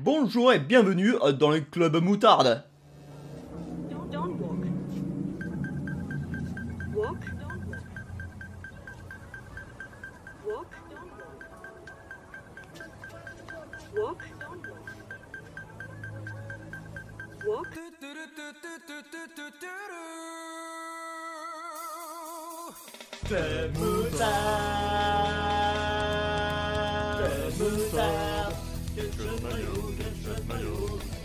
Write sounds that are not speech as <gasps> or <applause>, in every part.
Bonjour et bienvenue euh, dans le club moutarde.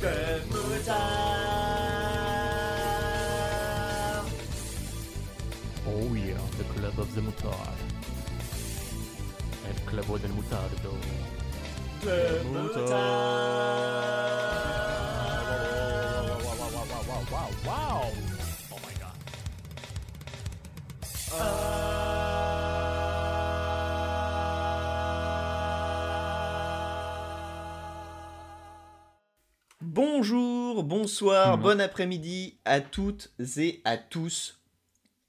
Maillot. Club moutarde. Oh yeah, the club of the mutard. El club del mutardo. Club moutarde. wow, wow, wow. Oh my god. Bonjour, bonsoir, Mhm. bon après-midi à toutes et à tous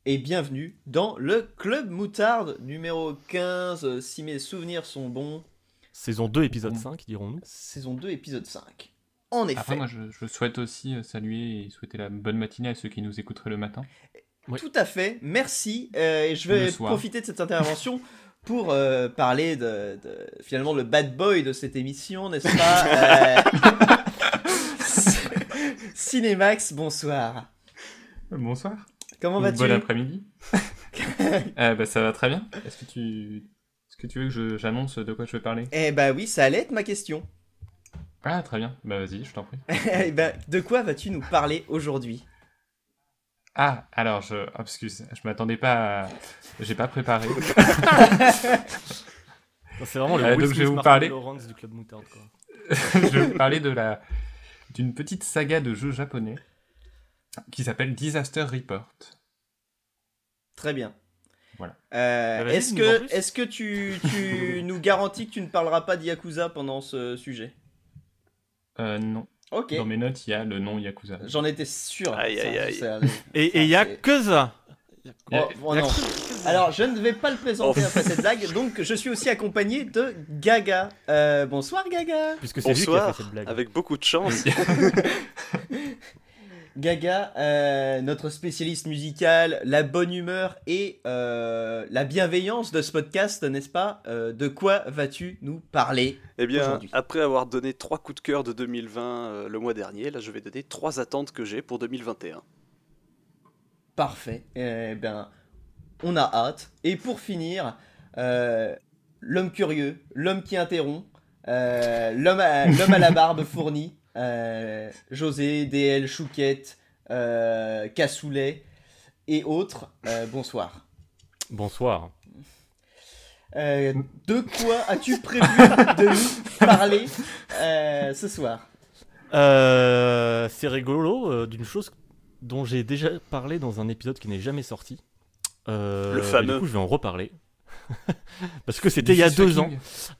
et bienvenue dans le Club Moutarde numéro 15 euh, si mes souvenirs sont bons, Saison 2, épisode 5, dirons-nous. saison 2 épisode 5. En effet, Après, moi, je, je souhaite aussi euh, saluer et souhaiter la bonne matinée à ceux qui nous écouteraient le matin. Oui. tout à fait, merci euh, et je vais profiter de cette intervention <laughs> pour euh, parler de, de- finalement le bad boy de cette émission, n'est-ce pas <laughs> euh, Cinémax, bonsoir. Bonsoir. Comment vas-tu Bon après-midi. <laughs> Euh, bah, ça va très bien. Est-ce que tu, est-ce que tu veux que je- j'annonce de quoi je vais parler? Eh bah oui, ça allait être ma question. Ah, très bien. Bah, vas-y, je t'en prie. <laughs> Eh ben, de quoi vas-tu nous parler aujourd'hui? Ah, alors, je, ah, excuse, je m'attendais pas à... J'ai pas préparé. <laughs> C'est vraiment le Euh, donc, je vais vous parler- du club moutarde, quoi. je vais vous parler de la, d'une petite saga de jeux japonais qui s'appelle Disaster Report. Très bien. Voilà. Euh, Bah, est-ce que, est-ce que tu, tu <laughs> nous garantis que tu ne parleras pas d'Yakuza pendant ce sujet? Euh, non. Ok. Dans mes notes, il y a le nom Yakuza. J'en étais sûr. Aïe, Ça, aïe, aïe. ça- Et il y Oh, oh non. Alors, je ne vais pas le présenter Oh. après cette blague, donc je suis aussi accompagné de Gaga. Euh, bonsoir Gaga. Puisque c'est lui qui a fait Bonsoir, cette blague. avec beaucoup de chance. <laughs> Gaga, euh, notre spécialiste musical, la bonne humeur et euh, la bienveillance de ce podcast, n'est-ce pas? Euh, De quoi vas-tu nous parler Eh bien, Aujourd'hui? après avoir donné trois coups de cœur de 2020 euh, le mois dernier, là je vais donner trois attentes que j'ai pour 2021. Parfait. Eh bien, on a hâte. Et pour finir, euh, l'homme curieux, l'homme qui interrompt, euh, l'homme à, <laughs> la barbe fournie, euh, José, DL, Chouquette, euh, Cassoulet et autres. euh, bonsoir. Bonsoir. Euh, de quoi as-tu prévu de nous parler euh, ce soir? Euh, c'est rigolo euh, d'une chose dont j'ai déjà parlé dans un épisode qui n'est jamais sorti. Euh, Le fameux. Du coup, je vais en reparler. <laughs> Parce que c'était il y a deux ans.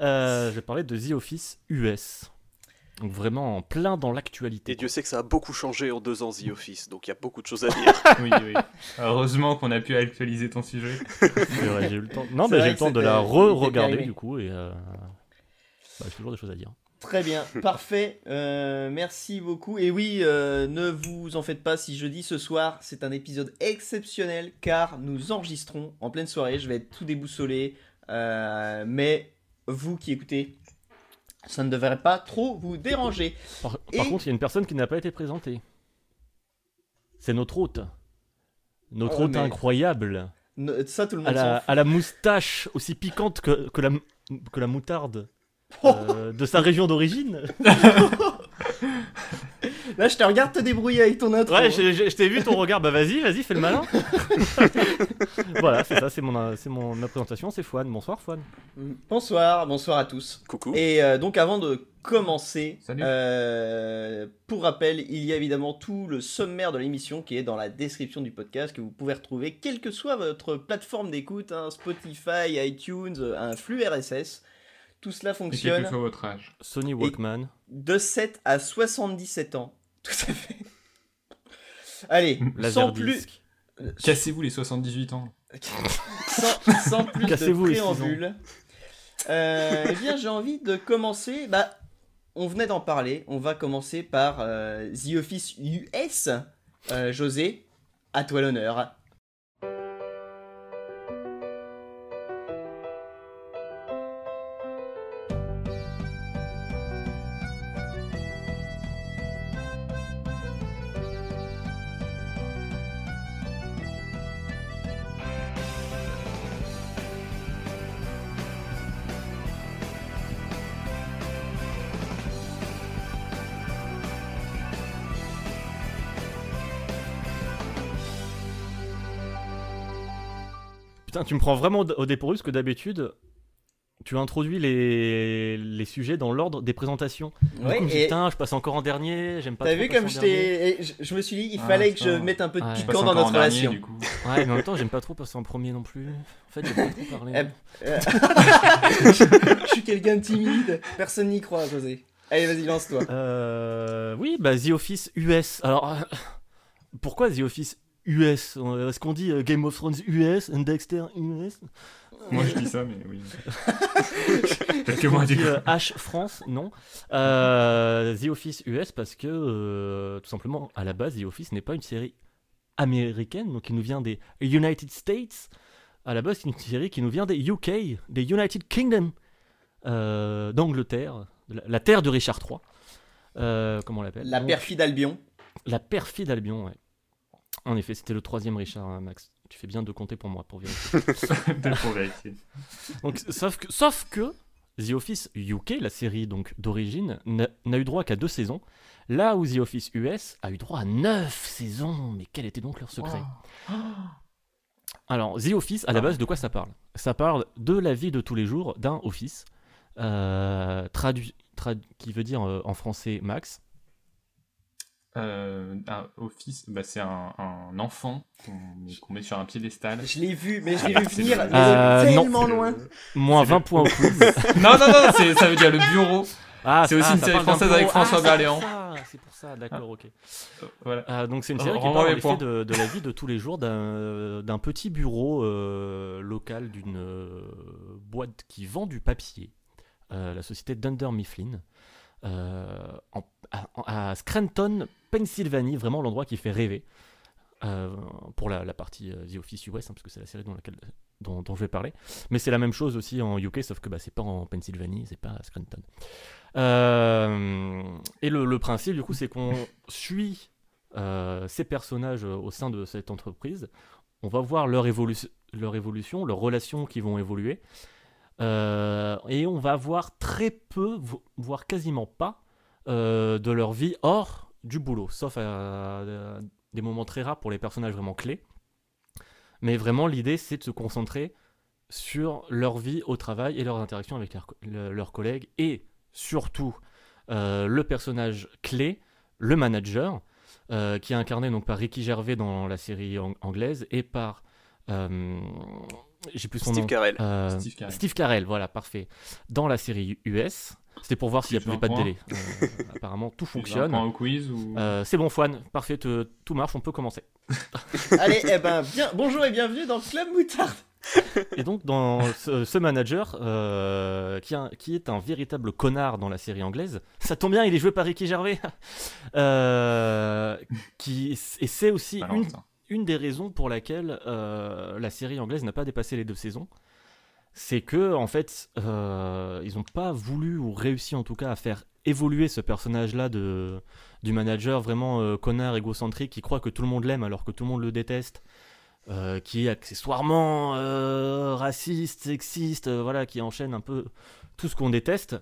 Euh, je vais parler de The Office US. Donc vraiment en plein dans l'actualité. Et Dieu sait que ça a beaucoup changé en deux ans The Office, donc il y a beaucoup de choses à dire. <laughs> Oui, oui. Heureusement qu'on a pu actualiser ton sujet. C'est vrai, j'ai eu le temps. Non, mais j'ai eu le temps de la re-regarder du coup et euh, bah, j'ai toujours des choses à dire. Très bien, <laughs> parfait. Euh, merci beaucoup. Et oui, euh, ne vous en faites pas si je dis ce soir, c'est un épisode exceptionnel car nous enregistrons en pleine soirée. Je vais être tout déboussolé, euh, mais vous qui écoutez, ça ne devrait pas trop vous déranger. Par, Et- par contre, il y a une personne qui n'a pas été présentée. C'est notre hôte. Notre Oh, hôte mais- incroyable. Ça, tout le monde À la, s'en fout. à la moustache aussi piquante que, que, la, que la moutarde. Euh, <laughs> de sa région d'origine. Là, je te regarde te débrouiller avec ton intro. Ouais, je, je- je t'ai vu ton regard. Bah vas-y, vas-y, fais le malin. <laughs> voilà, c'est ça, c'est mon, c'est mon, ma présentation, c'est Fouane. Bonsoir Fouane. Bonsoir, bonsoir à tous. Coucou. Et euh, donc avant de commencer, euh, pour rappel, il y a évidemment tout le sommaire de l'émission qui est dans la description du podcast que vous pouvez retrouver quelle que soit votre plateforme d'écoute, hein, Spotify, iTunes, un flux RSS. Tout cela Et quel fonctionne que soit votre âge. Sony Walkman. de 7 à 77 ans. <laughs> Tout à fait. Allez, sans plus. Cassez-vous les 78 ans. sans, sans plus de Cassez-vous les six ans. préambule, euh, eh bien j'ai envie de commencer. Bah, on venait d'en parler. On va commencer par euh, The Office US. Euh, José, à toi l'honneur. Putain, tu me prends vraiment au dépourvu parce que d'habitude, tu introduis les, les sujets dans l'ordre des présentations. Ouais, coup, je me dis, et putain, je passe encore en dernier, j'aime pas t'as vu comme je dernier. t'ai. Je, je me suis dit, il Ah, fallait que je mette un peu de Ouais. Piquant dans notre dernier, relation. coup. Ouais, mais en même temps, j'aime pas trop passer en premier non plus. En fait, j'aime pas trop parler. Eh, Euh, <laughs> je suis quelqu'un de timide. Personne n'y croit, José. Allez, vas-y, lance-toi. Euh, oui, bah The Office US. Alors, euh, <laughs> pourquoi The Office US Est-ce qu'on dit euh, Game of Thrones US and Dexter US Moi, je dis ça, mais oui. <laughs> Quelques mois dit du coup. euh, H France Non. Euh, The Office US parce que, euh, tout simplement, à la base, The Office n'est pas une série américaine, donc il nous vient des United States. À la base, c'est une série qui nous vient des UK, des United Kingdom, euh, d'Angleterre, la, la terre de Richard III. Euh, comment on l'appelle? La perfide Albion. La perfide Albion, ouais. En effet, c'était le troisième Richard, hein, Max. Tu fais bien de compter pour moi, pour vérifier. <laughs> Pour vérifier. Donc, sauf, que, sauf que The Office UK, la série donc d'origine, n'a eu droit qu'à deux saisons, là où The Office US a eu droit à neuf saisons. Mais quel était donc leur secret <gasps> Alors, The Office, à la base, de quoi ça parle? Ça parle de la vie de tous les jours d'un office, euh, traduit, qui veut dire euh, en français Max. Euh, un office, bah, c'est un, un enfant qu'on qu'on met sur un piédestal. Je l'ai vu, mais je l'ai vu C'est venir le- mais Euh, non. tellement le- loin. Moins C'est 20 le- points au quiz. <laughs> Non, non, non, c'est- ça veut dire le bureau. Ah, C'est aussi ah, une série française avec. François Ah, c'est pour Berléand. ça, C'est pour ça, d'accord, ok. Euh, Voilà. Euh, donc c'est une série qui parle en de, de la vie de tous les jours d'un d'un petit bureau euh, local d'une euh, boîte qui vend du papier, euh, la société Dunder Mifflin, euh, en- à, Scranton, Pennsylvanie, vraiment l'endroit qui fait rêver. euh, pour la, partie euh, The Office US, hein, parce que c'est la série dont, je vais parler. Mais c'est la même chose aussi en UK, sauf que bah, c'est pas en Pennsylvanie, c'est pas à Scranton. Euh, et le, principe, du coup, c'est qu'on suit euh, ces personnages euh, au sein de cette entreprise. On va voir leur évolution, leurs relations qui vont évoluer. Euh, et on va voir très peu, vo- voire quasiment pas, euh, de leur vie hors du boulot, sauf à, à des moments très rares pour les personnages vraiment clés. Mais vraiment, l'idée, c'est de se concentrer sur leur vie au travail et leurs interactions avec leurs, co- le- leurs collègues et surtout euh, le personnage clé, le manager, euh, qui est incarné donc par Ricky Gervais dans la série ang- anglaise et par euh, j'ai plus son Steve nom. Carell. Euh, Steve Carell. Steve Carell, voilà, parfait. Dans la série US, c'était pour voir s'il n'y a Tu veux plus pas de délai. Euh, apparemment, tout fonctionne. point au quiz ou... Euh, c'est bon, Fouane, parfait, te- tout marche, on peut commencer. <laughs> Allez, eh ben, bien, bonjour et bienvenue dans le Club Moutarde. Et donc, dans ce, ce manager, euh, qui, a- qui est un véritable connard dans la série anglaise, ça tombe bien, il est joué par Ricky Gervais, Euh, qui, et c'est aussi une, putain. Une des raisons pour laquelle euh, la série anglaise n'a pas dépassé les deux saisons. C'est que, en fait, euh, ils n'ont pas voulu, ou réussi en tout cas, à faire évoluer ce personnage-là de, du manager vraiment euh, connard égocentrique qui croit que tout le monde l'aime alors que tout le monde le déteste. qui est accessoirement raciste, sexiste, voilà, qui enchaîne un peu tout ce qu'on déteste.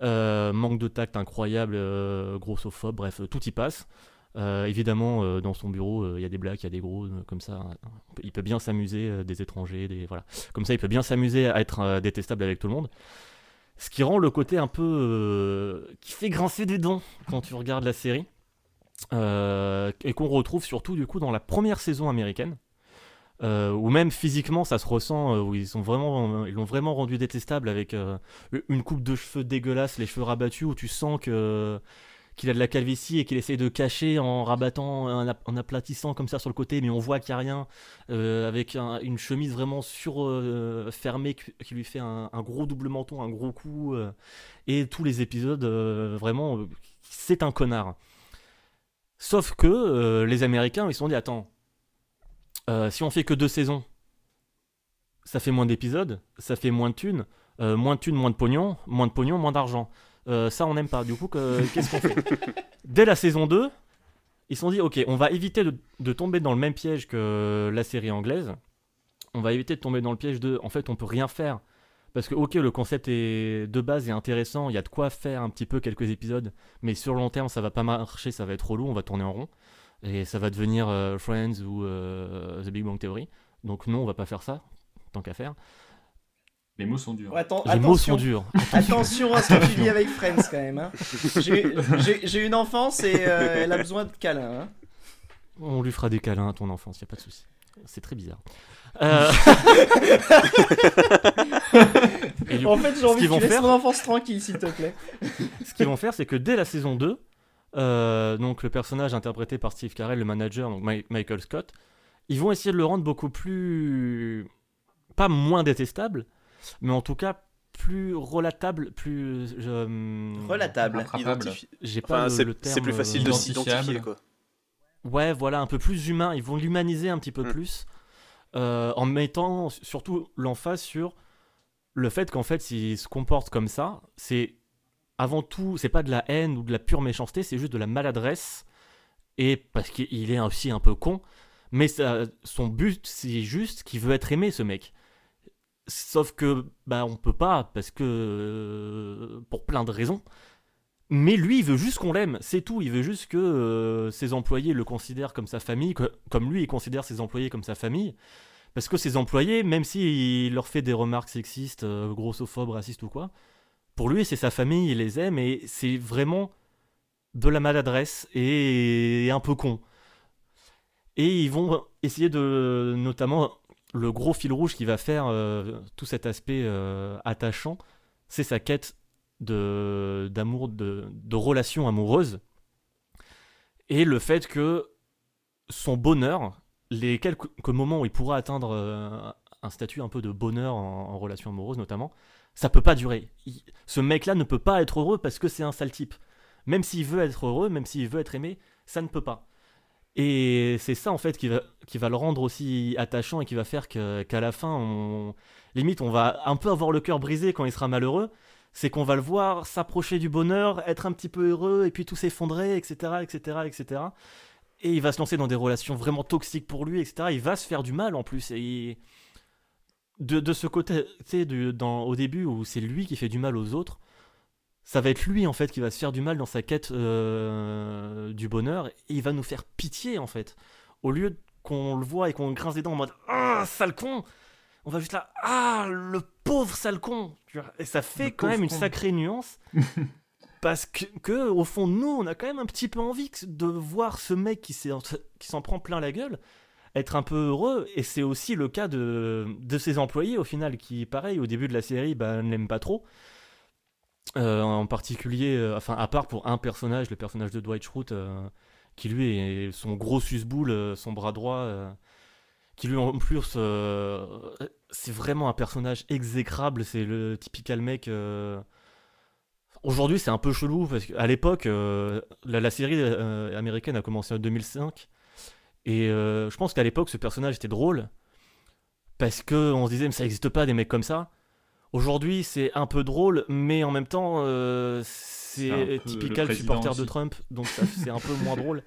Manque de tact incroyable, grossophobe, bref, tout y passe. Euh, évidemment, euh, dans son bureau, euh, il y a des blagues, il y a des gros, comme ça. hein. Il peut bien s'amuser, des étrangers, voilà. Comme ça, il peut bien s'amuser à être détestable avec tout le monde. Ce qui rend le côté un peu qui fait grincer des dents quand tu regardes la série, et qu'on retrouve surtout du coup dans la première saison américaine. Euh, où même physiquement ça se ressent, où ils sont vraiment, ils l'ont vraiment rendu détestable avec une coupe de cheveux dégueulasse, les cheveux rabattus, où tu sens que qu'il a de la calvitie et qu'il essaye de cacher en rabattant, en, ap- en aplatissant comme ça sur le côté, mais on voit qu'il n'y a rien, euh, avec un- une chemise vraiment sur euh, qui, lui fait un, gros double menton, un gros coup, euh, et tous les épisodes, vraiment, c'est un connard. Sauf que les Américains, ils se sont dit, attends, si on fait que deux saisons, ça fait moins d'épisodes, ça fait moins de thunes, moins de thunes, moins de pognon, moins de pognon, moins d'argent. Euh, ça, on n'aime pas. Du coup, que- qu'est-ce qu'on fait? Dès la saison 2, ils se sont dit, ok, on va éviter de, tomber dans le même piège que la série anglaise. On va éviter de tomber dans le piège de, en fait, on peut rien faire. Parce que, ok, le concept est de base est intéressant, il y a de quoi faire un petit peu quelques épisodes, mais sur long terme, ça va pas marcher, ça va être relou, on va tourner en rond. Et ça va devenir euh, Friends ou euh, The Big Bang Theory. Donc non, on va pas faire ça, tant qu'à faire. Les mots sont durs. Les mots sont attention, durs. attention à ce que tu dis avec Friends quand même. hein. J'ai une enfance et euh, elle a besoin de câlins. hein. On lui fera des câlins à ton enfance, y a pas de souci. C'est très bizarre. Euh, <laughs> Et En fait, j'ai envie qu'ils vont faire- mon enfance tranquille, s'il te plaît. <laughs> ce qu'ils vont faire, c'est que dès la saison 2, euh, donc le personnage interprété par Steve Carell, le manager, donc Mi- Michael Scott, ils vont essayer de le rendre beaucoup plus. pas moins détestable, mais en tout cas plus relatable, plus. euh, Relatable. J'ai pas Enfin, le, terme. c'est plus facile de euh, s'identifier, quoi. Ouais, voilà, un peu plus humain. Ils vont l'humaniser un petit peu Mm. plus, euh, en mettant surtout l'emphase sur le fait qu'en fait, s'il se comporte comme ça, c'est avant tout, c'est pas de la haine ou de la pure méchanceté, c'est juste de la maladresse, et parce qu'il est aussi un peu con, mais ça- son but, c'est juste qu'il veut être aimé, ce mec. Sauf que, bah, on peut pas, parce que. euh, pour plein de raisons. Mais lui, il veut juste qu'on l'aime, c'est tout. Il veut juste que euh, ses employés le considèrent comme sa famille, que- comme lui, il considère ses employés comme sa famille. Parce que ses employés, même s'il leur fait des remarques sexistes, euh, grossophobes, racistes ou quoi, pour lui, c'est sa famille, il les aime, et c'est vraiment de la maladresse et un peu con. Et ils vont essayer de, notamment, le gros fil rouge qui va faire euh, tout cet aspect euh, attachant, c'est sa quête d'amour, de, de relation amoureuse, et le fait que son bonheur, les quelques moments où il pourra atteindre euh, un statut un peu de bonheur en, relation amoureuse notamment, ça peut pas durer. Ce mec-là ne peut pas être heureux parce que c'est un sale type. Même s'il veut être heureux, même s'il veut être aimé, ça ne peut pas. Et c'est ça en fait qui va, qui va le rendre aussi attachant et qui va faire qu'à la fin, on, limite, on va un peu avoir le cœur brisé quand il sera malheureux. C'est qu'on va le voir s'approcher du bonheur, être un petit peu heureux et puis tout s'effondrer, etc., etc., etc. Et il va se lancer dans des relations vraiment toxiques pour lui, etc. Il va se faire du mal en plus. Et de, de ce côté, tu sais, au début où c'est lui qui fait du mal aux autres, ça va être lui en fait qui va se faire du mal dans sa quête euh, du bonheur. Et il va nous faire pitié en fait. Au lieu qu'on le voit et qu'on grince des dents en mode Ah, sale con On va juste là Ah, le pauvre sale con Et ça fait Le quand même une sacrée nuance. <laughs> Parce que, que, au fond de nous, on a quand même un petit peu envie de voir ce mec qui s'en prend plein la gueule être un peu heureux. Et c'est aussi le cas de, de ses employés, au final, qui, pareil, au début de la série, bah, ne l'aiment pas trop. Euh, en particulier, euh, enfin, à part pour un personnage, le personnage de Dwight Schrute, euh, qui lui est son gros susboule, son bras droit, qui lui en plus, c'est vraiment un personnage exécrable, c'est le typical mec. Aujourd'hui, c'est un peu chelou parce qu'à l'époque, la, la série américaine a commencé en 2005. Et je pense qu'à l'époque, ce personnage était drôle. Parce que on se disait, mais ça n'existe pas des mecs comme ça. Aujourd'hui, c'est un peu drôle, mais en même temps, euh, C'est typical supporter de aussi. Trump. Donc c'est un peu <laughs> moins drôle.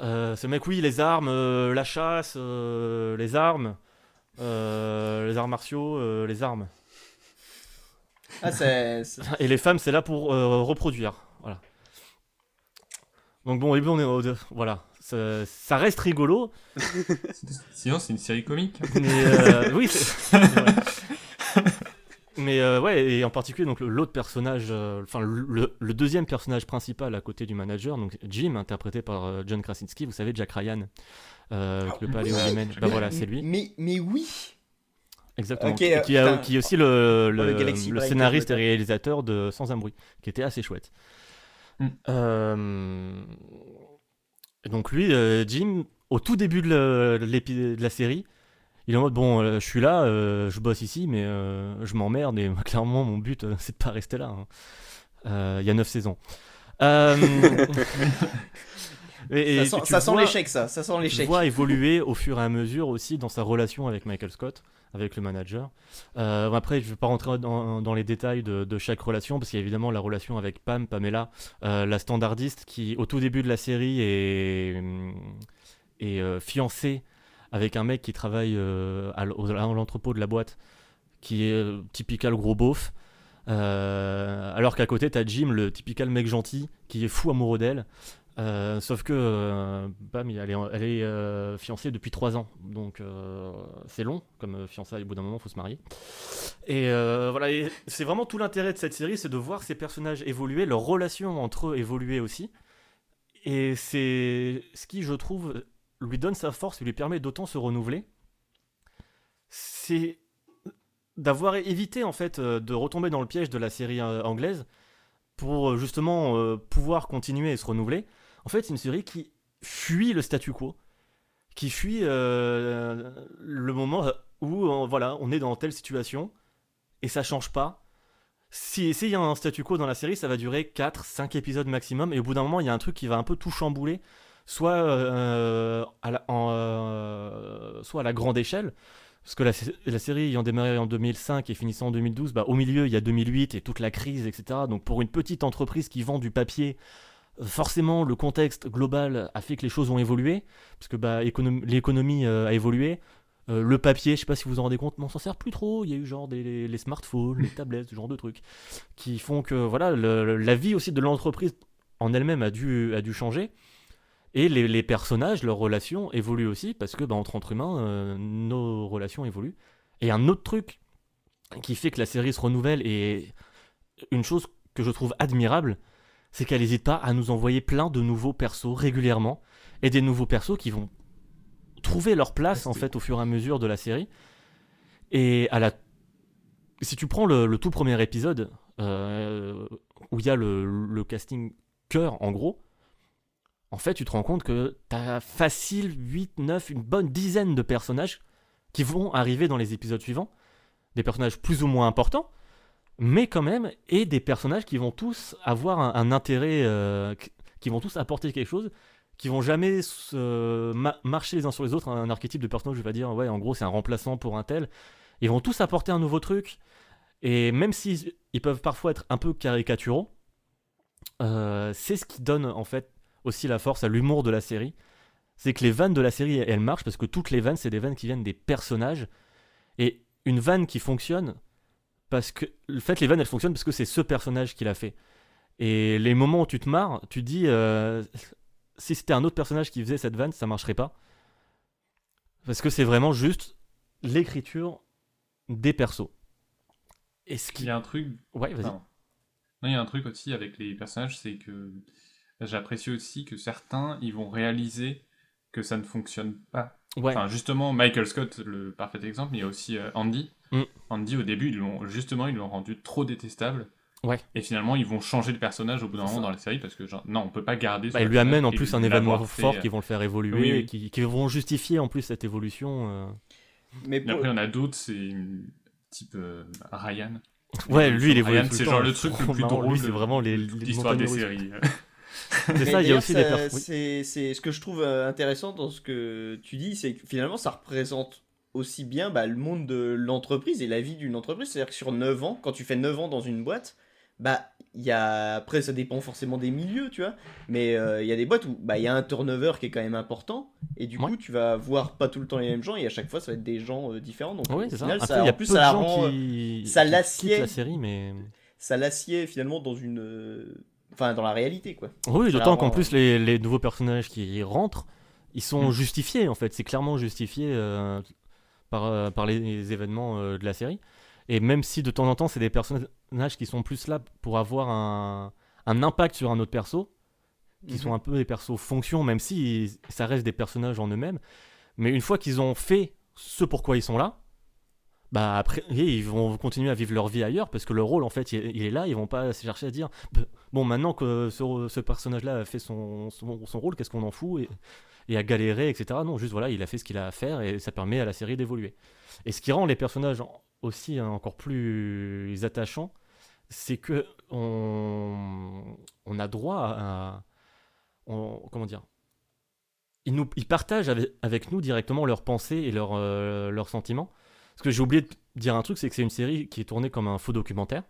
Euh, ce mec, oui, les armes, euh, la chasse, euh, les armes, euh, les arts martiaux, euh, les armes. Ah, Et les femmes, c'est là pour euh, reproduire. Voilà. Donc bon, début, on est au- voilà, ça, ça reste rigolo, Sinon, c'est une série comique. mais euh, oui, c'est c'est vrai. <laughs> Mais euh, ouais, et en particulier donc le- l'autre personnage, euh, enfin le, le deuxième personnage principal à côté du manager, donc Jim, interprété par euh, John Krasinski, vous savez Jack Ryan, euh, avec le Paléo Humain. Bah voilà, c'est lui, Mais, mais oui. exactement. Qui, euh, qui a- putain. qui est aussi le, le, Oh, le Galaxy le Breaker, scénariste et réalisateur de Sans un bruit, qui était assez chouette. Mm. Euh, donc lui, euh, Jim, au tout début de, de la série, il est en mode bon, euh, je suis là, euh, je bosse ici, mais euh, je m'emmerde et <laughs> clairement mon but c'est de pas rester là. hein. Il y a 9 saisons. <laughs> Et- et ça sent, tu ça sent vois- l'échec, ça. Ça sent tu l'échec. vois <laughs> évoluer au fur et à mesure aussi dans sa relation avec Michael Scott, avec le manager. Après, je ne vais pas rentrer dans, dans les détails de, de chaque relation, parce qu'il y a évidemment la relation avec Pam, Pamela, la standardiste, qui au tout début de la série est, hum, est fiancée avec un mec qui travaille euh, à l'entrepôt de la boîte, qui est euh, typical gros beauf. Euh, alors qu'à côté, t'as Jim, le typical mec gentil, qui est fou amoureux d'elle. Sauf que bam, elle est, fiancée depuis 3 ans, donc c'est long comme fiançailles. Au bout d'un moment, faut se marier. Et voilà, c'est vraiment tout l'intérêt de cette série, c'est de voir ces personnages évoluer, leurs relations entre eux évoluer aussi. Et c'est ce qui, je trouve, lui donne sa force, lui permet d'autant se renouveler. C'est d'avoir évité en fait euh, de retomber dans le piège de la série euh, anglaise pour euh, justement pouvoir continuer et se renouveler. En fait, c'est une série qui fuit le statu quo, qui fuit le moment où euh, voilà, on est dans telle situation et ça change pas. Si s'il y a un statu quo dans la série, ça va durer 4 5 épisodes maximum et au bout d'un moment, il y a un truc qui va un peu tout chambouler, soit euh, à la, en, euh, soit à la grande échelle. Parce que la, sé- la série ayant démarré en 2005 et finissant en 2012, bah, au milieu il y a 2008 et toute la crise, etc. Donc pour une petite entreprise qui vend du papier, forcément le contexte global a fait que les choses ont évolué, parce que bah, économ- l'économie euh, a évolué. Euh, le papier, je sais pas si vous vous en rendez compte, mais on s'en sert plus trop. Il y a eu genre des, les, les smartphones, les <laughs> tablettes, ce genre de trucs, qui font que voilà, le- la vie aussi de l'entreprise en elle-même a dû, a dû changer. Et les, les personnages, leurs relations évoluent aussi, parce que bah, entre êtres humains, euh, nos relations évoluent. Et un autre truc qui fait que la série se renouvelle et une chose que je trouve admirable, c'est qu'elle n'hésite pas à nous envoyer plein de nouveaux persos régulièrement et des nouveaux persos qui vont trouver leur place en fait au fur et à mesure de la série. Et à la si tu prends le, le tout premier épisode euh, où il y a le, le casting cœur en gros, en fait tu te rends compte que t'as facile 8, 9, une bonne dizaine de personnages qui vont arriver dans les épisodes suivants. Des personnages plus ou moins importants, mais quand même, et des personnages qui vont tous avoir un, intérêt, euh, qui- vont tous apporter quelque chose, qui vont jamais marcher les uns sur les autres. Un archétype de personnage, je vais dire, ouais, en gros, c'est un remplaçant pour un tel. Ils vont tous apporter un nouveau truc. Et même s'ils ils peuvent parfois être un peu caricaturaux, euh, c'est ce qui donne en fait aussi la force à l'humour de la série. C'est que les vannes de la série, elles marchent parce que toutes les vannes, c'est des vannes qui viennent des personnages. Et une vanne qui fonctionne, parce que. En fait, les vannes, elles fonctionnent parce que c'est ce personnage qui l'a fait. Et les moments où tu te marres, tu dis. euh, si c'était un autre personnage qui faisait cette vanne, ça marcherait pas. Parce que c'est vraiment juste l'écriture des persos. Et ce Il qui. y a un truc Ouais, vas-y. Non, il y a un truc aussi avec les personnages, c'est que j'apprécie aussi que certains, ils vont réaliser que ça ne fonctionne pas. Ouais. Enfin, justement, Michael Scott, le parfait exemple, mais il y a aussi euh, Andy. Mm. Andy, au début, ils l'ont, justement, ils l'ont rendu trop détestable. Ouais. Et finalement, ils vont changer le personnage au bout d'un moment ça. dans la série parce que, genre, non, on peut pas garder. Bah, il lui amène en plus un événement fait, fort qui vont le faire évoluer, Oui, oui. et qui, qui vont justifier en plus cette évolution. euh. Mais après, il y en a d'autres, c'est type euh, Ryan. Ouais, lui il évolue Ryan, tout c'est le genre le truc le plus drôle. Lui, c'est vraiment les, l'histoire des séries. <laughs> C'est ça, il y a aussi des ça- oui. c'est, ce que je trouve euh, intéressant dans ce que tu dis, c'est que finalement ça représente aussi bien bah, le monde de l'entreprise et la vie d'une entreprise. C'est-à-dire que sur 9 ans, quand tu fais 9 ans dans une boîte, bah il y a après ça dépend forcément des milieux, tu vois, mais euh, il y a des boîtes où bah il y a un turnover qui est quand même important et du Ouais. coup tu vas voir pas tout le temps les mêmes gens et à chaque fois ça va être des gens euh, différents. Donc Oui, au c'est ça. final, ça- en plus ça rend, qui, ça l'assied. la série, mais ça l'assied finalement dans une enfin dans la réalité quoi. oui, d'autant qu'en plus les, les nouveaux personnages qui rentrent, ils sont Mm. justifiés en fait. C'est clairement justifié euh, par, euh, par les, les événements euh, de la série. Et même si de temps en temps c'est des personnages qui sont plus là pour avoir un, un impact sur un autre perso, qui Mhm. sont un peu des persos fonction, même si ça reste des personnages en eux-mêmes. Mais une fois qu'ils ont fait ce pourquoi ils sont là, bah après ils vont continuer à vivre leur vie ailleurs parce que leur rôle en fait il, il est là. Ils vont pas se chercher à dire Bah, bon, maintenant que ce, personnage-là a fait son, son, rôle, qu'est-ce qu'on en fout et, a galéré, etc. Non, juste voilà, il a fait ce qu'il a à faire et ça permet à la série d'évoluer. Et ce qui rend les personnages aussi hein, encore plus attachants, c'est que on, a droit à, comment dire, ils, nous, ils partagent avec, avec nous directement leurs pensées et leurs, euh, leurs sentiments. Parce que j'ai oublié de dire un truc, c'est que c'est une série qui est tournée comme un faux documentaire.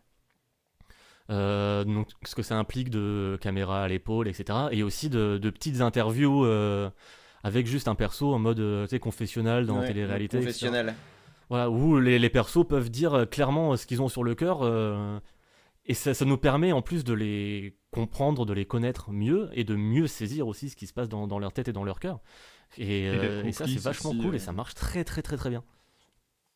Euh, donc, ce que ça implique de caméra à l'épaule, etc. Et aussi de, de petites interviews euh, avec juste un perso en mode euh, confessionnal dans Ouais, télé-réalité. etc. Professionnel. Voilà, où les, les persos peuvent dire clairement ce qu'ils ont sur le cœur. euh, et ça, ça nous permet en plus de les comprendre, de les connaître mieux et de mieux saisir aussi ce qui se passe dans, dans leur tête et dans leur cœur. Et, ça, c'est vachement aussi, cool et ça marche très très très très bien.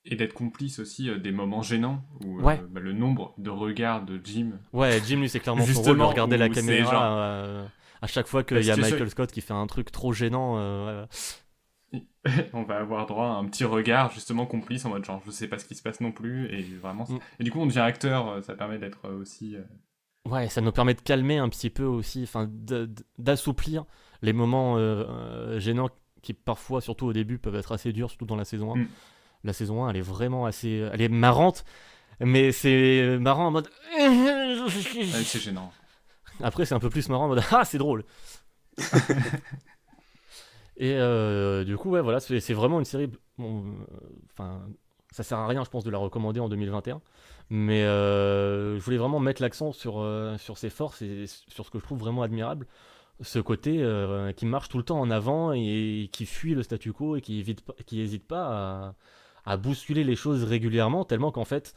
Et d'être complice aussi euh, des moments gênants où euh, Ouais. bah, le nombre de regards de Jim. Ouais, Jim, lui, c'est clairement son rôle de regarder la caméra genre- euh, à chaque fois qu'il y a Michael Scott qui fait un truc trop gênant. euh, <laughs> on va avoir droit à un petit regard justement complice en mode genre je sais pas ce qui se passe non plus et vraiment Mm. et du coup on devient acteur ça permet d'être aussi Ouais, ça nous permet de calmer un petit peu aussi, enfin d'assouplir les moments gênants qui parfois, surtout au début, peuvent être assez durs, surtout dans la saison 1. Mm. La saison 1, elle est vraiment assez... Elle est marrante, mais c'est marrant en mode... ouais, c'est gênant Après, c'est un peu plus marrant en mode Ah, c'est drôle <laughs> Et euh, du coup, ouais, voilà, c'est vraiment une série. euh, Enfin, ça sert à rien, je pense, de la recommander en 2021. Mais euh, je voulais vraiment mettre l'accent sur, euh, sur ses forces et sur ce que je trouve vraiment admirable. Ce côté qui marche tout le temps en avant et qui fuit le statu quo et qui pas- qui n'hésite pas à, à bousculer les choses régulièrement, tellement qu'en fait,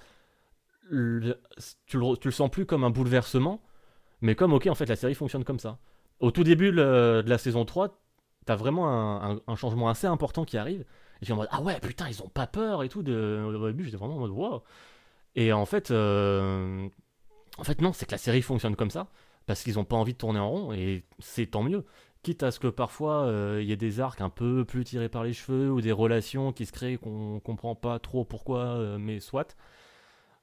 tu, le, tu sens plus comme un bouleversement, mais comme, ok, en fait, la série fonctionne comme ça. Au tout début de la saison 3, t'as vraiment un, changement assez important qui arrive. Et suis en mode, ah ouais, putain, ils ont pas peur et tout. De... Au début, j'étais vraiment en mode, wow. Et en fait, euh, en fait, non, c'est que la série fonctionne comme ça, parce qu'ils ont pas envie de tourner en rond, et c'est tant mieux. Quitte à ce que parfois, euh, il y ait des arcs un peu plus tirés par les cheveux, ou des relations qui se créent qu'on comprend pas trop pourquoi, euh, mais soit.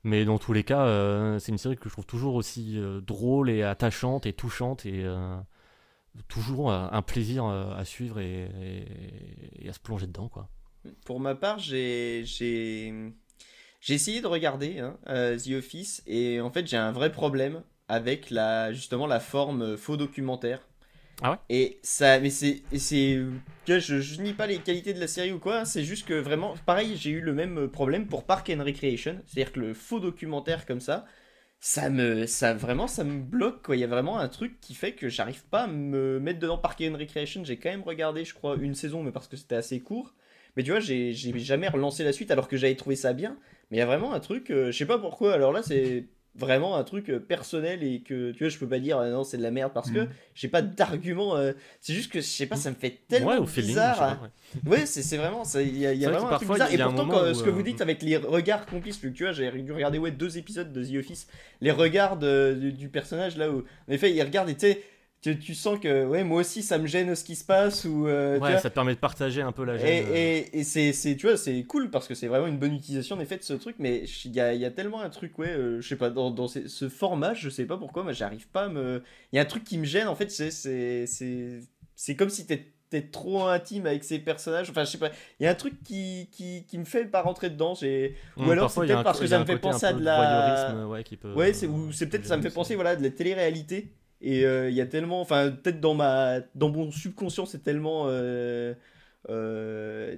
Mais dans tous les cas, euh, c'est une série que je trouve toujours aussi drôle et attachante et touchante et toujours un plaisir à suivre et, à se plonger dedans quoi. Pour ma part, j'ai essayé de regarder hein, The Office et en fait j'ai un vrai problème avec la justement la forme faux documentaire. Ah ouais Et ça, mais c'est c'est je, je nie pas les qualités de la série ou quoi. C'est juste que vraiment, pareil, j'ai eu le même problème pour Park and Recreation, c'est-à-dire que le faux documentaire comme ça. Ça me, ça me bloque quoi. Il y a vraiment un truc qui fait que j'arrive pas à me mettre dedans. Park and Recreation, j'ai quand même regardé, je crois, une saison, mais parce que c'était assez court. Mais tu vois, j'ai j'ai jamais relancé la suite alors que j'avais trouvé ça bien. Mais il y a vraiment un truc, euh, je sais pas pourquoi. Alors là, c'est vraiment un truc euh, personnel et que tu vois, je peux pas dire euh, non, c'est de la merde parce que Mm. j'ai pas d'argument. euh, c'est juste que je sais pas, ça me fait tellement ouais, au feeling. bizarre. pas, ouais. Ouais, c'est vraiment. Il y a, y vraiment un truc bizarre. Et pourtant, quand- où, ce que vous euh, dites avec les regards complices, vu que tu vois, j'ai dû regarder ouais, deux épisodes de The Office, les regards de- du, du personnage là où, en effet, il regarde et tu sais, tu, tu sens que ouais, moi aussi ça me gêne ce qui se passe ou euh, Ouais, vois, ça te permet de partager un peu la gêne. et, euh. et, et c'est, tu vois, c'est cool parce que c'est vraiment une bonne utilisation en effet de ce truc, mais il y a, y a tellement un truc, ouais, euh, je sais pas, dans, dans ce, ce format, je sais pas pourquoi, mais j'arrive pas à me. Il y a un truc qui me gêne en fait, c'est, c'est, comme si t'étais trop intime avec ces personnages, enfin je sais pas, il y a un truc qui, qui, qui me fait pas rentrer dedans, j'ai. ou Hum, alors c'est peut-être parce que ça me fait penser à de la. ouais, Ouais, c'est, ou c'est peut-être ça me fait penser voilà, de la télé-réalité. Et euh, il y a tellement, enfin peut-être dans ma, dans mon subconscient c'est tellement euh, euh,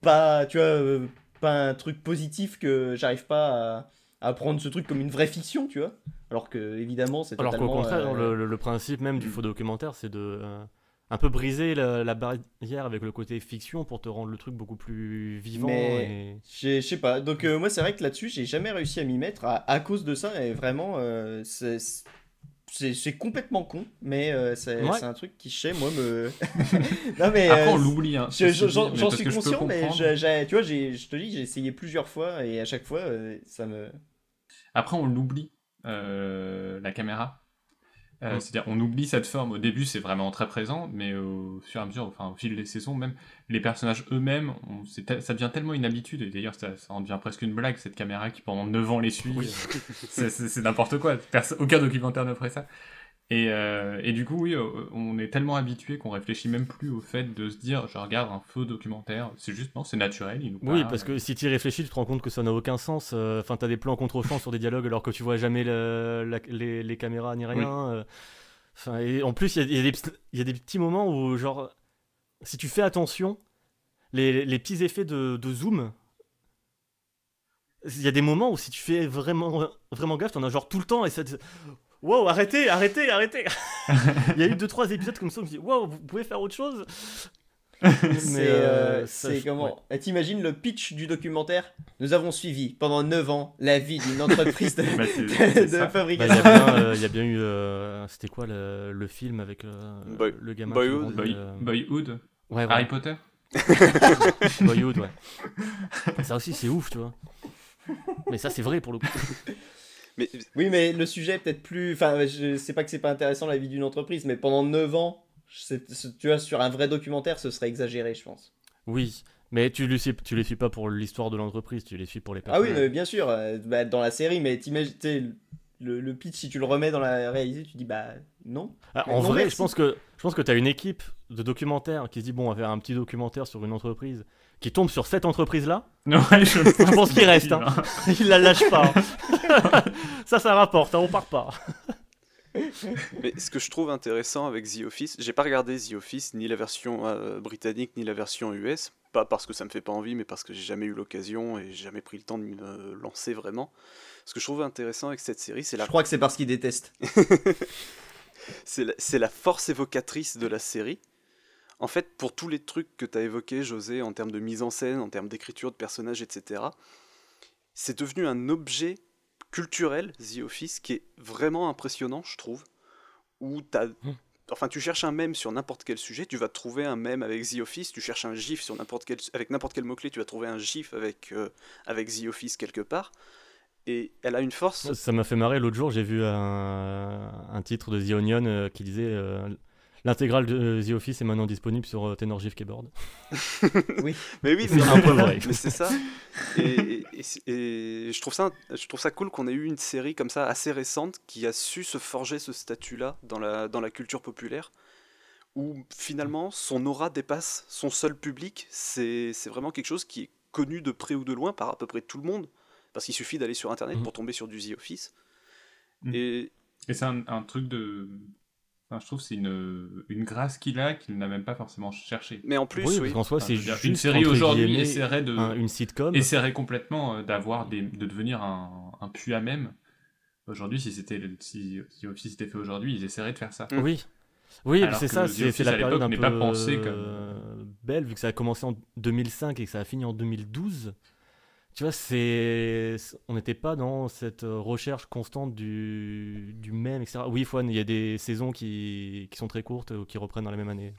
pas, tu vois, pas un truc positif que j'arrive pas à, à prendre ce truc comme une vraie fiction, tu vois. Alors que évidemment c'est Alors qu'au contraire, le, principe même du faux documentaire, c'est de un peu briser la, la barrière avec le côté fiction pour te rendre le truc beaucoup plus vivant. Mais- et- Je sais pas. Donc moi c'est vrai que là-dessus j'ai jamais réussi à m'y mettre à, à cause de ça et vraiment c'est c'est complètement con mais euh, c'est Ouais. un truc qui chez moi me <laughs> non mais après euh, on l'oublie hein, j'en suis conscient mais tu vois j'ai je te dis j'ai essayé plusieurs fois et à chaque fois euh, ça me Après, on l'oublie, euh, la caméra. Euh, Mm. C'est-à-dire, on oublie cette forme. Au début, c'est vraiment très présent, mais au fur et à mesure, enfin, au fil des saisons, même les personnages eux-mêmes, on- ça devient tellement une habitude. Et d'ailleurs, ça, ça en devient presque une blague, cette caméra qui pendant 9 ans les suit. Oui. <laughs> C'est- n'importe quoi. Perso- aucun documentaire ne ferait ça. Et, euh, et du coup, oui, euh, on est tellement habitué qu'on réfléchit même plus au fait de se dire, je regarde un faux documentaire. C'est juste, non, c'est naturel. Il nous Oui, parce que si tu y réfléchis, tu te rends compte que ça n'a aucun sens. Euh, Enfin, t'as des plans contre-champs sur des dialogues alors que tu vois jamais le- la- les, les caméras ni rien. Enfin, et en plus, il y a, y des pt- il y a des petits moments où, genre, si tu fais attention, les, les petits effets de, de zoom. Il y a des moments où si tu fais vraiment, vraiment gaffe, t'en as genre tout le temps et ça te... Wow, arrêtez, arrêtez, arrêtez <laughs> Il y a eu deux trois épisodes comme ça où je me dis, wow, vous pouvez faire autre chose <laughs> C'est Mais, euh, euh, je- comment ouais. Eh, T'imagines le pitch du documentaire Nous avons suivi pendant 9 ans la vie d'une entreprise de, <laughs> Bah, de- de ça. Bah, fabrication. Il y, a bien, euh, il y a bien eu. euh, C'était quoi le, le film avec euh, Boy- le gamin Boyhood. Boy- euh, Boyhood, Ouais, Harry ouais. Potter. Boyhood, ouais. Ça aussi, c'est ouf, tu vois. Mais ça, c'est vrai pour le coup. Mais Oui, mais le sujet est peut-être plus. Enfin, je sais pas que c'est pas intéressant la vie d'une entreprise, mais pendant 9 ans, tu vois, sur un vrai documentaire, ce serait exagéré, je pense. Oui, mais tu les suis, tu les suis pas pour l'histoire de l'entreprise, tu les suis pour les Ah oui, mais bien sûr, euh, bah, dans la série, mais t'imagines, le, le pitch, si tu le remets dans la réalité, tu dis bah non. Ah, en non, vrai, merci. je pense que je pense que t'as une équipe de documentaires qui se dit bon, on va faire un petit documentaire sur une entreprise qui tombe sur cette entreprise-là. Ouais, je, <laughs> Je pense qu'il reste. Hein. Il la lâche pas. hein. <laughs> ça, ça rapporte. Hein, on part pas. Mais ce que je trouve intéressant avec The Office, j'ai pas regardé The Office, ni la version euh, britannique, ni la version US, pas parce que ça me fait pas envie, mais parce que j'ai jamais eu l'occasion et j'ai jamais pris le temps de me lancer vraiment. Ce que je trouve intéressant avec cette série, c'est la, Je crois que c'est parce qu'ils détestent. <laughs> c'est la, c'est la force évocatrice de la série. En fait, pour tous les trucs que tu as évoqués, José, en termes de mise en scène, en termes d'écriture de personnages, etc., c'est devenu un objet culturel, The Office, qui est vraiment impressionnant, je trouve. Où t'as... Hmm. Enfin, tu cherches un mème sur n'importe quel sujet, tu vas trouver un mème avec The Office, tu cherches un gif sur n'importe quel... avec n'importe quel mot-clé, tu vas trouver un gif avec, euh, avec The Office quelque part. Et elle a une force... Ça m'a fait marrer l'autre jour, j'ai vu un, un titre de The Onion euh, qui disait euh, L'intégrale de The Office est maintenant disponible sur euh, Tenor GIF Keyboard. <laughs> Mais oui, C'est un peu vrai. mais c'est ça. Et, et- et c'est- et je, trouve ça, je trouve ça cool qu'on ait eu une série comme ça assez récente qui a su se forger ce statut-là dans la, dans la culture populaire, où finalement son aura dépasse son seul public. C'est c'est vraiment quelque chose qui est connu de près ou de loin par à peu près tout le monde, parce qu'il suffit d'aller sur Internet Mhm. pour tomber sur du The Office. Mhm. Et Et c'est un, un truc de. Enfin, je trouve que c'est une, une grâce qu'il a qu'il n'a même pas forcément cherché. mais en plus, oui, Enfin, c'est juste une série aujourd'hui essaierait de un- une sitcom. essaierait complètement euh, d'avoir des de devenir un, un puits à même. Aujourd'hui, si c'était si, si Office était fait aujourd'hui, ils essaieraient de faire ça. Oui. Oui, c'est ça, c'est la à période un l'époque, peu n'est pas pensé comme- euh, belle, vu que ça a commencé en 2005 et que ça a fini en 2012. Tu vois, c'est, on n'était pas dans cette euh, recherche constante du, du même, etc. Oui, Fouane, il y a des saisons qui, qui sont très courtes ou qui reprennent dans la même année.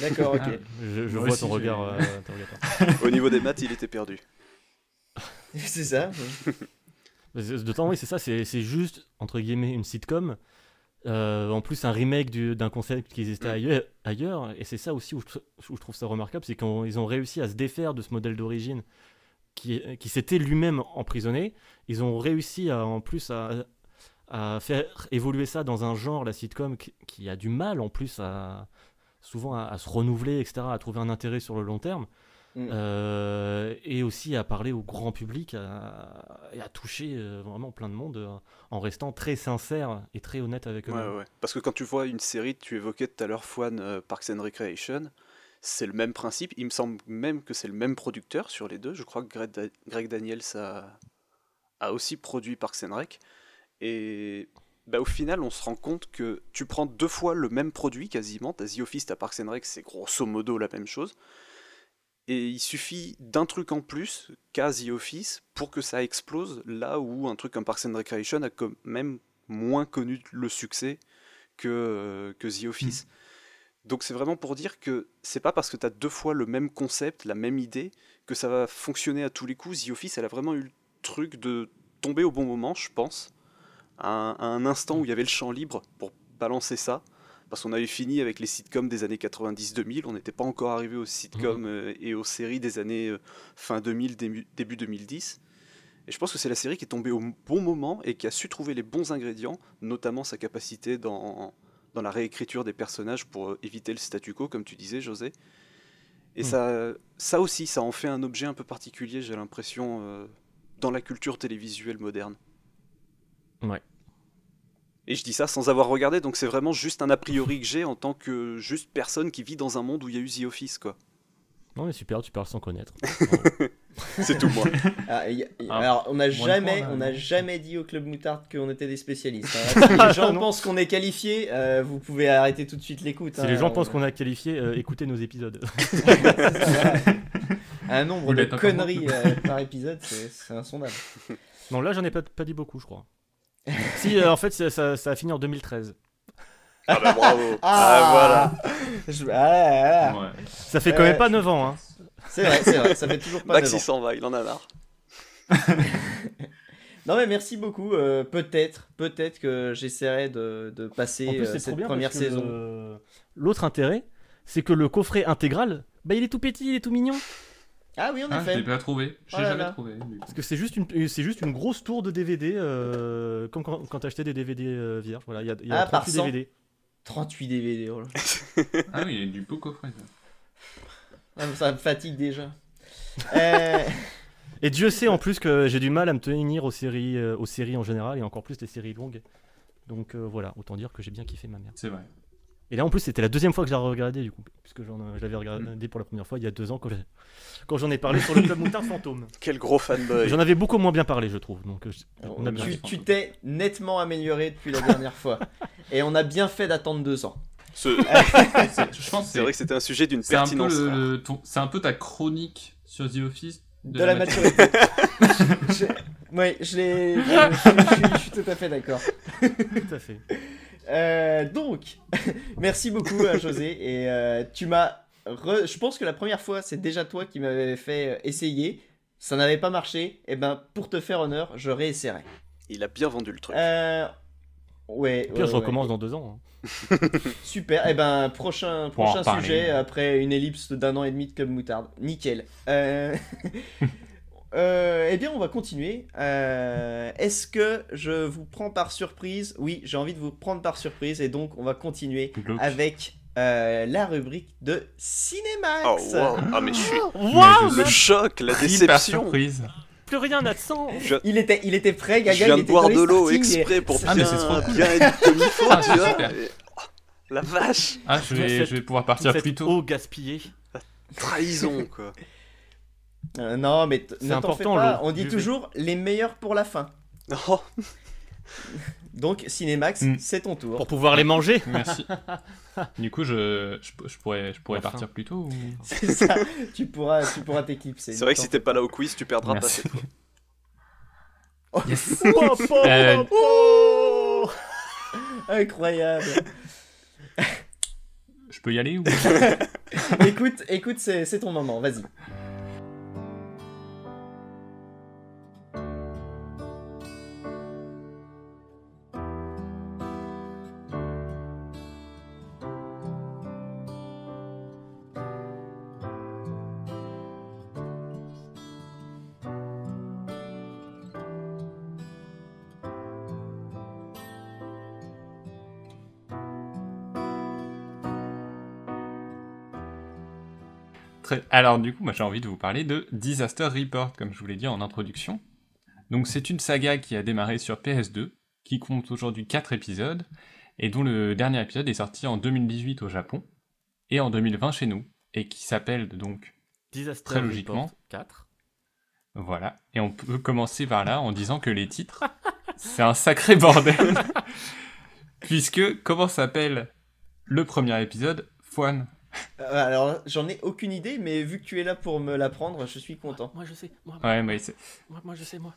D'accord, ok. Ah. <laughs> Je, vois aussi, ton regard euh, <laughs> au niveau des maths, il était perdu. <laughs> c'est ça. C'est- D'autant, oui, c'est ça, c'est c'est juste, entre guillemets, une sitcom. Euh, en plus, un remake du- d'un concept qui existait Mm. ailleurs, ailleurs. Et c'est ça aussi où je, où je trouve ça remarquable, c'est qu'ils ont réussi à se défaire de ce modèle d'origine qui, qui s'était lui-même emprisonné. Ils ont réussi à, en plus à, à faire évoluer ça dans un genre, la sitcom, qui, qui a du mal en plus à souvent à, à se renouveler, etc., à trouver un intérêt sur le long terme. Mm. Euh, et aussi à parler au grand public à- et à toucher euh, vraiment plein de monde en restant très sincère et très honnête avec eux. Ouais, ouais. Parce que quand tu vois une série, tu évoquais tout à l'heure Fouane euh, Parks and Recreation, c'est le même principe. Il me semble même que c'est le même producteur sur les deux. Je crois que Greg, Da- Greg Daniels a, aussi produit Parks and Rec. Et bah, au final, on se rend compte que tu prends deux fois le même produit quasiment. T'as The Office, t'as Parks and Rec, c'est grosso modo la même chose. Et il suffit d'un truc en plus qu'à The Office pour que ça explose là où un truc comme Parks and Recreation a quand même moins connu le succès que, euh, que The Office. Donc c'est vraiment pour dire que c'est pas parce que tu as deux fois le même concept, la même idée, que ça va fonctionner à tous les coups. The Office, elle a vraiment eu le truc de tomber au bon moment, je pense, à un, à un instant où il y avait le champ libre pour balancer ça. Parce qu'on avait fini avec les sitcoms des années 90-2000, on n'était pas encore arrivé aux sitcoms euh, et aux séries des années euh, fin 2000, début, début 2010. Et je pense que c'est la série qui est tombée au bon moment et qui a su trouver les bons ingrédients, notamment sa capacité dans, dans la réécriture des personnages pour euh, éviter le statu quo, comme tu disais, José. Et Mm. ça, ça aussi, ça en fait un objet un peu particulier, j'ai l'impression, euh, dans la culture télévisuelle moderne. Ouais. Et je dis ça sans avoir regardé, donc c'est vraiment juste un a priori que j'ai en tant que juste personne qui vit dans un monde où il y a eu The Office, quoi. Non, mais super, tu parles sans connaître. <laughs> C'est tout moi. Ah, y a- y- Ah, alors, on n'a jamais, on jamais dit au Club Moutarde qu'on était des spécialistes. hein. <laughs> Si les gens pensent qu'on est qualifié, euh, vous pouvez arrêter tout de suite l'écoute. si hein. les gens On- pensent qu'on a qualifié, euh, écoutez nos épisodes. <laughs> Un nombre de conneries euh, par épisode, c'est insondable. non, là, j'en ai pas, pas dit beaucoup, je crois. si, euh, en fait, ça, ça- ça a fini en 2013. Ah bah bravo. <laughs> Ah, voilà. Je- ah, ah, ah. Ouais. Ça fait quand Euh, même pas 9 ans, hein. C'est vrai, c'est vrai, ça fait toujours pas Max neuf il s'en va, il en a marre. <laughs> Non mais merci beaucoup. euh, peut-être, peut-être que j'essaierai de, de passer plus, euh, cette bien première saison. le- L'autre intérêt, c'est que le coffret intégral, bah, il est tout petit, il est tout mignon. Ah oui, en Ah, je effet. l'ai pas trouvé. Je Oh l'ai là jamais là. trouvé. Parce que c'est juste une, c'est juste une grosse tour de DVD, euh, comme quand, quand t'achetais des DVD euh, vierges. Voilà, il y a, y a Ah, par 38 cent. DVD. 38 DVD. oh là. <laughs> Ah oui, il y a du beau coffret. ça. Ah, ça me fatigue déjà. <laughs> Euh, Et Dieu sait en <laughs> plus que j'ai du mal à me tenir aux séries, euh, aux séries en général et encore plus les séries longues. Donc euh, voilà, autant dire que j'ai bien kiffé ma mère. C'est vrai. Et là en plus c'était la deuxième fois que je la regardais du coup, puisque j'en, je l'avais regardé pour la première fois il y a deux ans quand, j'ai- quand j'en ai parlé sur le club <laughs> Moutard Fantôme. Quel gros fanboy. J'en avais beaucoup moins bien parlé je trouve. Donc euh, je- on a bien tu t'es nettement amélioré depuis la dernière fois. Et on a bien fait d'attendre deux ans. Ce- C'est- <laughs> Je pense que C'est vrai que c'était un sujet d'une c'est un, peu pertinence. le- rare. le- ton- c'est un peu ta chronique sur The Office. De, la maturité. <laughs> Je- Oui, je l'ai. Je, je- je suis- je suis tout à fait d'accord. Tout à fait. Euh, donc, <laughs> merci beaucoup à José. Et euh, tu m'as. re- Je pense que la première fois, c'est déjà toi qui m'avais fait euh, essayer. Ça n'avait pas marché. Et ben, pour te faire honneur, je réessayerai. Il a bien vendu le truc. Euh... Ouais. Au pire ouais, je ouais. recommence dans deux ans. hein. <laughs> Super. Et ben, prochain, prochain sujet après une ellipse d'un an et demi de Club Moutarde. Nickel. <laughs> Euh... eh bien, on va continuer. Euh, Est-ce que je vous prends par surprise? Oui, j'ai envie de vous prendre par surprise. Et donc, on va continuer avec euh, la rubrique de Cinémax. Oh wow. Ah mais je suis Waouh je le suis choc, la déception. surprise. Plus rien n'a de sens. Je, Il était, il était prêt, je Gaga. viens il de était boire dans les de l'eau exprès pour Ah, bien, bien être comme il faut, Ah, tu vois. Et- oh, la vache, Ah, je vais, je vais pouvoir partir plus tôt. eau gaspillée. trahison quoi. Euh, non, mais t- C'est ne t'en fais important, pas. On dit toujours les meilleurs pour la fin. Oh, <laughs> Donc, Cinémax, Mm. c'est ton tour. Pour pouvoir les manger. <laughs> Merci. Du coup, je, je, je pourrais, je pourrais Enfin. partir plus tôt ou... <laughs> C'est ça. tu pourras, tu pourras t'éclipser. c'est vrai que si t'es pas là au quiz, tu perdras pas Merci. cette fois. Yes. Oh, oh, Euh, oh, oh. Incroyable. Je peux y aller ou... écoute, écoute, c'est c'est ton moment. Vas-y. Très- Alors du coup, moi j'ai envie de vous parler de Disaster Report, comme je vous l'ai dit en introduction. Donc c'est une saga qui a démarré sur PS2, qui compte aujourd'hui 4 épisodes, et dont le dernier épisode est sorti en 2018 au Japon, et en 2020 chez nous, et qui s'appelle donc... Disaster Très logiquement. Report 4. Voilà, et on peut commencer par là en disant que les titres, <laughs> c'est un sacré bordel. <laughs> Puisque, comment s'appelle le premier épisode? Fouane. Euh, alors, j'en ai aucune idée, mais vu que tu es là pour me l'apprendre, je suis content. Moi je sais, moi, Ouais, mais c'est moi, moi, je sais, moi.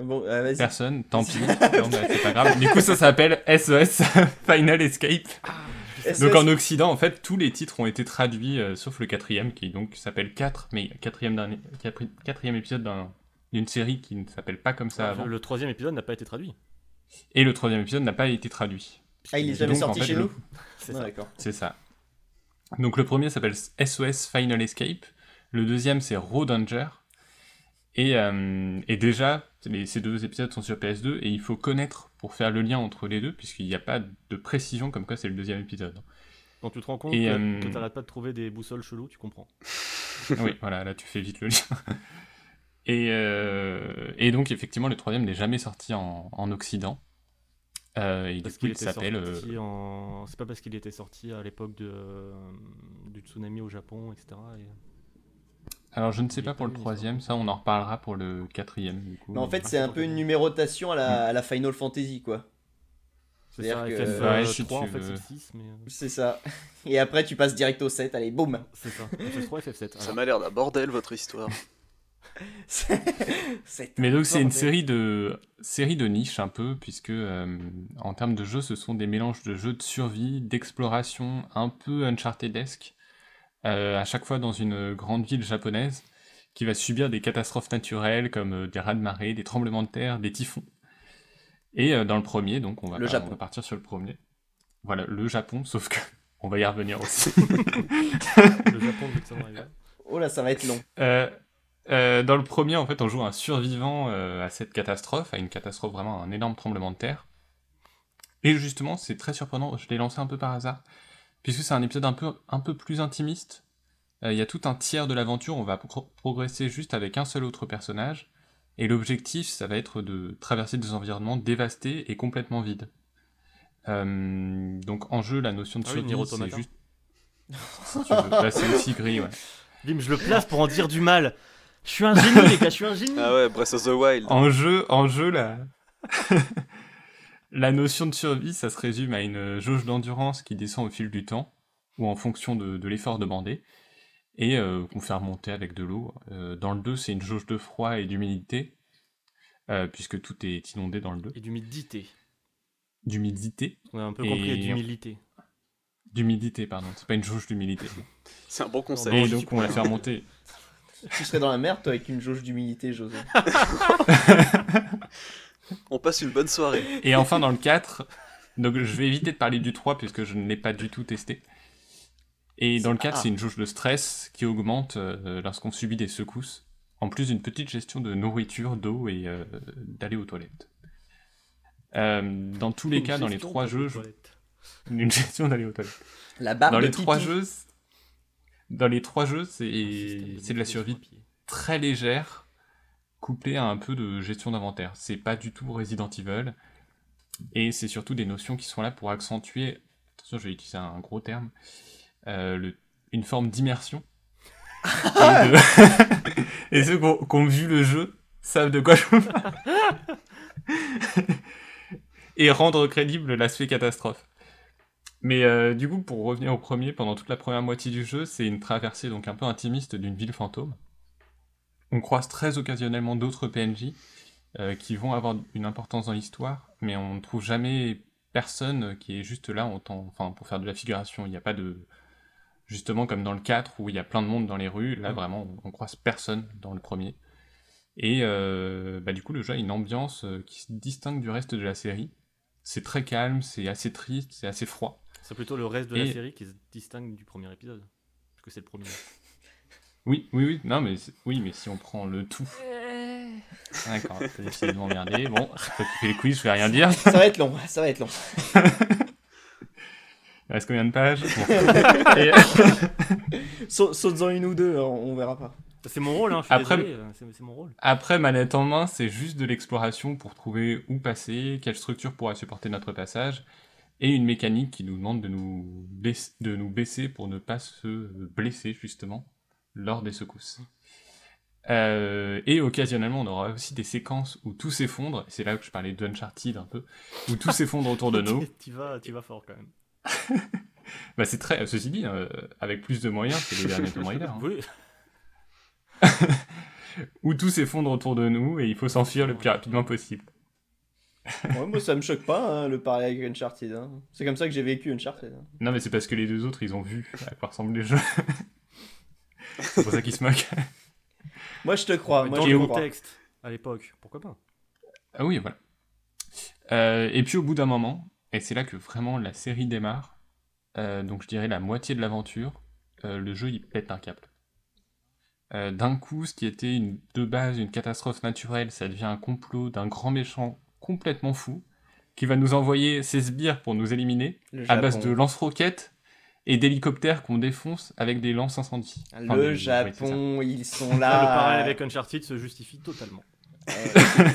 Bon, euh, vas-y. personne, tant pis. <laughs> Non, c'est pas grave. Du coup, ça s'appelle SOS <laughs> Final Escape. SOS. Donc en Occident, en fait, tous les titres ont été traduits, euh, sauf le quatrième, qui donc s'appelle 4, mais quatrième, dernier, quatri- quatrième épisode d'un- d'une série qui ne s'appelle pas comme ça avant. Le troisième épisode n'a pas été traduit. Et le troisième épisode n'a pas été traduit. Ah, il est jamais donc, sorti en fait, chez le- nous C'est Ah, ça. D'accord. C'est ça. Donc le premier s'appelle SOS Final Escape. Le deuxième c'est Raw Danger. Et, euh, et déjà, les- ces deux épisodes sont sur PS2 et il faut connaître pour faire le lien entre les deux, puisqu'il n'y a pas de précision comme quoi c'est le deuxième épisode. Quand tu te rends compte Et, que, euh, que t'arrêtes pas de trouver des boussoles cheloues, tu comprends. <laughs> <laughs> oui, voilà, là tu fais vite le lien. <laughs> Et, euh, et donc effectivement, le troisième n'est jamais sorti en, en Occident. Euh, et du Parce coup, qu'il il s'appelle... euh, en. C'est pas parce qu'il était sorti à l'époque de, euh, du tsunami au Japon, etc. et- Alors je ne sais pas pour le troisième, ça on en reparlera pour le quatrième du coup. Mais en fait, Ah, c'est un peu une numérotation à Mm. la, à la Final Fantasy, quoi. C'est ça, que- FF Ouais, si 3 tu en fait veux. c'est le 6, mais. C'est ça. <laughs> Et après, tu passes direct au 7, allez, boum C'est ça. FF3, FF7. Ça m'a l'air d'un bordel votre histoire. <laughs> C'est Mais donc c'est une série de série de niche un peu puisque euh, en termes de jeux ce sont des mélanges de jeux de survie, d'exploration, un peu Uncharted-esque, euh, à chaque fois dans une grande ville japonaise qui va subir des catastrophes naturelles comme euh, des raz-de-marée, des tremblements de terre, des typhons. Et euh, dans le premier, donc on va, Le pas- Japon. on va partir sur le premier. Voilà, le Japon, sauf que <laughs> on va y revenir aussi. <laughs> <laughs> Le Japon. Oh là, ça va être long. Euh, euh, dans le premier, en fait, on joue un survivant euh, à cette catastrophe, à une catastrophe vraiment, un énorme tremblement de terre. Et justement, c'est très surprenant, je l'ai lancé un peu par hasard, puisque c'est un épisode un peu, un peu plus intimiste. Euh, Il y a tout un tiers de l'aventure, on va pro- progresser juste avec un seul autre personnage, et l'objectif, ça va être de traverser des environnements dévastés et complètement vides. Euh, donc en jeu, la notion de Ah oui, survie, Nier c'est juste... <laughs> Si tu veux. Bah, c'est aussi gris, ouais. Bim, je le place pour en dire du mal. Je suis un génie, les gars, je suis un génie. Ah ouais, Breath of the Wild. En jeu, en jeu, la... <laughs> la notion de survie, ça se résume à une jauge d'endurance qui descend au fil du temps, ou en fonction de, de l'effort demandé, et euh, qu'on fait remonter avec de l'eau. Euh, dans le 2, c'est une jauge de froid et d'humidité, euh, puisque tout est inondé dans le 2. Et d'humidité. D'humidité On a un peu Et- compris d'humilité. D'humidité, pardon, c'est pas une jauge d'humidité. <laughs> C'est un bon conseil. Et donc on va pas- faire monter. Tu serais dans la merde, toi, avec une jauge d'humilité, José. <laughs> On passe une bonne soirée. Et enfin, dans le 4, donc je vais éviter de parler du 3 puisque je ne l'ai pas du tout testé. Et dans le 4, Ah. c'est une jauge de stress qui augmente euh, lorsqu'on subit des secousses, en plus d'une petite gestion de nourriture, d'eau et euh, d'aller aux toilettes. Euh, dans tous les cas, dans les trois jeux, je- une gestion d'aller aux toilettes. La barre Dans de les trois jeux, dans les trois jeux, c'est c'est de la survie très légère, couplée à un peu de gestion d'inventaire. C'est pas du tout Resident Evil, et c'est surtout des notions qui sont là pour accentuer, attention je vais utiliser un gros terme, euh, le- une forme d'immersion. <laughs> et, de- et ceux qui ont, qui ont vu le jeu savent de quoi je parle. <laughs> et rendre crédible l'aspect catastrophe. Mais euh, du coup, pour revenir au premier, pendant toute la première moitié du jeu, c'est une traversée donc un peu intimiste d'une ville fantôme. On croise très occasionnellement d'autres PNJ euh, qui vont avoir une importance dans l'histoire, mais on ne trouve jamais personne qui est juste là en temps, enfin, pour faire de la figuration. Il n'y a pas de... Justement, comme dans le 4, où il y a plein de monde dans les rues, là, vraiment, on, on croise personne dans le premier. Et euh, bah, du coup, le jeu a une ambiance qui se distingue du reste de la série. C'est très calme, c'est assez triste, c'est assez froid. C'est plutôt le reste de la série qui se distingue du premier épisode. Parce que c'est le premier. <laughs> Oui, oui, oui. Non, mais oui, mais si on prend le tout. D'accord. T'as essayé de m'emmerder. Bon, c'est toi qui fais les quiz, je vais rien dire. <laughs> Ça va être long, ça va être long. <laughs> Il reste combien de pages? Bon. Et- Sa- Saute-en une ou deux, on on verra pas. C'est mon rôle, hein, je suis Après- désolé, euh, c'est c'est mon rôle. Après, manette en main, c'est juste de l'exploration pour trouver où passer, quelle structure pourra supporter notre passage, et une mécanique qui nous demande de nous, baisser, de nous baisser pour ne pas se blesser, justement, lors des secousses. Euh, et occasionnellement, on aura aussi des séquences où tout s'effondre, c'est là que je parlais d'Uncharted un peu, où tout s'effondre autour de nous. <laughs> tu, vas, tu vas fort quand même. <laughs> Bah, c'est très, ceci dit, euh, avec plus de moyens, c'est les derniers Tomb Raider. hein. Oui, <laughs> Où tout s'effondre autour de nous et il faut s'enfuir le plus rapidement possible. Ouais, moi, ça me choque pas, hein, le parler avec Uncharted. hein. C'est comme ça que j'ai vécu Uncharted. hein. Non, mais c'est parce que les deux autres, ils ont vu à quoi ressemblent les jeux. <laughs> c'est pour ça qu'ils se moquent. Moi, je te crois. Moi, dans je le te crois. contexte, à l'époque, pourquoi pas? Ah oui, voilà. Euh, et puis au bout d'un moment, et c'est là que vraiment la série démarre. Euh, donc je dirais la moitié de l'aventure, euh, le jeu il pète un câble. Euh, D'un coup, ce qui était une, de base une catastrophe naturelle, ça devient un complot d'un grand méchant complètement fou qui va nous envoyer ses sbires pour nous éliminer à base de lance-roquettes et d'hélicoptères qu'on défonce avec des lances incendies. Enfin, des- Le oui. Japon, ils sont <laughs> Là, le parallèle avec Uncharted se justifie totalement. Euh, <laughs>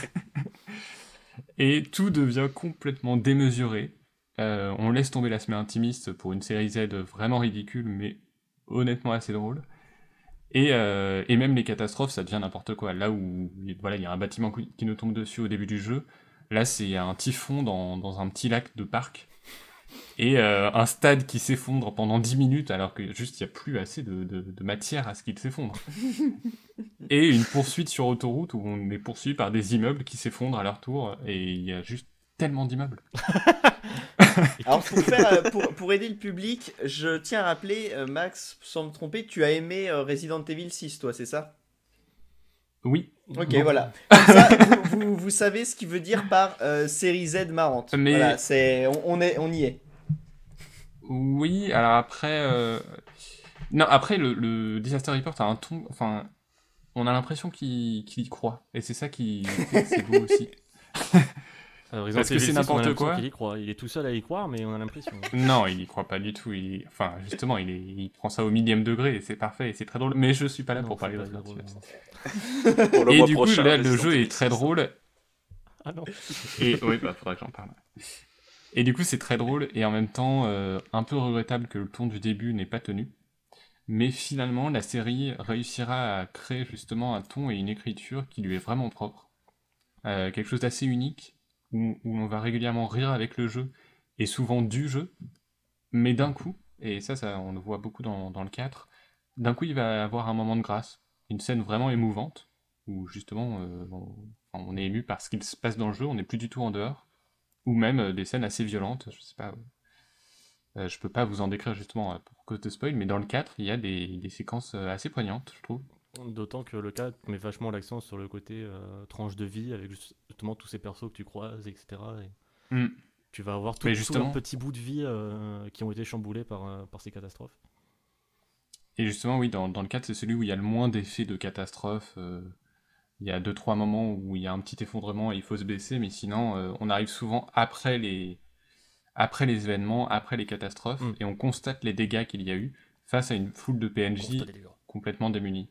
Et tout devient complètement démesuré. Euh, on laisse tomber la semaine intimiste pour une série Z vraiment ridicule, mais honnêtement assez drôle. Et, euh, et même les catastrophes, ça devient n'importe quoi. Là où voilà, il y a un bâtiment qui qui nous tombe dessus au début du jeu, là c'est un typhon dans, dans un petit lac de parc. Et euh, un stade qui s'effondre pendant 10 minutes alors que juste il n'y a plus assez de, de- de matière à ce qu'il s'effondre. <laughs> et une poursuite sur autoroute où on est poursuivi par des immeubles qui s'effondrent à leur tour et il y a juste tellement d'immeubles. <laughs> Alors pour, faire, euh, pour, pour aider le public, je tiens à rappeler, euh, Max, sans me tromper, tu as aimé Resident Evil 6, toi, c'est ça? Oui. Ok, Bon. voilà. <laughs> Comme ça, vous, vous- vous savez ce qu'il veut dire par euh, série Z marrante. Mais- Voilà, c'est, on, on est, on y est. Oui, alors après... euh, Non, après le, le Disaster Report a un ton... Enfin, on a l'impression qu'il qu'il y croit. Et c'est ça qui... c'est beau aussi. <laughs> Resident Parce que c'est 6, on a n'importe quoi. qu'il y croit. Il est tout seul à y croire, mais on a l'impression. <laughs> Non, il y croit pas du tout. Il... Enfin, justement, il, est... il prend ça au millième degré et c'est parfait et c'est très drôle. Mais je suis pas là Non, pour parler de drôle. <laughs> Pour le Et du coup, là, le jeu est très 6. drôle. Ah non. <laughs> Et oui, bah faudra que j'en parle. Et du coup, c'est très drôle et en même temps euh, un peu regrettable que le ton du début n'ait pas tenu. Mais finalement, la série réussira à créer justement un ton et une écriture qui lui est vraiment propre. Euh, quelque chose d'assez unique, où, on va régulièrement rire avec le jeu, et souvent du jeu, mais d'un coup, et ça, ça on le voit beaucoup dans, le 4, d'un coup il va avoir un moment de grâce, une scène vraiment émouvante, où justement euh, on, est ému par ce qu'il se passe dans le jeu, on n'est plus du tout en dehors, ou même euh, des scènes assez violentes, je sais pas. euh, je peux pas vous en décrire justement euh, pour cause de spoil, mais dans le 4, il y a des, séquences assez poignantes, je trouve. D'autant que le 4 met vachement l'accent sur le côté euh, tranche de vie, avec just- justement tous ces persos que tu croises, etc. Et Mm. tu vas avoir tout, Mais tout justement- leurs petits bouts de vie euh, qui ont été chamboulés par, euh, par ces catastrophes. Et justement, oui, dans, dans le 4, c'est celui où il y a le moins d'effets de catastrophe. euh, il y a deux, trois moments où il y a un petit effondrement et il faut se baisser, mais sinon, on arrive souvent après les, après les événements, après les catastrophes, Mm. et on constate les dégâts qu'il y a eu face à une foule de PNJ complètement démunis.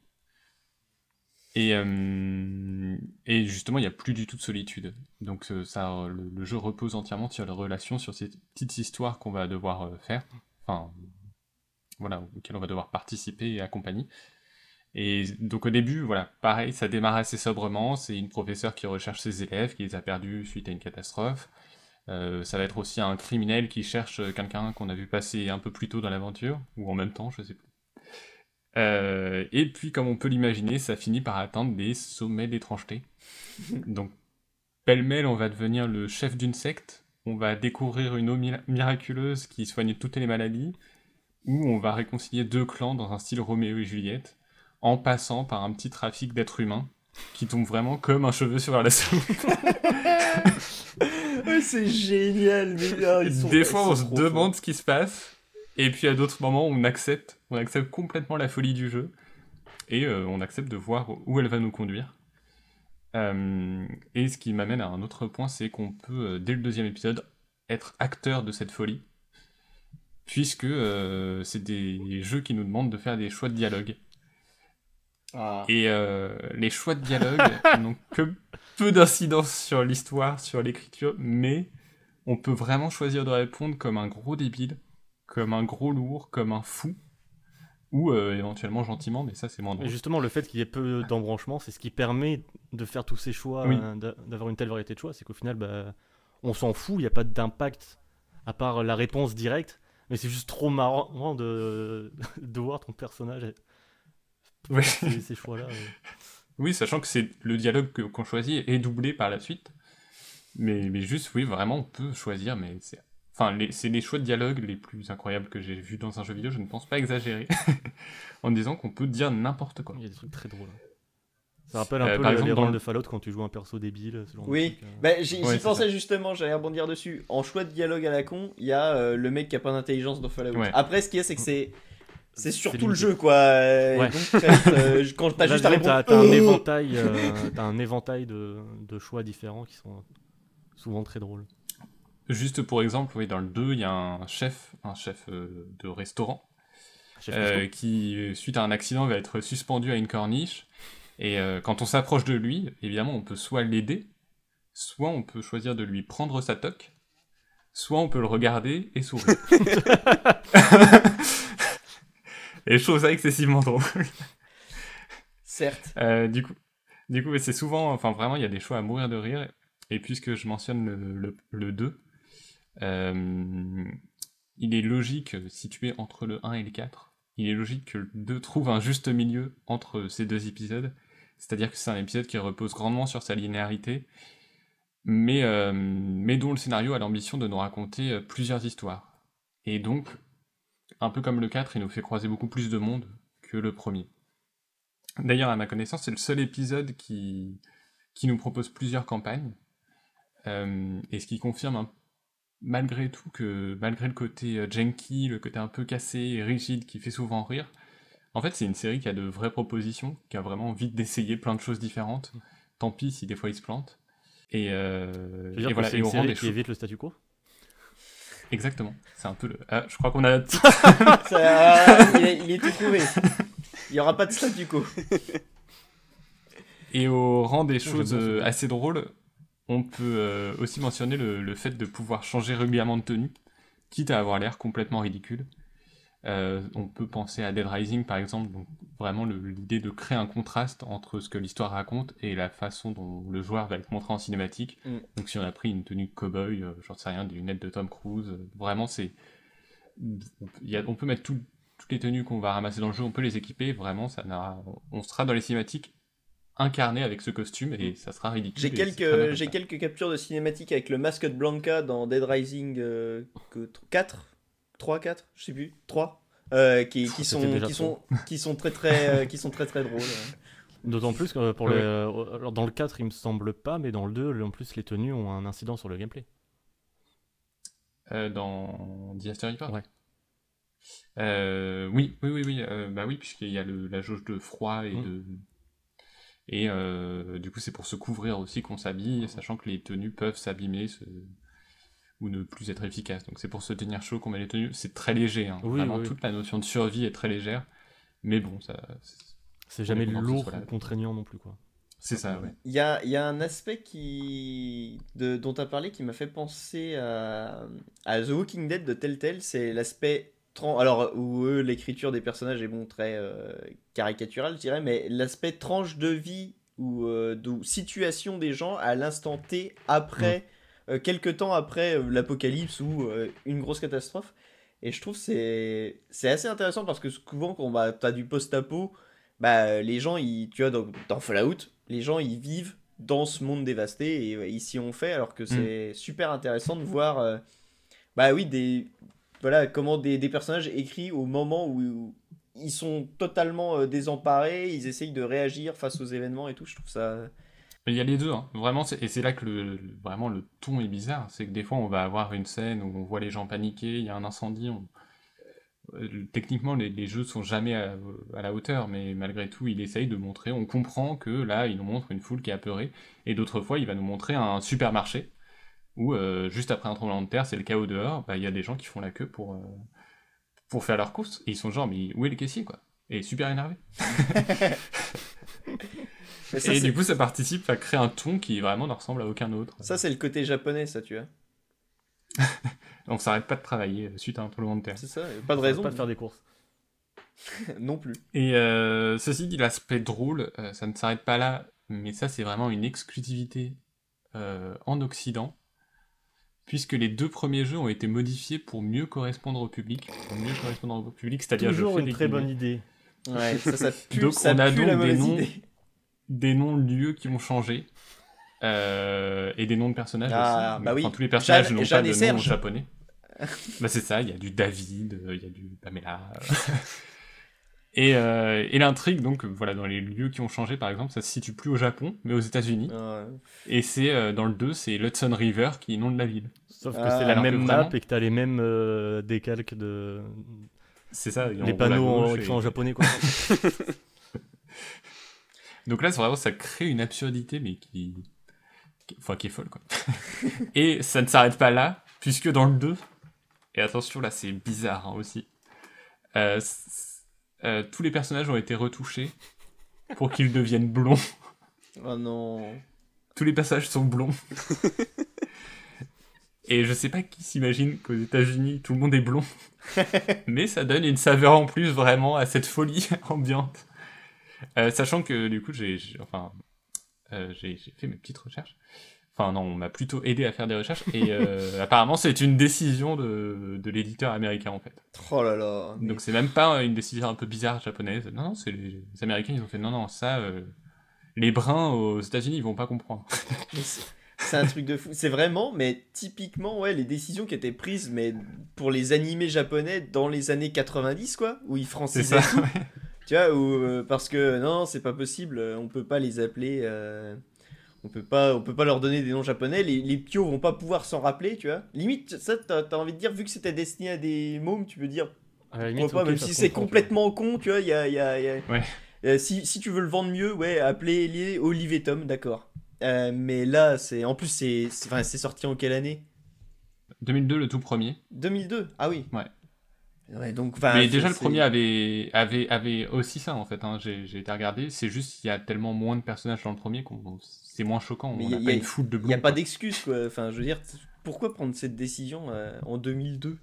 Et, euh, et justement, il n'y a plus du tout de solitude. Donc euh, ça, le, le jeu repose entièrement sur les relations, sur ces petites histoires qu'on va devoir euh, faire, enfin, voilà, auxquelles on va devoir participer et accompagner. Et donc au début, voilà, pareil, ça démarre assez sobrement. C'est une professeure qui recherche ses élèves, qui les a perdus suite à une catastrophe. Ça va être aussi un criminel qui cherche quelqu'un qu'on a vu passer un peu plus tôt dans l'aventure, ou en même temps, je sais plus. Euh, et puis, comme on peut l'imaginer, ça finit par atteindre des sommets d'étrangeté. <laughs> Donc, pêle-mêle, on va devenir le chef d'une secte, on va découvrir une eau mira- miraculeuse qui soigne toutes les maladies, ou on va réconcilier deux clans dans un style Roméo et Juliette, en passant par un petit trafic d'êtres humains qui tombe vraiment comme un cheveu sur la <laughs> soupe. C'est génial, mais ils sont- Des fois, on se demande ce qui se passe, et puis à d'autres moments, on accepte, on accepte complètement la folie du jeu, et euh, on accepte de voir où elle va nous conduire. Euh, et ce qui m'amène à un autre point, c'est qu'on peut, euh, dès le deuxième épisode, être acteur de cette folie, puisque euh, c'est des jeux qui nous demandent de faire des choix de dialogue. Ah. Et les choix de dialogue <laughs> n'ont que peu d'incidence sur l'histoire, sur l'écriture, mais on peut vraiment choisir de répondre comme un gros débile, comme un gros lourd, comme un fou, ou euh, éventuellement gentiment, mais ça c'est moins Et drôle. justement, le fait qu'il y ait peu d'embranchements, c'est ce qui permet de faire tous ces choix, Oui. euh, d'a- d'avoir une telle variété de choix. C'est qu'au final, bah, on s'en fout, il n'y a pas d'impact à part la réponse directe. Mais c'est juste trop marrant de, <laughs> de voir ton personnage <laughs> Ouais. ces, ces choix-là. Oui, sachant que c'est le dialogue qu'on choisit est doublé par la suite. Mais, mais juste, oui, vraiment, on peut choisir, mais c'est... Enfin, les- c'est les choix de dialogue les plus incroyables que j'ai vus dans un jeu vidéo, je ne pense pas exagérer, <laughs> en disant qu'on peut dire n'importe quoi. Il y a des trucs très drôles. Ça rappelle un Euh, peu par les, exemple, les rôles le- de Fallout quand tu joues un perso débile. ce genre Oui, truc, euh. bah, j'y Ouais, pensais ça. justement, j'allais rebondir dessus. En choix de dialogue à la con, il y a euh, le mec qui a pas d'intelligence dans Fallout. Ouais. Après, ce qu'il y a, c'est que c'est. C'est surtout le jeu, quoi. Ouais. Donc, euh, <laughs> quand t'as Là, juste à répondre. t'as- t'as un Euh, éventail, euh, t'as un éventail de, de choix différents qui sont souvent très drôles. Juste pour exemple, oui, dans le 2, il y a un chef, un chef euh, de restaurant, Chef euh, qui, suite à un accident, va être suspendu à une corniche. Et euh, quand on s'approche de lui, évidemment, on peut soit l'aider, soit on peut choisir de lui prendre sa toque, soit on peut le regarder et sourire. <laughs> et je trouve ça excessivement drôle. Certes. Euh, du coup, du coup, c'est souvent, enfin vraiment, il y a des choix à mourir de rire. Et puisque je mentionne le, le, le 2, euh, il est logique, situé entre le 1 et le 4, il est logique que le 2 trouve un juste milieu entre ces deux épisodes. C'est-à-dire que c'est un épisode qui repose grandement sur sa linéarité, mais, euh, mais dont le scénario a l'ambition de nous raconter euh, plusieurs histoires. Et donc, un peu comme le 4, il nous fait croiser beaucoup plus de monde que le premier. D'ailleurs, à ma connaissance, c'est le seul épisode qui, qui nous propose plusieurs campagnes, et ce qui confirme un- malgré tout que malgré le côté euh, janky, le côté un peu cassé et rigide qui fait souvent rire, en fait c'est une série qui a de vraies propositions, qui a vraiment envie d'essayer plein de choses différentes. Tant pis si des fois il se plante. Et, euh, et voilà, c'est et une au rang série des qui choses. évite le statu quo? Exactement. C'est un peu le. Ah, je crois qu'on a. <laughs> <laughs> Ça- il, est, il est tout trouvé. Il y aura pas de statu quo. Et au rang des choses euh, assez drôles, on peut euh, aussi mentionner le, le fait de pouvoir changer régulièrement de tenue, quitte à avoir l'air complètement ridicule. Euh, on peut penser à Dead Rising par exemple, donc vraiment l'idée de créer un contraste entre ce que l'histoire raconte et la façon dont le joueur va être montré en cinématique. Mm. Donc si on a pris une tenue de cow-boy, euh, j'en sais rien, des lunettes de Tom Cruise, euh, vraiment c'est... on peut- mettre tout- toutes les tenues qu'on va ramasser dans le jeu, on peut les équiper, vraiment ça on sera dans les cinématiques incarné avec ce costume et ça sera ridicule. J'ai quelques, j'ai captures de cinématiques avec le masque de Blanca dans Dead Rising euh, que 4 3 4 je sais plus 3 euh, qui, qui C'était sont déjà qui trop. sont qui sont très très euh, <laughs> qui sont très très drôles. D'autant plus que euh, pour Ouais. les, euh, alors dans le 4, il me semble pas, mais dans le 2, en plus, les tenues ont un incident sur le gameplay. Euh, dans The After Report? Ouais. Euh, oui, oui, oui, oui, euh, bah oui, puisqu'il y a le, la jauge de froid et Mm. de. Et euh, du coup, c'est pour se couvrir aussi qu'on s'habille, sachant que les tenues peuvent s'abîmer se- ou ne plus être efficaces. Donc c'est pour se tenir chaud qu'on met les tenues. C'est très léger, hein. Oui, vraiment oui, toute la notion de survie est très légère. Mais bon, ça, C'est jamais lourd ou contraignant non plus, quoi. c'est ça, ouais. Il y a, il y a un aspect qui de, dont tu as parlé qui m'a fait penser à, à The Walking Dead de Telltale, c'est l'aspect alors où eux l'écriture des personnages est bon très euh, caricaturale je dirais mais l'aspect tranche de vie ou euh, de situation des gens à l'instant T après euh, quelques temps après euh, l'apocalypse ou euh, une grosse catastrophe. Et je trouve que c'est c'est assez intéressant parce que souvent quand bah, tu as du post-apo bah les gens ils tu vois dans, dans Fallout les gens ils vivent dans ce monde dévasté et euh, s'y ont fait alors que c'est super intéressant de voir euh, bah oui des voilà comment des, personnages écrits au moment où, ils sont totalement euh, désemparés ils essayent de réagir face aux événements et tout je trouve ça Il y a les deux, hein. vraiment, et c'est là que le, vraiment le ton est bizarre. C'est que des fois, on va avoir une scène où on voit les gens paniquer, il y a un incendie. euh, Techniquement, les, jeux sont jamais à, à la hauteur, mais malgré tout, il essaye de montrer. On comprend que là, il nous montre une foule qui est apeurée, et d'autres fois, il va nous montrer un supermarché où, euh, juste après un tremblement de terre, c'est le chaos dehors, bah, il y a des gens qui font la queue pour, euh, pour faire leurs courses, et ils sont genre, mais où est le caissier, quoi? Et super énervé. <laughs> Ça, et du coup, ça participe à créer un ton qui vraiment ne ressemble à aucun autre. ça c'est le côté japonais ça tu vois <laughs> On s'arrête pas de travailler suite à un tremblement de terre. c'est ça pas de raison Pas de faire des courses. <laughs> non plus Et euh, ceci dit, l'aspect drôle, euh, ça ne s'arrête pas là, mais ça c'est vraiment une exclusivité euh, en Occident, puisque les deux premiers jeux ont été modifiés pour mieux correspondre au public. Pour mieux correspondre au public, c'est-à-dire je Toujours fais une très bonne idée. ouais ça, ça <laughs> pue, Donc, ça on a donc des noms idée des noms de lieux qui ont changé. euh, et des noms de personnages Ah, aussi. bah oui. Tous les personnages n'ont pas de nom japonais. bah c'est ça, il y a du David, euh, il y a du Pamela. <laughs> euh. Et, euh, et l'intrigue, donc, voilà, dans les lieux qui ont changé, par exemple, ça se situe plus au Japon, mais aux États-Unis. Ouais. Et c'est euh, dans le 2, c'est l'Hudson River qui est le nom de la ville. Sauf que Ah, c'est la alors même map vraiment- et que t'as les mêmes euh, décalques de. C'est ça. les panneaux en, qui sont en japonais, quoi. <laughs> <laughs> Donc là, vraiment, ça crée une absurdité, mais qui, enfin, qui est folle, quoi. <laughs> et ça ne s'arrête pas là, puisque dans le 2, et attention, là, c'est bizarre hein, aussi, euh, euh, tous les personnages ont été retouchés pour qu'ils deviennent blonds. Oh non. Tous les personnages sont blonds. <laughs> Et je sais pas qui s'imagine qu'aux États-Unis tout le monde est blond, <laughs> mais ça donne une saveur en plus vraiment à cette folie <laughs> ambiante. Euh, sachant que du coup j'ai, enfin, euh, j'ai fait mes petites recherches. Enfin non, on m'a plutôt aidé à faire des recherches et euh, <laughs> apparemment c'est une décision de, de l'éditeur américain en fait. Oh là là. mais- Donc c'est même pas une décision un peu bizarre japonaise. Non non, c'est les, les Américains ils ont fait non non ça. euh, les bruns aux États-Unis ils vont pas comprendre. <laughs> C'est- un truc de fou. C'est vraiment, mais typiquement, ouais, les décisions qui étaient prises, mais pour les animés japonais dans les années 90, quoi, où ils C'est francisaient ça. tout. Tu vois, ou euh, parce que non, c'est pas possible, on peut pas les appeler, on peut pas, on peut pas leur donner des noms japonais. Les, les pios vont pas pouvoir s'en rappeler, tu vois. Limite, ça, t'as as envie de dire, vu que c'était destiné à des mômes, tu peux dire, À la pourquoi limite, pas, ok, même si c'est complètement con, tu vois, il y a, il y a- y a- Ouais. euh, si, si tu veux le vendre mieux, ouais, appelez-les Olive et Tom, d'accord. Euh, mais là, c'est, en plus, c'est, c'est, enfin, c'est sorti en quelle année? 2002 le tout premier. 2002. Ah oui. Ouais. Ouais, donc, Mais déjà, le premier avait, avait, avait aussi ça, en fait. hein. J'ai j'ai été regardé. C'est juste qu'il y a tellement moins de personnages dans le premier qu'on c'est moins choquant. Mais on y a- a- une foule de Il n'y a pas d'excuse, quoi. Enfin, je veux dire, pourquoi prendre cette décision euh, en 2002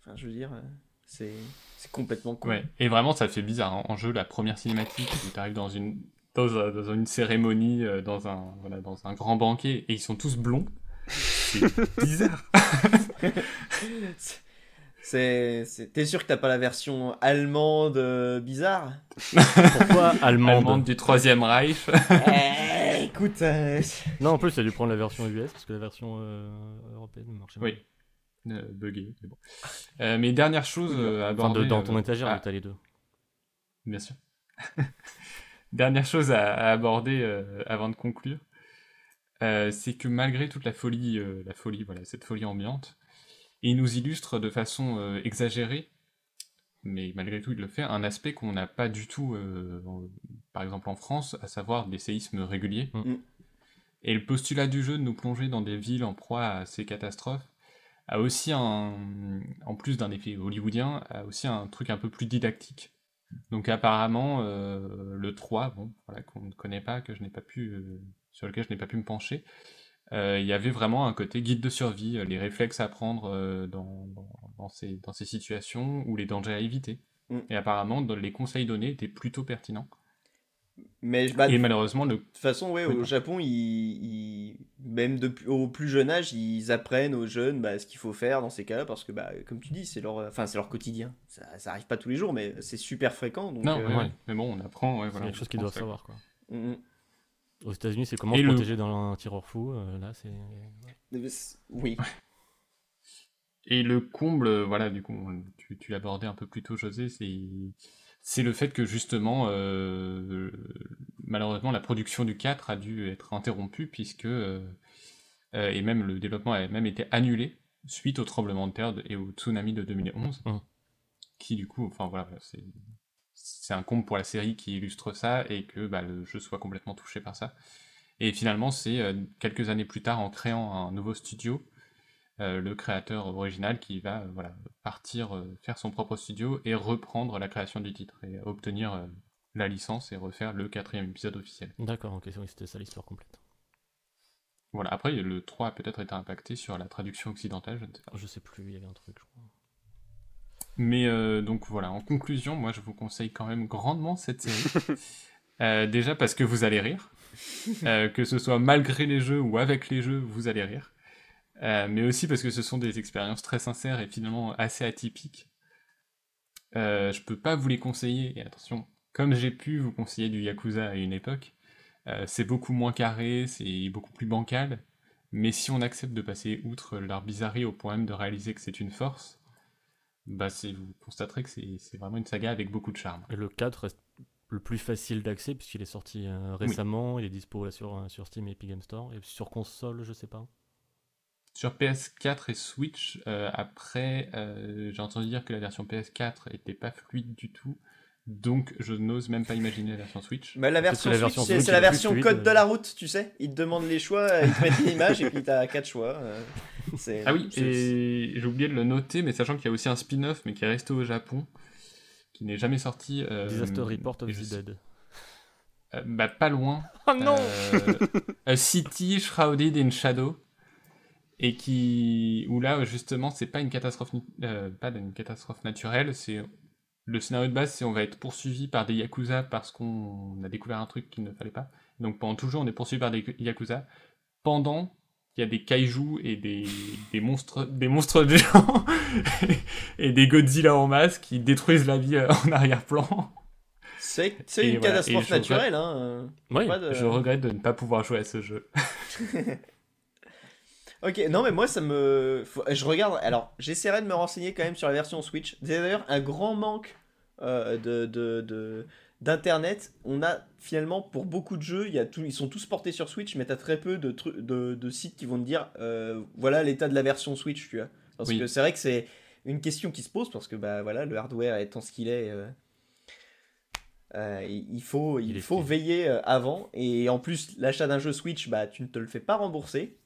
Enfin, je veux dire, euh, c'est, c'est complètement con. Ouais. Et vraiment, ça fait bizarre. hein. En jeu, la première cinématique, où tu arrives dans une, dans, un- dans une cérémonie, euh, dans, un, voilà, dans un grand banquet, et ils sont tous blonds. C'est <laughs> bizarre. <laughs> C'est, c'est- T'es sûr que t'as pas la version allemande euh, bizarre? Pourquoi <laughs> allemande, Allemande du Troisième Reich? Écoute, euh, <laughs> Non, en plus, il a dû prendre la version US parce que la version euh, européenne ne marchait pas. Oui. Euh, buggé, mais bon. Euh, mais dernière chose à Enfin, aborder. de- dans euh, ton étagère, ah, où t'as les deux. Bien sûr. <laughs> Dernière chose à, à aborder euh, avant de conclure, euh, c'est que malgré toute la folie, euh, la folie, voilà, cette folie ambiante, il nous illustre de façon euh, exagérée, mais malgré tout il le fait, un aspect qu'on n'a pas du tout, euh, en- par exemple en France, à savoir des séismes réguliers. Mm. Et le postulat du jeu de nous plonger dans des villes en proie à ces catastrophes a aussi un, en plus d'un effet hollywoodien, a aussi un truc un peu plus didactique. Donc apparemment, euh, le 3, bon, voilà, qu'on ne connaît pas, que je n'ai pas pu, euh, sur lequel je n'ai pas pu me pencher, euh, il y avait vraiment un côté guide de survie, euh, les réflexes à prendre euh, dans, dans, dans ces, dans ces situations ou les dangers à éviter. Mm. Et apparemment, dans- les conseils donnés étaient plutôt pertinents. mais bah, Et de malheureusement, le... toute façon, ouais, Oui, au. Japon, ils, ils- même depuis, au plus jeune âge, ils apprennent aux jeunes bah, ce qu'il faut faire dans ces cas-là, parce que, bah, comme tu dis, c'est leur, enfin, c'est leur quotidien. Ça, ça arrive pas tous les jours, mais c'est super fréquent. Donc, non, euh, ouais, ouais. mais bon, on apprend. Ouais, C'est voilà, quelque on chose qu'ils apprend doivent savoir, quoi. mm, mm. Aux États-Unis, c'est comment Et se le- protéger dans un tireur fou. euh, là, c'est. Oui. Et le comble, voilà, du coup, tu, tu l'abordais un peu plus tôt, José, c'est, c'est le fait que justement, euh, malheureusement, la production du 4 a dû être interrompue, puisque, euh, et même le développement a même été annulé suite au tremblement de terre et au tsunami de 2011, Mhm. qui du coup, enfin voilà, c'est, c'est un comble pour la série qui illustre ça, et que bah, le jeu soit complètement touché par ça. Et finalement, c'est euh, quelques années plus tard, en créant un nouveau studio, euh, le créateur original qui va euh, voilà, partir faire son propre studio et reprendre la création du titre et obtenir la licence et refaire le quatrième épisode officiel. D'accord, ok, oui, c'était ça l'histoire complète. Voilà, après le 3 a peut-être été impacté sur la traduction occidentale, je ne sais pas. Je sais plus, il y avait un truc, je crois. Mais euh, donc voilà, en conclusion, moi je vous conseille quand même grandement cette série. <laughs> Euh, déjà parce que vous allez rire, Euh, que ce soit malgré les jeux ou avec les jeux, vous allez rire. Mais aussi parce que ce sont des expériences très sincères et finalement assez atypiques. Je peux pas vous les conseiller, et attention, comme j'ai pu vous conseiller du Yakuza à une époque, c'est beaucoup moins carré, c'est beaucoup plus bancal, mais si on accepte de passer outre leur bizarrerie au point même de réaliser que c'est une force, bah vous constaterez que c'est vraiment une saga avec beaucoup de charme. Et le 4 reste le plus facile d'accès puisqu'il est sorti euh, récemment, il est dispo là, sur, sur Steam et Epic Game Store. Et sur console, je sais pas. Sur PS4 et Switch, euh, après, euh, j'ai entendu dire que la version PS4 était pas fluide du tout, donc je n'ose même pas imaginer la version Switch. Mais la version Switch, c'est la version fluide, code de euh. la route, tu sais. Ils te demandent les choix, euh, ils te mettent une image et puis t'as quatre choix. euh, c'est- Ah oui, c'est- et j'ai oublié de le noter, mais sachant qu'il y a aussi un spin-off, mais qui est resté au Japon, qui n'est jamais sorti. euh, Disaster Report of je the sais- Dead. euh, bah pas loin. Oh non Euh, A City Shrouded in Shadow. Et qui. Où là, justement, c'est pas une catastrophe, euh, pas une catastrophe naturelle, c'est. Le scénario de base, c'est on va être poursuivi par des Yakuza parce qu'on a découvert un truc qu'il ne fallait pas. Donc pendant toujours, on est poursuivi par des Yakuza. Pendant, il y a des kaijus et des, des monstres des monstres géants <laughs> et des Godzilla en masse qui détruisent la vie euh, en arrière-plan. C'est une voilà, catastrophe naturelle. Hein. euh, Oui, pas de- Je regrette de ne pas pouvoir jouer à ce jeu. <laughs> Ok, non mais moi ça me... faut- Je regarde, alors j'essaierai de me renseigner quand même sur la version Switch. C'est d'ailleurs un grand manque euh, de, de, de- d'internet. On a finalement pour beaucoup de jeux, il y a tout, ils sont tous portés sur Switch, mais t'as très peu de, tru- de, de sites qui vont te dire euh, voilà l'état de la version Switch, tu vois. Parce Oui. que c'est vrai que c'est une question qui se pose parce que bah voilà le hardware étant ce qu'il est. euh, euh, il faut, il faut fait. veiller avant et en plus l'achat d'un jeu Switch bah tu ne te le fais pas rembourser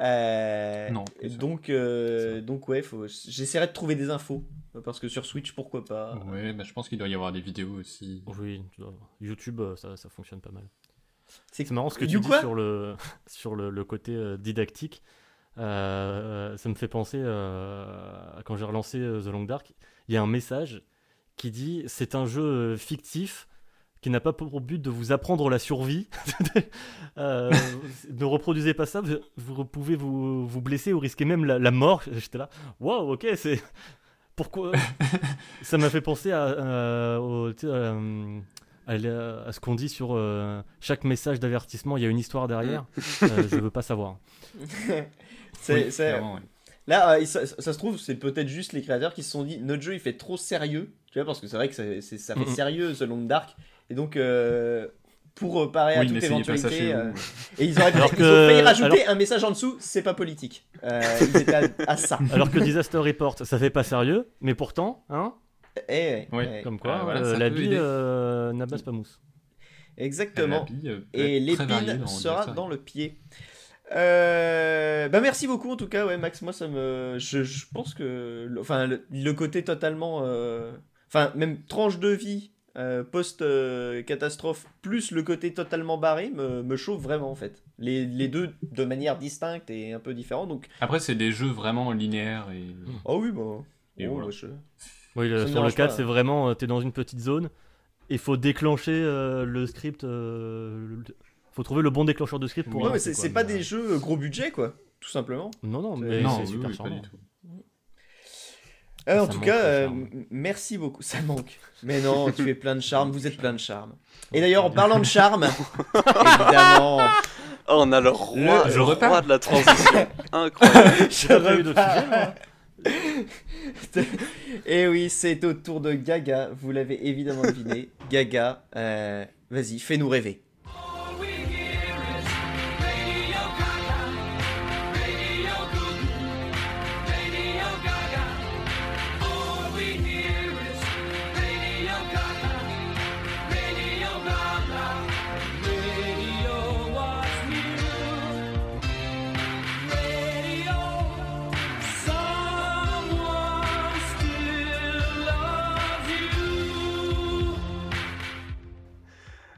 Euh, Non, donc euh, donc ouais faut j'essaierai de trouver des infos parce que sur Switch pourquoi pas Ouais, bah, je pense qu'il doit y avoir des vidéos aussi. Oui, YouTube, euh, ça, ça fonctionne pas mal. c'est C'est marrant ce que tu dis sur le, <laughs> sur le, le côté euh, didactique. Euh, ça me fait penser euh, à quand j'ai relancé The Long Dark. Il y a un message qui dit c'est un jeu euh, fictif qui n'a pas pour but de vous apprendre la survie. <laughs> Euh, ne reproduisez pas ça, vous, vous pouvez vous, vous blesser ou risquer même la, la mort. <laughs> J'étais là, waouh, ok, c'est. Pourquoi? <laughs> Ça m'a fait penser à, à- au- euh, à, la- à ce qu'on dit sur euh, chaque message d'avertissement, il y a une histoire derrière. Euh, je veux pas savoir. c'est Oui, c'est- clairement, ouais. là ça, ça se trouve c'est peut-être juste les créateurs qui se sont dit notre jeu il fait trop sérieux tu vois parce que c'est vrai que ça, c'est- ça fait sérieux The Long Dark et donc euh, pour euh, parer à Oui, toute pas ça éventualité euh, et ils auraient <laughs> Alors ils que- ont failli rajouter un message en dessous c'est pas politique. Euh, ils étaient à, à ça. <laughs> Alors que Disaster Report, ça fait pas sérieux, mais pourtant, hein, Eh, Oui. eh, comme quoi, Ah, voilà, euh, la bille euh, n'abasse pas mousse. exactement. Bille, et l'épine sera dans le pied. Euh, bah merci beaucoup en tout cas. Ouais Max moi ça me je, je pense que le- enfin le, le côté totalement euh, enfin même tranche de vie post catastrophe plus le côté totalement barré me, me chauffe vraiment en fait les, les deux de manière distincte et un peu différente donc Après, c'est des jeux vraiment linéaires et. oh oui bon Et oh, voilà. bah, je- Oui, le- sur le dérange 4, pas. c'est vraiment, euh, t'es dans une petite zone, il faut déclencher euh, le script, euh, le- faut trouver le bon déclencheur de script pour Oui, c'est quoi, c'est pas mais, des euh, jeux gros budget quoi tout simplement Non, non, mais non, c'est oui, super oui, pas charmant. du tout. Euh, en tout cas, euh, merci beaucoup. Ça manque. Mais non, <laughs> tu es plein de charme. Vous êtes plein de charme. Et d'ailleurs, en parlant de charme, <laughs> évidemment, Oh, on a le roi, Le- le roi de la transition. <laughs> Incroyable. je T'as pas eu d'autres repars. sujets, Et oui, c'est au tour de Gaga. Vous l'avez évidemment deviné. Gaga, euh, vas-y, fais-nous rêver.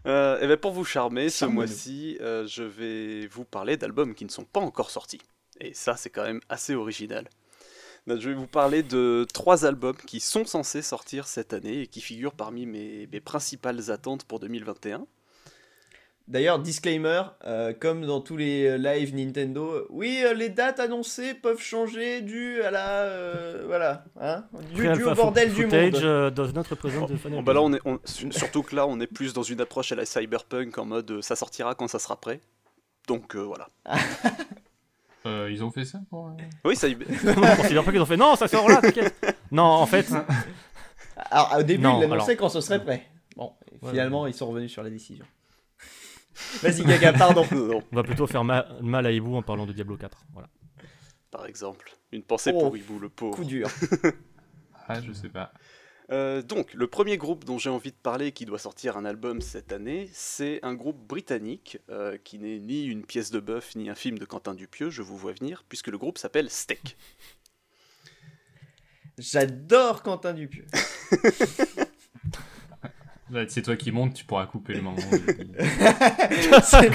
Euh, et ben pour vous charmer, ce mois-ci, euh, je vais vous parler d'albums qui ne sont pas encore sortis. Et ça, c'est quand même assez original. Donc, je vais vous parler de trois albums qui sont censés sortir cette année et qui figurent parmi mes, mes principales attentes pour 2021. D'ailleurs, disclaimer, euh, comme dans tous les euh, lives Nintendo, oui, euh, les dates annoncées peuvent changer dû à la. euh, voilà, hein, dû, dû Pre-alpha au bordel du footage monde. euh, does not represent the final Bon, bah là, on est, on- surtout que là, on est plus dans une approche à la cyberpunk en mode ça sortira quand ça sera prêt. Donc euh, voilà. <laughs> Euh, ils ont fait ça pour. euh, Oui, ça considère pas qu'ils ont fait non, ça sort là, t'inquiète. Non, en fait, Alors, au début, Non, il annonçait quand ce serait prêt. Bon, et Ouais, finalement, ils sont revenus sur la décision. Vas-y, Gaga, pardon. <laughs> Non, on va plutôt faire ma- mal à Hibou en parlant de Diablo 4. Voilà. par exemple. Une pensée Oh, pour Hibou, le pauvre. Coup dur. <laughs> Ah, je sais pas. Euh, donc, le premier groupe dont j'ai envie de parler qui doit sortir un album cette année, c'est un groupe britannique euh, qui n'est ni une pièce de bœuf ni un film de Quentin Dupieux, je vous vois venir, puisque le groupe s'appelle Steak. J'adore Quentin Dupieux. <laughs> C'est toi qui montes, tu pourras couper le moment. <laughs>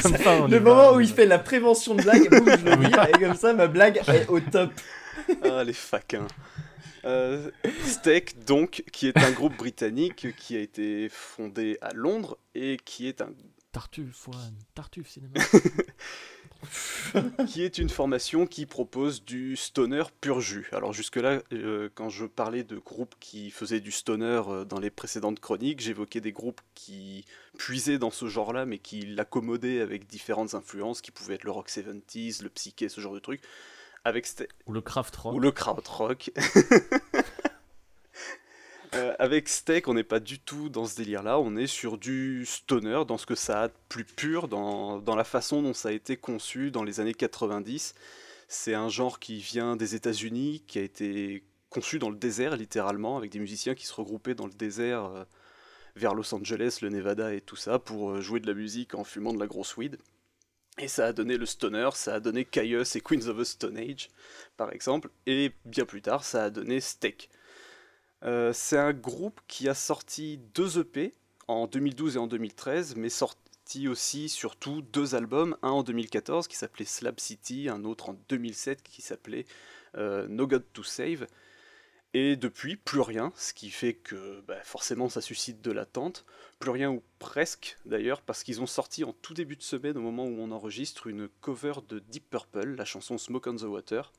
Comme ça, le moment où il fait la prévention de blague, boum, je le et comme ça, ma blague <laughs> est au top. Ah, les faquins. Euh, Steak, donc, qui est un groupe britannique qui a été fondé à Londres et qui est un Tartuffe, One, Tartuffe Cinéma. <laughs> <laughs> qui est une formation qui propose du stoner pur jus. Alors jusque-là, euh, quand je parlais de groupes qui faisaient du stoner euh, dans les précédentes chroniques, j'évoquais des groupes qui puisaient dans ce genre-là, mais qui l'accommodaient avec différentes influences, qui pouvaient être le rock 70s, le psyché, ce genre de trucs, avec Ou le Craft Rock. ou le krautrock. <laughs> Euh, avec Steak, on n'est pas du tout dans ce délire-là, on est sur du stoner, dans ce que ça a de plus pur, dans, la façon dont ça a été conçu dans les années 90. C'est un genre qui vient des États-Unis, qui a été conçu dans le désert littéralement, avec des musiciens qui se regroupaient dans le désert euh, vers Los Angeles, le Nevada et tout ça, pour euh, jouer de la musique en fumant de la grosse weed. Et ça a donné le stoner, ça a donné Caius et Queens of the Stone Age, par exemple, et bien plus tard, ça a donné Steak. Euh, c'est un groupe qui a sorti deux EP en 2012 et en 2013, mais sorti aussi surtout deux albums, un en 2014 qui s'appelait Slab City, un autre en 2007 qui s'appelait euh, No God to Save. Et depuis, plus rien, ce qui fait que bah, forcément ça suscite de l'attente. Plus rien ou presque d'ailleurs, parce qu'ils ont sorti en tout début de semaine, au moment où on enregistre, une cover de Deep Purple, la chanson Smoke on the Water,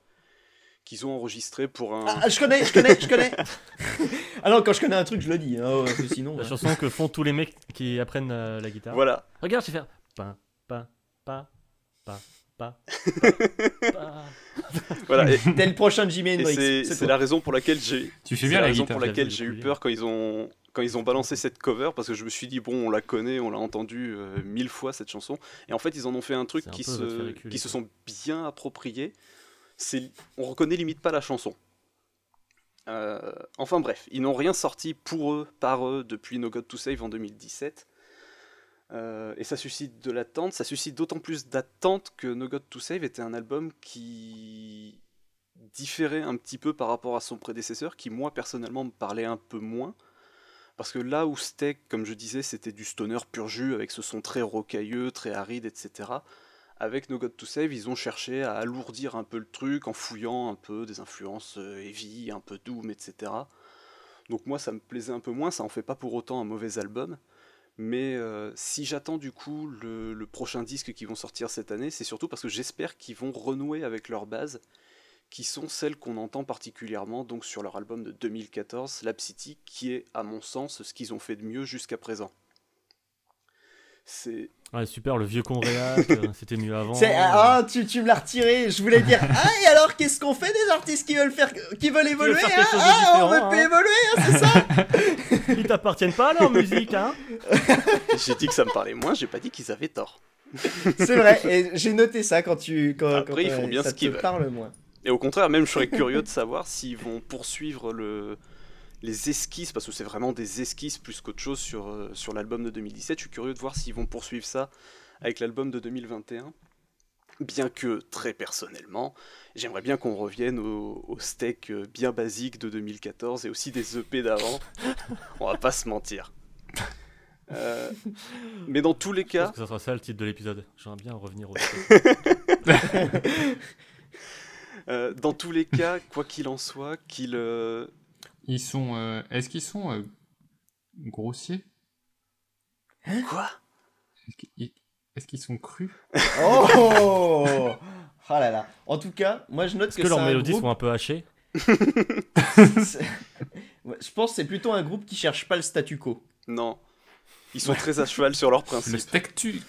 qu'ils ont enregistré pour un... Ah, je connais, je connais, je connais. <laughs> non, quand je connais un truc, je le dis. hein, parce que sinon. La euh, chanson que font tous les mecs qui apprennent euh, la guitare. Voilà, Regarde, je vais faire. Pa, pa, pa, pa, pa, pa, pa. <laughs> voilà. Et, T'es le prochain Jimi Hendrix. c'est la raison pour laquelle j'ai Tu fais bien la la raison pour laquelle j'ai eu peur quand ils ont quand ils ont balancé cette cover parce que je me suis dit bon on la connaît on l'a entendu euh, mille fois cette chanson et en fait ils en ont fait un truc qui se qui se sont bien appropriés on reconnaît limite pas la chanson Euh, enfin bref ils n'ont rien sorti pour eux par eux depuis No God to Save en 2017 Euh, et ça suscite de l'attente ça suscite d'autant plus d'attente que No God to Save était un album qui différait un petit peu par rapport à son prédécesseur, qui moi personnellement me parlait un peu moins. Parce que là où Steak, comme je disais, c'était du stoner pur jus, avec ce son très rocailleux, très aride, etc. Avec No God to Save, ils ont cherché à alourdir un peu le truc en fouillant un peu des influences euh, heavy, un peu doom, etc. Donc moi ça me plaisait un peu moins, ça en fait pas pour autant un mauvais album. Mais euh, si j'attends du coup le, prochain disque qu'ils vont sortir cette année, c'est surtout parce que j'espère qu'ils vont renouer avec leur base qui sont celles qu'on entend particulièrement donc sur leur album de 2014, Slab City, qui est à mon sens ce qu'ils ont fait de mieux jusqu'à présent. Ouais, super, le vieux Conréac, euh, <laughs> c'était mieux avant. C'est- ah, tu, tu me l'as retiré. Je voulais dire. Ah, et alors, qu'est-ce qu'on fait des artistes qui veulent faire, qui veulent évoluer faire hein Ah, on veut hein. évoluer, hein, c'est ça <laughs> Ils t'appartiennent pas leur musique, hein <laughs> j'ai dit que ça me parlait moins, j'ai pas dit qu'ils avaient tort. C'est vrai. Et j'ai noté ça quand tu. Quand, Après, quand, ils font euh, bien ça ce qu'ils te veulent. parle moins. Et au contraire, même je serais curieux de savoir s'ils vont poursuivre le les esquisses, parce que c'est vraiment des esquisses plus qu'autre chose sur, euh, sur l'album de 2017. Je suis curieux de voir s'ils vont poursuivre ça avec l'album de 2021. Bien que, très personnellement, j'aimerais bien qu'on revienne au, au steak euh, bien basique de 2014 et aussi des EP d'avant. On va pas se mentir. Euh, mais dans tous les Je cas, pense que ça sera ça le titre de l'épisode. J'aimerais bien revenir au. <laughs> euh, dans tous les cas, quoi qu'il en soit, qu'il euh, Ils sont. euh, Est-ce qu'ils sont euh, grossiers quoi Est-ce qu'ils- Est-ce qu'ils sont crus Oh Ah là là. En tout cas, moi je note Est-ce que, que c'est leurs un mélodies groupe- sont un peu hachées c'est- Ouais, Je pense que c'est plutôt un groupe qui cherche pas le statu quo. Non. Ils sont très à cheval sur leurs Le principes. steak tu.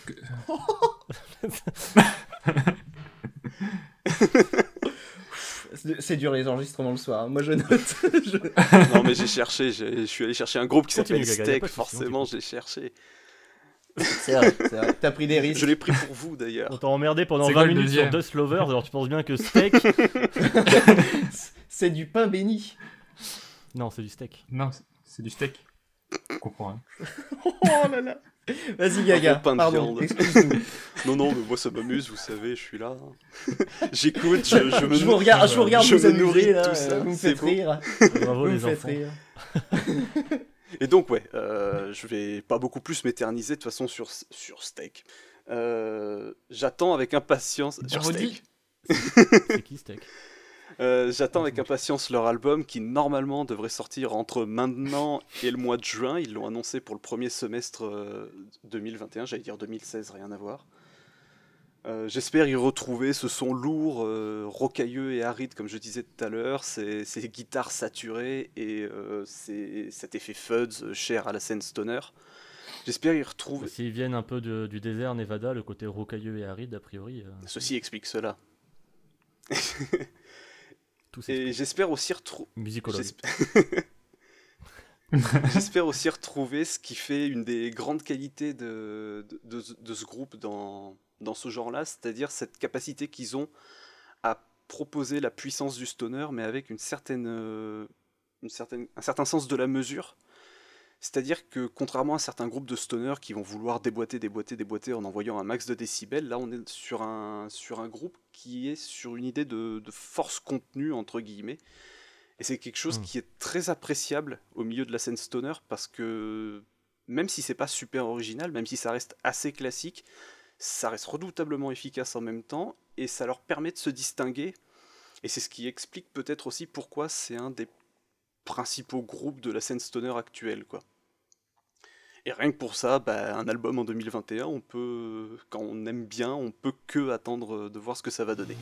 C'est- dur les enregistrements le soir. Moi je note. <laughs> Je- Non, mais j'ai cherché, je suis allé chercher un groupe qui s'appelle Steak, forcément, j'ai cherché. C'est vrai, c'est vrai. T'as pris des risques. Je l'ai pris pour vous d'ailleurs. On t'a emmerdé pendant C'est 20 quoi le minutes sur Dust Lovers, alors tu penses bien que steak. <laughs> <laughs> C'est du pain béni. non, c'est du steak. Non, c'est- c'est du steak. Je comprends. hein. Oh là là. Vas-y Gaga. Pardon. <laughs> Non, non, mais moi ça m'amuse, vous savez, je suis là. <laughs> J'écoute, je, je me Je vous regarde, je vous regarde je vous me amuser nourris là. tout ça, Vous me faites rire. Bravo Vous me les faites enfants. rire. Et donc, ouais, euh, je vais pas beaucoup plus m'éterniser de toute façon sur, sur Steak. Euh, J'attends avec impatience. Sur. Steak. C'est qui steak? Euh, J'attends avec impatience leur album qui normalement devrait sortir entre maintenant et le mois de juin. Ils l'ont annoncé pour le premier semestre euh, 2021, j'allais dire 2016, rien à voir. Euh, J'espère y retrouver ce son lourd, euh, rocailleux et aride, comme je disais tout à l'heure, ces, ces guitares saturées et euh, ces- cet effet fuzz euh, cher à la scène stoner. J'espère y retrouver. S'ils viennent un peu de- du désert Nevada, le côté rocailleux et aride, a priori, euh, Ceci explique cela. <laughs> tout Et j'espère aussi retrouver. musicologue. <laughs> J'espère- aussi retrouver ce qui fait une des grandes qualités de, de, de ce- de ce groupe dans, dans ce genre-là, c'est-à-dire cette capacité qu'ils ont à proposer la puissance du stoner, mais avec une certaine, euh, une certaine, un certain sens de la mesure. C'est-à-dire que contrairement à certains groupes de stoners qui vont vouloir déboîter, déboîter, déboîter en envoyant un max de décibels, là on est sur un, sur un groupe qui est sur une idée de, de force contenue, entre guillemets. Et c'est quelque chose Hmm. qui est très appréciable au milieu de la scène stoner parce que même si c'est pas super original, même si ça reste assez classique, ça reste redoutablement efficace en même temps et ça leur permet de se distinguer. Et c'est ce qui explique peut-être aussi pourquoi c'est un des principaux groupes de la scène stoner actuelle, quoi. Et rien que pour ça, bah, un album en 2021, on peut, quand on aime bien, on peut que attendre de voir ce que ça va donner.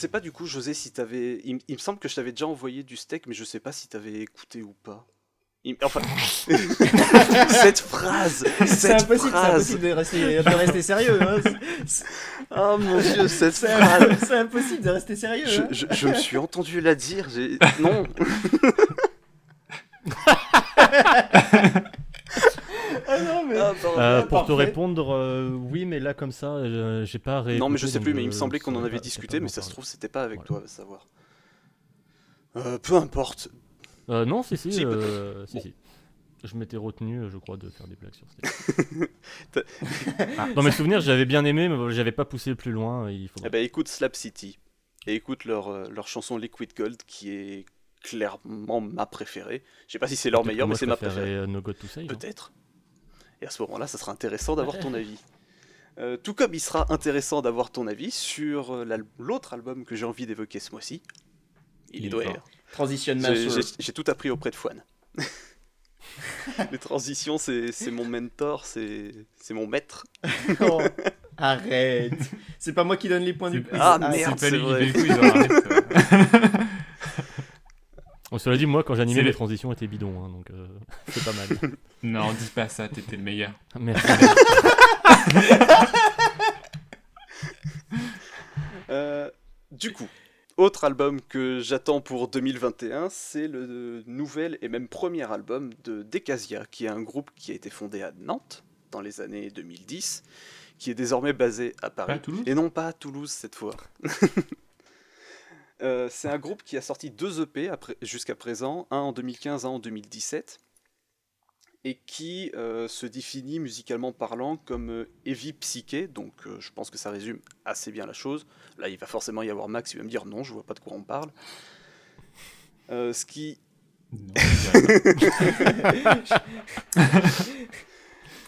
Sais pas du coup, José, si t'avais. Il, il me semble que je t'avais déjà envoyé du steak, mais je sais pas si t'avais écouté ou pas. Il- Enfin, <laughs> cette phrase, C'est impossible, c'est phrase. impossible de rester, de rester sérieux. Hein. Oh mon dieu, cette C'est phrase. c'est impossible de rester sérieux. Je, hein. je- je me suis entendu la dire. j'ai- Non. <laughs> Ah non, mais... Ah, pardon. Euh, pour te répondre, euh, oui, mais là comme ça, euh, j'ai pas non, mais je sais plus, mais il me semblait qu'on en avait discuté, mais ça se trouve, c'était pas avec Voilà. toi, à savoir. Euh, peu importe. Euh, non, si, si, Si, euh, si, Bon. si. Je m'étais retenu, je crois, de faire des blagues sur. <laughs> T'as- <laughs> Ah, dans mes souvenirs, j'avais bien aimé, mais j'avais pas poussé plus loin. Il faut. Eh ben, écoute Slap City et écoute leur, leur chanson Liquid Gold qui est clairement ma préférée. Je sais pas si c'est leur meilleure, mais c'est ma préférée. No God to Save. hein. Peut-être. Et à ce moment-là, ça sera intéressant d'avoir ton <laughs> avis. Euh, tout comme il sera intéressant d'avoir ton avis sur euh, l'autre album que j'ai envie d'évoquer ce mois-ci. Il est Il doigt. va. Transition J'ai- tout appris auprès de Fouane. <laughs> Les transitions, c'est mon mentor, c'est mon maître. Oh, <laughs> arrête. C'est pas moi qui donne les points du quiz. Ah, merde. C'est pas c'est lui qui vrai. fait le quiz, alors arrête, euh. Bon, cela dit, moi, quand j'animais, les les- transitions étaient bidons, hein, donc euh, <laughs> c'est pas mal. Non, dis pas ça, t'étais le meilleur. <laughs> Merci. <laughs> Euh, du coup, autre album que j'attends pour 2021, c'est le nouvel et même premier album de Decasia, qui est un groupe qui a été fondé à Nantes dans les années 2010, qui est désormais basé à Paris. Pas à Toulouse? Et non pas à Toulouse cette fois. Euh, c'est un groupe qui a sorti deux EP après- jusqu'à présent, un en 2015, un en 2017, et qui euh, se définit musicalement parlant comme euh, heavy psyché, donc euh, je pense que ça résume assez bien la chose. Là, il va forcément y avoir Max, il va me dire non, je vois pas de quoi on parle. Euh, ce qui Non. <laughs>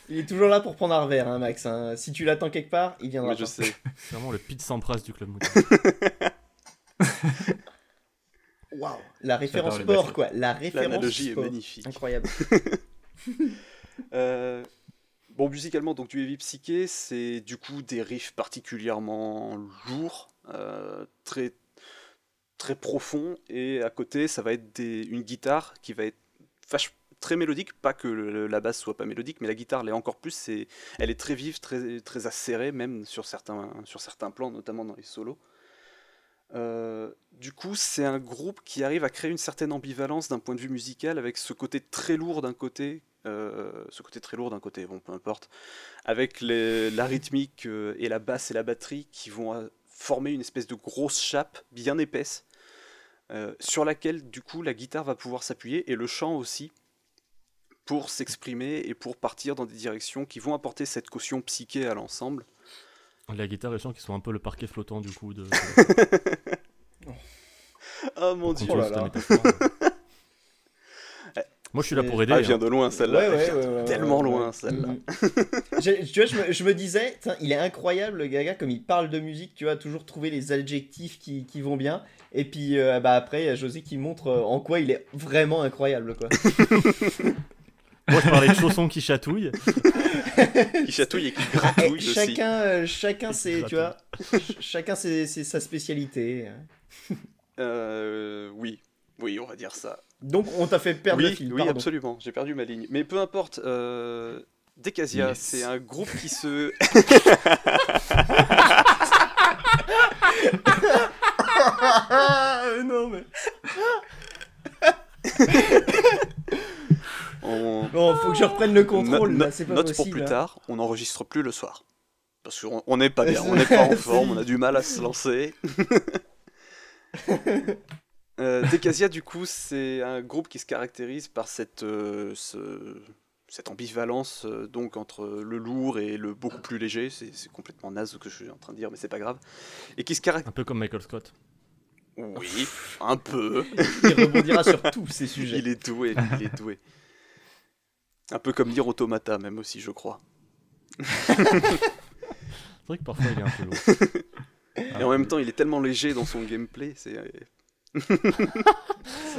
Il est toujours là pour prendre un verre, hein, Max. hein. Si tu l'attends quelque part, il viendra. Mais je sais. C'est vraiment le Pete Sampras du club. <laughs> <laughs> Waouh, la référence sport, quoi. La référence L'analogie est sport. magnifique. Incroyable. <laughs> <laughs> Euh, bon, musicalement, donc du heavy psyché, c'est du coup des riffs particulièrement lourds, euh, très, très profonds, et à côté, ça va être des- une guitare qui va être vache- très mélodique, pas que le- la basse soit pas mélodique, mais la guitare l'est encore plus, c'est, elle est très vive, très, très acérée, même sur certains, sur certains plans, notamment dans les solos. Euh, du coup, c'est un groupe qui arrive à créer une certaine ambivalence d'un point de vue musical, avec ce côté très lourd d'un côté, euh, ce côté très lourd d'un côté, bon, peu importe, avec les- la rythmique euh, et la basse et la batterie qui vont former une espèce de grosse chape bien épaisse, sur laquelle du coup la guitare va pouvoir s'appuyer et le chant aussi pour s'exprimer et pour partir dans des directions qui vont apporter cette caution psyché à l'ensemble. La guitare et le chant qui sont un peu le parquet flottant du coup de. <laughs> Oh mon dieu Oh là cette là. métaphore. <laughs> Moi je suis là pour aider. Ah, elle vient hein. de loin celle-là. Ouais, ouais, tellement ouais, loin celle-là. Mhm. J'ai- tu vois, je me, je me disais, il est incroyable le gaga comme il parle de musique, tu vois, toujours trouver les adjectifs qui, qui vont bien. Et puis euh, bah après, il y a José qui montre euh, en quoi il est vraiment incroyable, quoi. <laughs> Moi je parlais de chaussons qui chatouillent. Qui chatouille et qui Et gratouille aussi. chacun, euh, chacun c'est, tu vois, ch- chacun c'est sa spécialité. Euh, oui, oui, on va dire ça. Donc on t'a fait perdre le oui, fil, oui, pardon. absolument. J'ai perdu ma ligne. Mais peu importe. Euh... Decasia, Yes. c'est un groupe qui se. <laughs> Non mais. On... Bon, faut que je reprenne le no- contrôle, no- là, c'est pas note possible. pour plus hein. tard, on n'enregistre plus le soir. Parce qu'on on n'est pas bien, on n'est pas en <laughs> forme, on a du mal à se lancer. <laughs> Euh, Decasia, du coup, c'est un groupe qui se caractérise par cette, euh, ce- cette ambivalence euh, donc entre le lourd et le beaucoup plus léger. C'est c'est complètement naze ce que je suis en train de dire, mais c'est pas grave. Et qui se caractérise. Un peu comme Michael Scott. Oui, un peu. Il rebondira sur tous ces sujets. Il est doué, il est doué. Un peu comme dire Automata, même aussi, je crois. C'est vrai que parfois il est un peu lourd. <laughs> Et en même temps, il est tellement léger dans son gameplay, c'est. euh,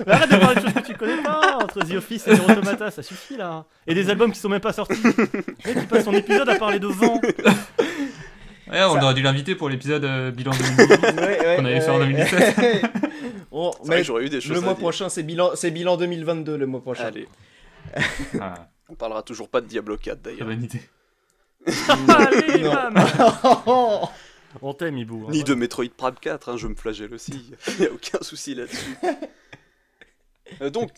Mais arrête de parler de choses que tu connais pas entre The Office et The Automata, ça suffit là. Et des albums qui sont même pas sortis. <laughs> Et tu passes ton épisode à parler de vent. Ouais, on Ça- aurait dû l'inviter pour l'épisode euh, bilan 2018. Ouais, ouais, qu'on avait fait en ouais. 2017. <laughs> Bon, C'est vrai mais j'aurais eu des choses le à mois dire. prochain, c'est bilan, c'est bilan 2022 le mois prochain. Allez, Ah, on parlera toujours pas de Diablo 4 très d'ailleurs. bonne idée. Allez, <laughs> bam On t'aime, Ibou. hein. Ni de Metroid Prime 4, hein, je me flagelle aussi. Il a aucun souci là-dessus. Euh, donc,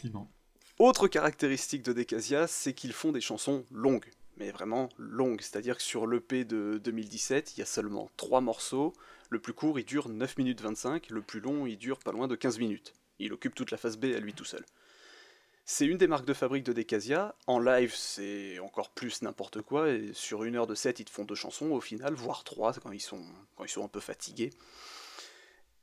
autre caractéristique de Decasia, c'est qu'ils font des chansons longues. Mais vraiment longues. C'est-à-dire que sur l'EP de 2017, il y a seulement 3 morceaux. Le plus court, il dure 9 minutes 25. Le plus long, il dure pas loin de 15 minutes. Il occupe toute la phase B à lui tout seul. C'est une des marques de fabrique de Decasia. En live, c'est encore plus n'importe quoi. Et sur une heure de set, ils te font deux chansons au final, voire trois quand ils sont, quand ils sont un peu fatigués.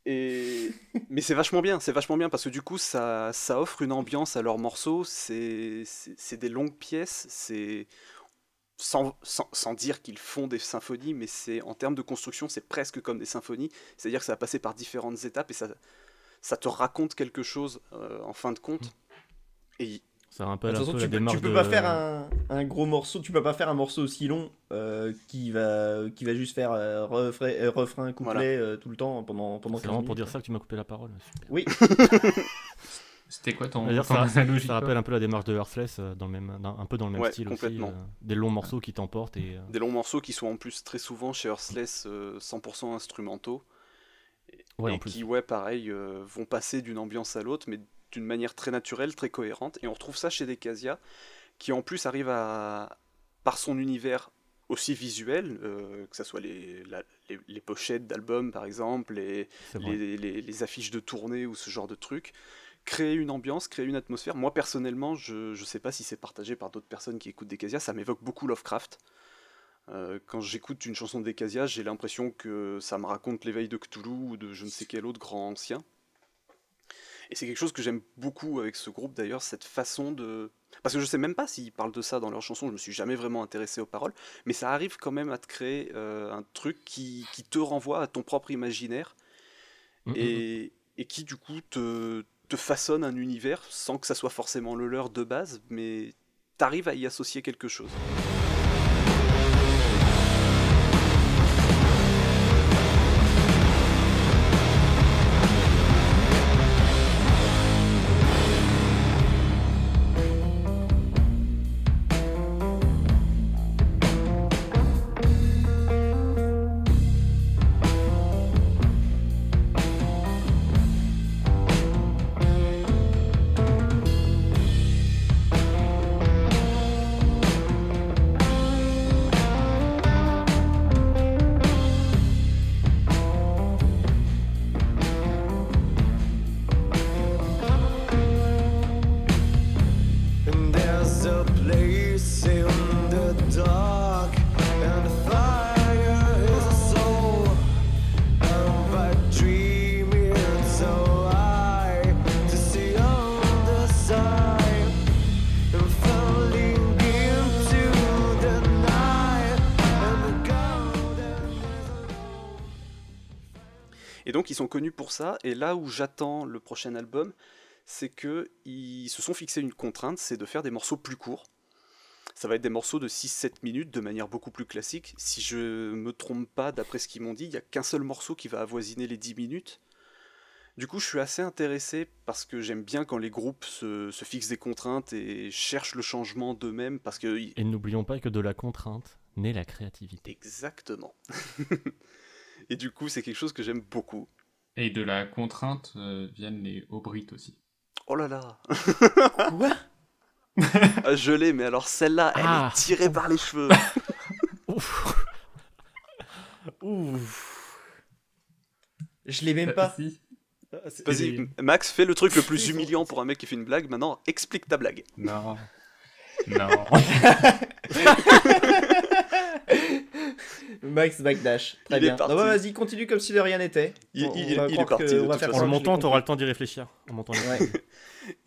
Et... <laughs> Mais c'est vachement bien, c'est vachement bien parce que du coup, ça, ça offre une ambiance à leurs morceaux. C'est des longues pièces, c'est. Sans, sans, sans dire qu'ils font des symphonies, mais c'est en termes de construction, c'est presque comme des symphonies. C'est-à-dire que ça va passer par différentes étapes et ça, ça te raconte quelque chose euh, en fin de compte. Et Ça rappelle toute un peu tu la peux, démarche tu peux de... pas faire un, un gros morceau, tu peux pas faire un morceau aussi long euh, qui, va, qui va juste faire euh, refrain, euh, refrain, couplet euh, tout le temps pendant, pendant C'est 15 vraiment pour dire ça que tu m'as coupé la parole. Super. Oui, <laughs> C'était quoi ton, D'ailleurs, ton ça, analogie ça toi rappelle un peu la démarche de Hearthless, euh, dans le même, dans- un peu dans le même Ouais, style complètement. aussi. euh, des longs morceaux qui t'emportent et... euh, des longs morceaux qui sont en plus très souvent chez Earthless euh, 100% instrumentaux. Ouais, et qui, ouais, pareil, euh, vont passer d'une ambiance à l'autre, mais d'une manière très naturelle, très cohérente. Et on retrouve ça chez Decasia, qui en plus arrive à, par son univers aussi visuel, euh, que ce soit les, la- les, les pochettes d'albums par exemple, les- les affiches de tournée ou ce genre de trucs, créer une ambiance, créer une atmosphère. Moi personnellement, je ne sais pas si c'est partagé par d'autres personnes qui écoutent Decasia, ça m'évoque beaucoup Lovecraft. Euh, quand j'écoute une chanson de Decasia, j'ai l'impression que ça me raconte l'éveil de Cthulhu ou de je ne sais quel autre grand ancien. Et c'est quelque chose que j'aime beaucoup avec ce groupe d'ailleurs, cette façon de... Parce que je sais même pas s'ils parlent de ça dans leurs chansons, je me suis jamais vraiment intéressé aux paroles, mais ça arrive quand même à te créer euh, un truc qui, qui te renvoie à ton propre imaginaire Mm, mm, et, et qui du coup te, te façonne un univers sans que ça soit forcément le leur de base, mais t'arrives à y associer quelque chose. Connus pour ça, et là où j'attends le prochain album, c'est que ils se sont fixés une contrainte, c'est de faire des morceaux plus courts. Ça va être des morceaux de 6-7 minutes de manière beaucoup plus classique. Si je me trompe pas, d'après ce qu'ils m'ont dit, il n'y a qu'un seul morceau qui va avoisiner les 10 minutes. Du coup, je suis assez intéressé parce que j'aime bien quand les groupes se, se fixent des contraintes et cherchent le changement d'eux-mêmes parce que... Et n'oublions pas que de la contrainte naît la créativité. Exactement. <laughs> et du coup, c'est quelque chose que j'aime beaucoup. Et de la contrainte euh, viennent les aubrites aussi. Oh là là <laughs> Quoi? Ah, Je l'ai, mais alors celle-là, elle Ah. est tirée par les cheveux. <laughs> Ouf. Ouf. Je l'ai même pas. Si. Ah, Vas-y, Max, fais le truc le plus <laughs> humiliant pour un mec qui fait une blague. Maintenant, explique ta blague. Non. non. <laughs> Max Backdash. Très Il bien. Non, bah, vas-y, continue comme si de rien n'était. Il- On- il- on va il est parti, on va toute faire façon. En le montant, t'auras le temps d'y réfléchir. En montant les- compris. Ouais.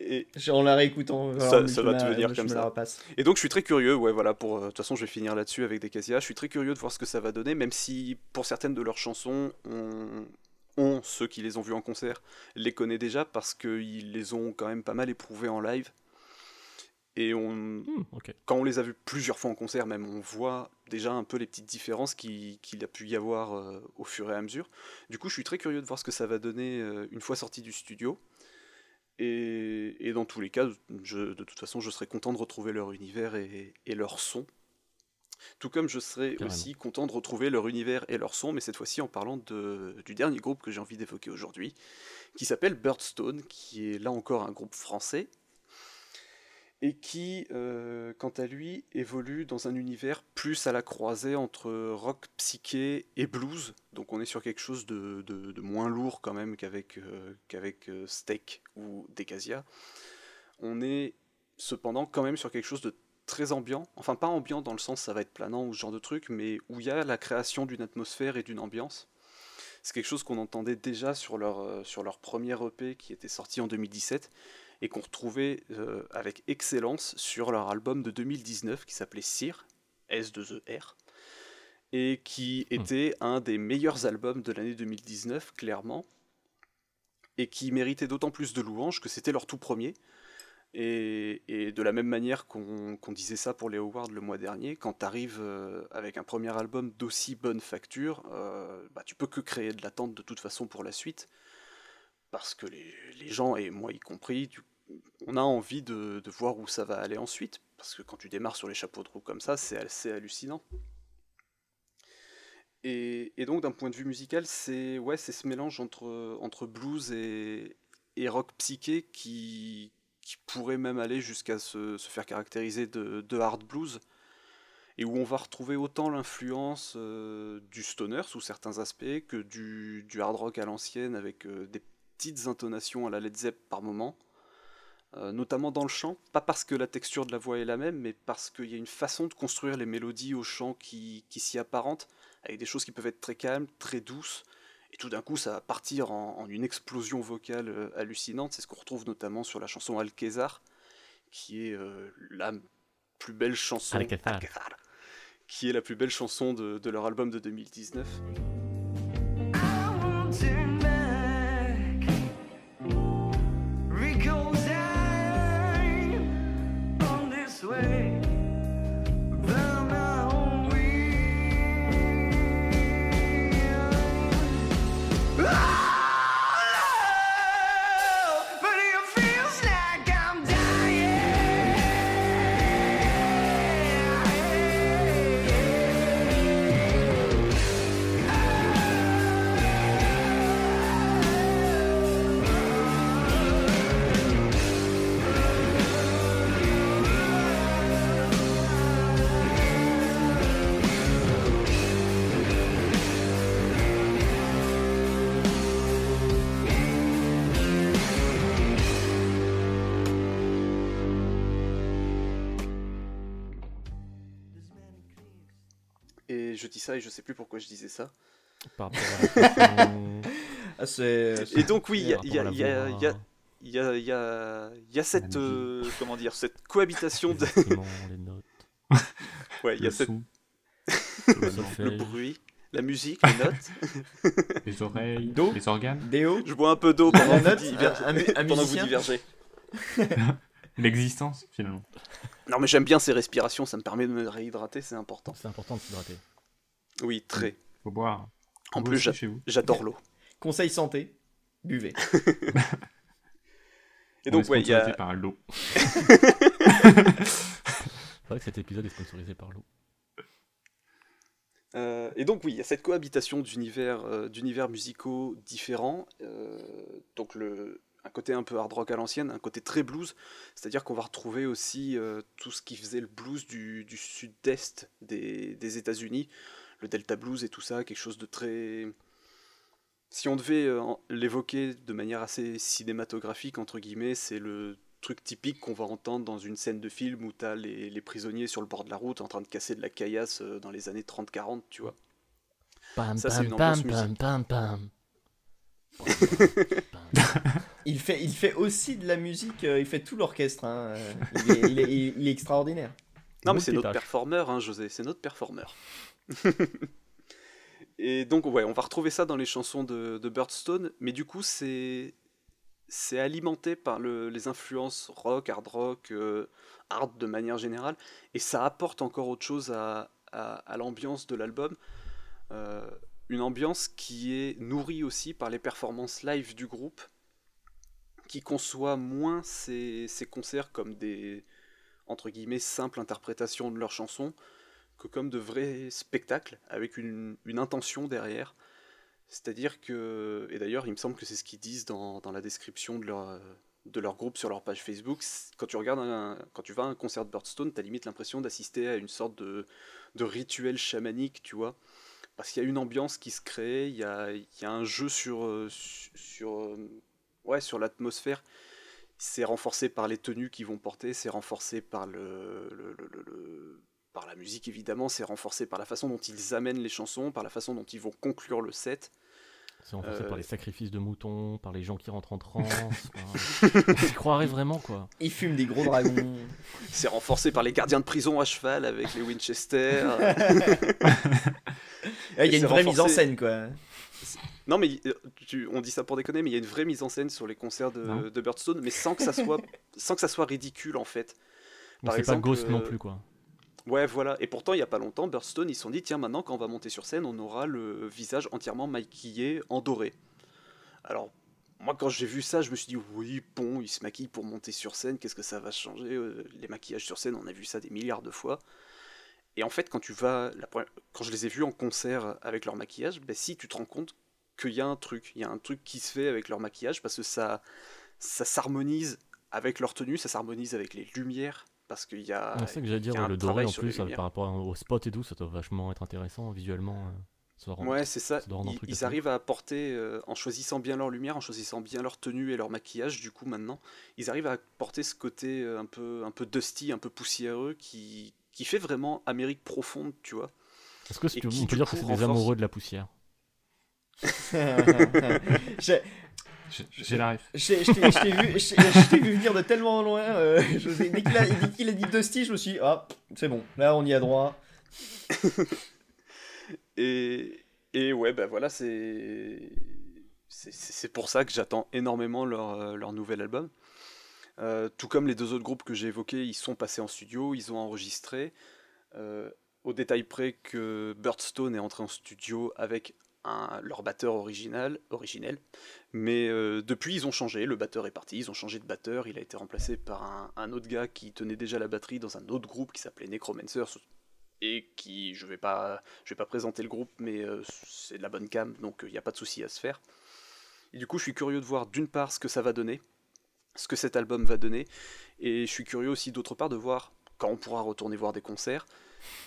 <laughs> Et, En la réécoutant. Ça- ça va te venir comme me ça. et donc, je suis très curieux. Ouais, voilà. Pour euh, de toute façon, je vais finir là-dessus avec des Casia. Je suis très curieux de voir ce que ça va donner, même si pour certaines de leurs chansons, on, on, ceux qui les ont vues en concert, les connaît déjà parce qu'ils les ont quand même pas mal éprouvés en live. Et on, Hmm, quand on les a vus plusieurs fois en concert, même, on voit déjà un peu les petites différences qui- qu'il a pu y avoir euh, au fur et à mesure. Du coup, je suis très curieux de voir ce que ça va donner euh, une fois sorti du studio. Et, et dans tous les cas, je- de toute façon, je serais content de retrouver leur univers et, et leur son. Tout comme je serais Carrément. aussi content de retrouver leur univers et leur son, mais cette fois-ci en parlant de- du dernier groupe que j'ai envie d'évoquer aujourd'hui, qui s'appelle Birdstone, qui est là encore un groupe français, et qui, euh, quant à lui, évolue dans un univers plus à la croisée entre rock psyché et blues. Donc on est sur quelque chose de, moins lourd quand même qu'avec euh, qu'avec euh, Steak ou Decasia. On est cependant quand même sur quelque chose de très ambiant. Enfin pas ambiant dans le sens ça va être planant ou ce genre de truc, mais où il y a la création d'une atmosphère et d'une ambiance. C'est quelque chose qu'on entendait déjà sur leur, euh, sur leur premier EP qui était sorti en 2017 et qu'on retrouvait euh, avec excellence sur leur album de 2019 qui s'appelait Sir, S2ER, et qui était un des meilleurs albums de l'année 2019, clairement, et qui méritait d'autant plus de louanges que c'était leur tout premier. Et, et de la même manière qu'on disait ça pour les Awards le mois dernier, quand tu arrives avec un premier album d'aussi bonne facture, euh, bah, tu peux que créer de l'attente de toute façon pour la suite parce que les, les gens, et moi y compris, on a envie de, de voir où ça va aller ensuite, parce que quand tu démarres sur les chapeaux de roue comme ça, c'est assez hallucinant. Et, et donc d'un point de vue musical, c'est ouais, ce mélange entre, entre blues et, et rock psyché qui, qui pourrait même aller jusqu'à se, se faire caractériser de, de hard blues, et où on va retrouver autant l'influence euh, du stoner sous certains aspects que du, du hard rock à l'ancienne avec euh, des petites intonations à la Led Zepp par moment, euh, notamment dans le chant, pas parce que la texture de la voix est la même, mais parce qu'il y a une façon de construire les mélodies au chant qui, qui s'y apparente, avec des choses qui peuvent être très calmes, très douces, et tout d'un coup, ça va partir en, en une explosion vocale euh, hallucinante. C'est ce qu'on retrouve notamment sur la chanson Alcazar, qui est euh, la plus belle chanson. Alcazar. Alcazar, qui est la plus belle chanson de, de leur album de 2019. Je dis ça et je sais plus pourquoi je disais ça. Par rapport à la façon- Ah, c'est. Et donc oui, il y a, il y a- y a- a- cette, euh, comment dire, cette cohabitation de... <laughs> les notes, Ouais, il y a le cette, <laughs> le bruit, la musique, les notes. <laughs> les oreilles, D'eau. les organes, Déo Je bois un peu d'eau pendant, que vous diver- un- un pendant que vous divergez. l'existence finalement. Non mais j'aime bien ces respirations, ça me permet de me réhydrater, c'est important. C'est important de s'hydrater. Oui, très. Faut boire. En Vous plus, j'adore l'eau. <laughs> Conseil santé, buvez. <laughs> Et On donc ouais, il y a... sponsorisé par l'eau. <laughs> C'est vrai que cet épisode est sponsorisé par l'eau. Euh, et donc oui, il y a cette cohabitation d'univers, euh, d'univers musicaux différents. euh, donc le, un côté un peu hard rock à l'ancienne, un côté très blues. C'est-à-dire qu'on va retrouver aussi euh, tout ce qui faisait le blues du, du sud-est des, des États-Unis, le Delta blues et tout ça, quelque chose de très... Si on devait euh, l'évoquer de manière assez cinématographique, entre guillemets, c'est le truc typique qu'on va entendre dans une scène de film où t'as les, les prisonniers sur le bord de la route en train de casser de la caillasse euh, dans les années 30-40, tu vois. Pam, Ça, c'est pam, pam, pam, musique. pam, pam. <laughs> Il fait, il fait aussi de la musique, euh, il fait tout l'orchestre. hein, euh, Il, est, il est- il- il est extraordinaire. Non, mais c'est notre performeur, hein, José, c'est notre performeur. <laughs> Et donc, ouais, on va retrouver ça dans les chansons de, Birdstone, mais du coup, c'est c'est alimenté par le- les influences rock, hard rock, euh, hard de manière générale, et ça apporte encore autre chose à, à- l'ambiance de l'album. Euh, une ambiance qui est nourrie aussi par les performances live du groupe, qui conçoit moins ces, ces concerts comme des entre guillemets simples interprétations de leurs chansons que comme de vrais spectacles avec une, intention derrière. C'est-à-dire que, et d'ailleurs il me semble que c'est ce qu'ils disent dans, dans la description de leur, de leur groupe sur leur page Facebook, quand tu regardes un- quand tu vas à un concert de Birdstone, t'as limite l'impression d'assister à une sorte de, de rituel chamanique, tu vois. Parce qu'il y a une ambiance qui se crée, il y a, y a un jeu sur, euh, su- sur, euh, ouais, sur l'atmosphère. C'est renforcé par les tenues qu'ils vont porter, c'est renforcé par le- le- le- par la musique évidemment, c'est renforcé par la façon dont ils amènent les chansons, par la façon dont ils vont conclure le set. C'est renforcé Euh, par les sacrifices de moutons, par les gens qui rentrent en transe. <laughs> enfin, on s'y croirait vraiment, quoi. Il fume des gros dragons. <laughs> C'est renforcé par les gardiens de prison à cheval avec les Winchester. <laughs> Il y a une vraie mise en scène, quoi. Non, mais euh, tu- on dit ça pour déconner, mais il y a une vraie mise en scène sur les concerts de, de Birdstone, mais sans que ça soit, sans que ça soit ridicule en fait. Par c'est pas Ghost non euh, plus, quoi. Ouais, voilà. Et pourtant, il y a pas longtemps, Birdstone, ils se sont dit, tiens, maintenant, quand on va monter sur scène, on aura le visage entièrement maquillé en doré. Alors, moi, quand j'ai vu ça, je me suis dit, oui, bon, ils se maquillent pour monter sur scène, qu'est-ce que ça va changer Euh, Les maquillages sur scène, on a vu ça des milliards de fois. Et en fait, quand tu vas, quand je les ai vus en concert avec leur maquillage, ben si, tu te rends compte qu'il y a un truc, il y a un truc qui se fait avec leur maquillage parce que ça, ça s'harmonise avec leur tenue, ça s'harmonise avec les lumières parce qu'il y a, c'est ça que j'allais dire, ouais, le doré en plus, euh, par rapport au spot et tout, ça doit vachement être intéressant visuellement. euh, ça rend- Ouais, c'est ça. ça doit rendre un Ils, truc ils assez arrivent à apporter, euh, en choisissant bien leur lumière, en choisissant bien leur tenue et leur maquillage, du coup, maintenant, ils arrivent à apporter ce côté euh, un peu, un peu dusty, un peu poussiéreux, qui, qui fait vraiment Amérique profonde, tu vois. Est-ce que qui, on peut dire que c'est des amoureux de la poussière? <laughs> <laughs> J'ai- J'ai la ref. Je t'ai vu, venir de tellement loin. euh, <laughs> je dès qu'il a, dit Dusty, je me suis dit, ah, c'est bon, là on y a droit. <laughs> Et, et ouais, bah voilà, c'est c'est- c'est pour ça que j'attends énormément leur, euh, leur nouvel album. Euh, tout comme les deux autres groupes que j'ai évoqués, ils sont passés en studio, ils ont enregistré. euh, au détail près que Birdstone est entré en studio avec leur batteur original, originel. Mais euh, depuis, ils ont changé. Le batteur est parti, ils ont changé de batteur. Il a été remplacé par un, autre gars qui tenait déjà la batterie dans un autre groupe qui s'appelait Necromancers et qui, je vais pas, je vais pas présenter le groupe, mais euh, c'est de la bonne cam, donc il n'y a pas de souci à se faire. Et du coup, je suis curieux de voir d'une part ce que ça va donner, ce que cet album va donner, et je suis curieux aussi d'autre part de voir quand on pourra retourner voir des concerts,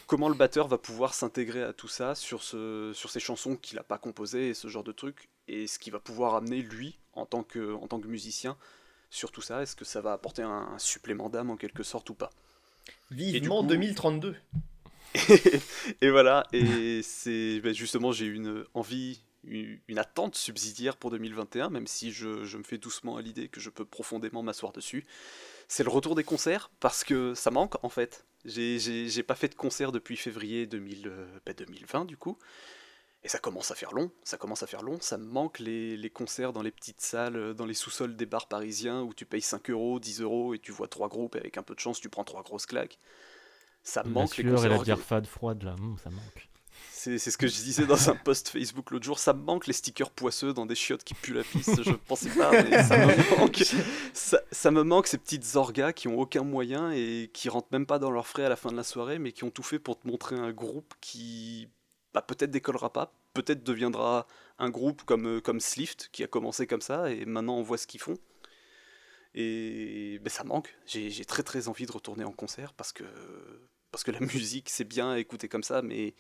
comment le batteur va pouvoir s'intégrer à tout ça sur, ce, sur ces chansons qu'il n'a pas composées et ce genre de trucs, et ce qu'il va pouvoir amener lui en tant que, en tant que musicien sur tout ça? Est-ce que ça va apporter un, un supplément d'âme en quelque sorte ou pas? Vivement coup- 2032. <laughs> et voilà, et c'est ben, justement, j'ai une envie, une attente subsidiaire pour 2021, même si je, je me fais doucement à l'idée que je peux profondément m'asseoir dessus. C'est le retour des concerts, parce que ça manque en fait. J'ai- pas fait de concert depuis février 2000, euh, ben, 2020 du coup. Et ça commence à faire long, ça commence à faire long, ça me manque les, les concerts dans les petites salles, euh, dans les sous-sols des bars parisiens où tu payes 5 euros, 10 euros et tu vois trois groupes et avec un peu de chance tu prends trois grosses claques. Ça me manque les sueur et concerts la bière fade froide là, hum, ça manque. C'est ce que je disais dans un post Facebook l'autre jour. Ça me manque les stickers poisseux dans des chiottes qui puent la pisse. Je <laughs> pensais pas, mais ça me <laughs> manque. Ça, ça me manque ces petites orgas qui ont aucun moyen et qui rentrent même pas dans leurs frais à la fin de la soirée, mais qui ont tout fait pour te montrer un groupe qui bah, peut-être décollera pas, peut-être deviendra un groupe comme, euh, comme Slift qui a commencé comme ça et maintenant on voit ce qu'ils font. Et ben, ça manque. J'ai j'ai très très envie de retourner en concert parce que, parce que la <laughs> musique c'est bien à écouter comme ça, mais,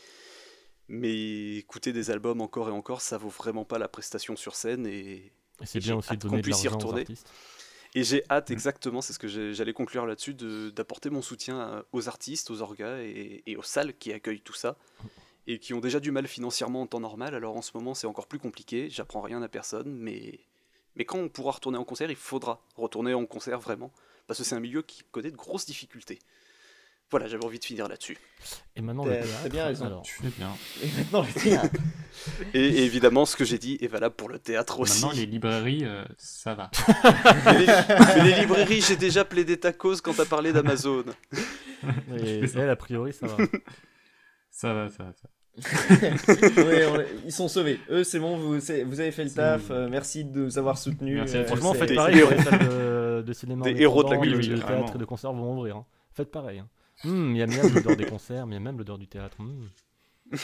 mais écouter des albums encore et encore, ça vaut vraiment pas la prestation sur scène. Et, Et c'est bien aussi de qu'on donner de puisse y l'argent aux retourner. artistes. et j'ai hâte exactement, c'est ce que j'allais conclure là-dessus, de- d'apporter mon soutien à- aux artistes, aux orgas et, et aux salles qui accueillent tout ça et qui ont déjà du mal financièrement en temps normal. Alors en ce moment c'est encore plus compliqué, j'apprends rien à personne, mais, mais quand on pourra retourner en concert, il faudra retourner en concert vraiment, parce que c'est un milieu qui connaît de grosses difficultés. Voilà, j'avais envie de finir là-dessus. Et maintenant le théâtre, bien raison. alors, Tu fais bien. Et maintenant, le théâtre. Et, et évidemment, ce que j'ai dit est valable pour le théâtre aussi. Maintenant, les librairies, euh, ça va. Mais les, <laughs> mais les librairies, j'ai déjà plaidé ta cause quand t'as parlé d'Amazon. <laughs> et elle, a priori, ça va. <laughs> Ça va, ça va. Ça va. Ouais, on est- ils sont sauvés. Eux, c'est bon, vous, avez fait le taf. euh, merci de nous avoir soutenus. Euh. Franchement, faites des pareil héros. les salles de, de cinéma. Des héros de la culture, Le théâtre et de concert vont ouvrir. hein. Faites pareil. Hein. Il y a même l'odeur des concerts, mais il y a même l'odeur du théâtre. hum. <laughs>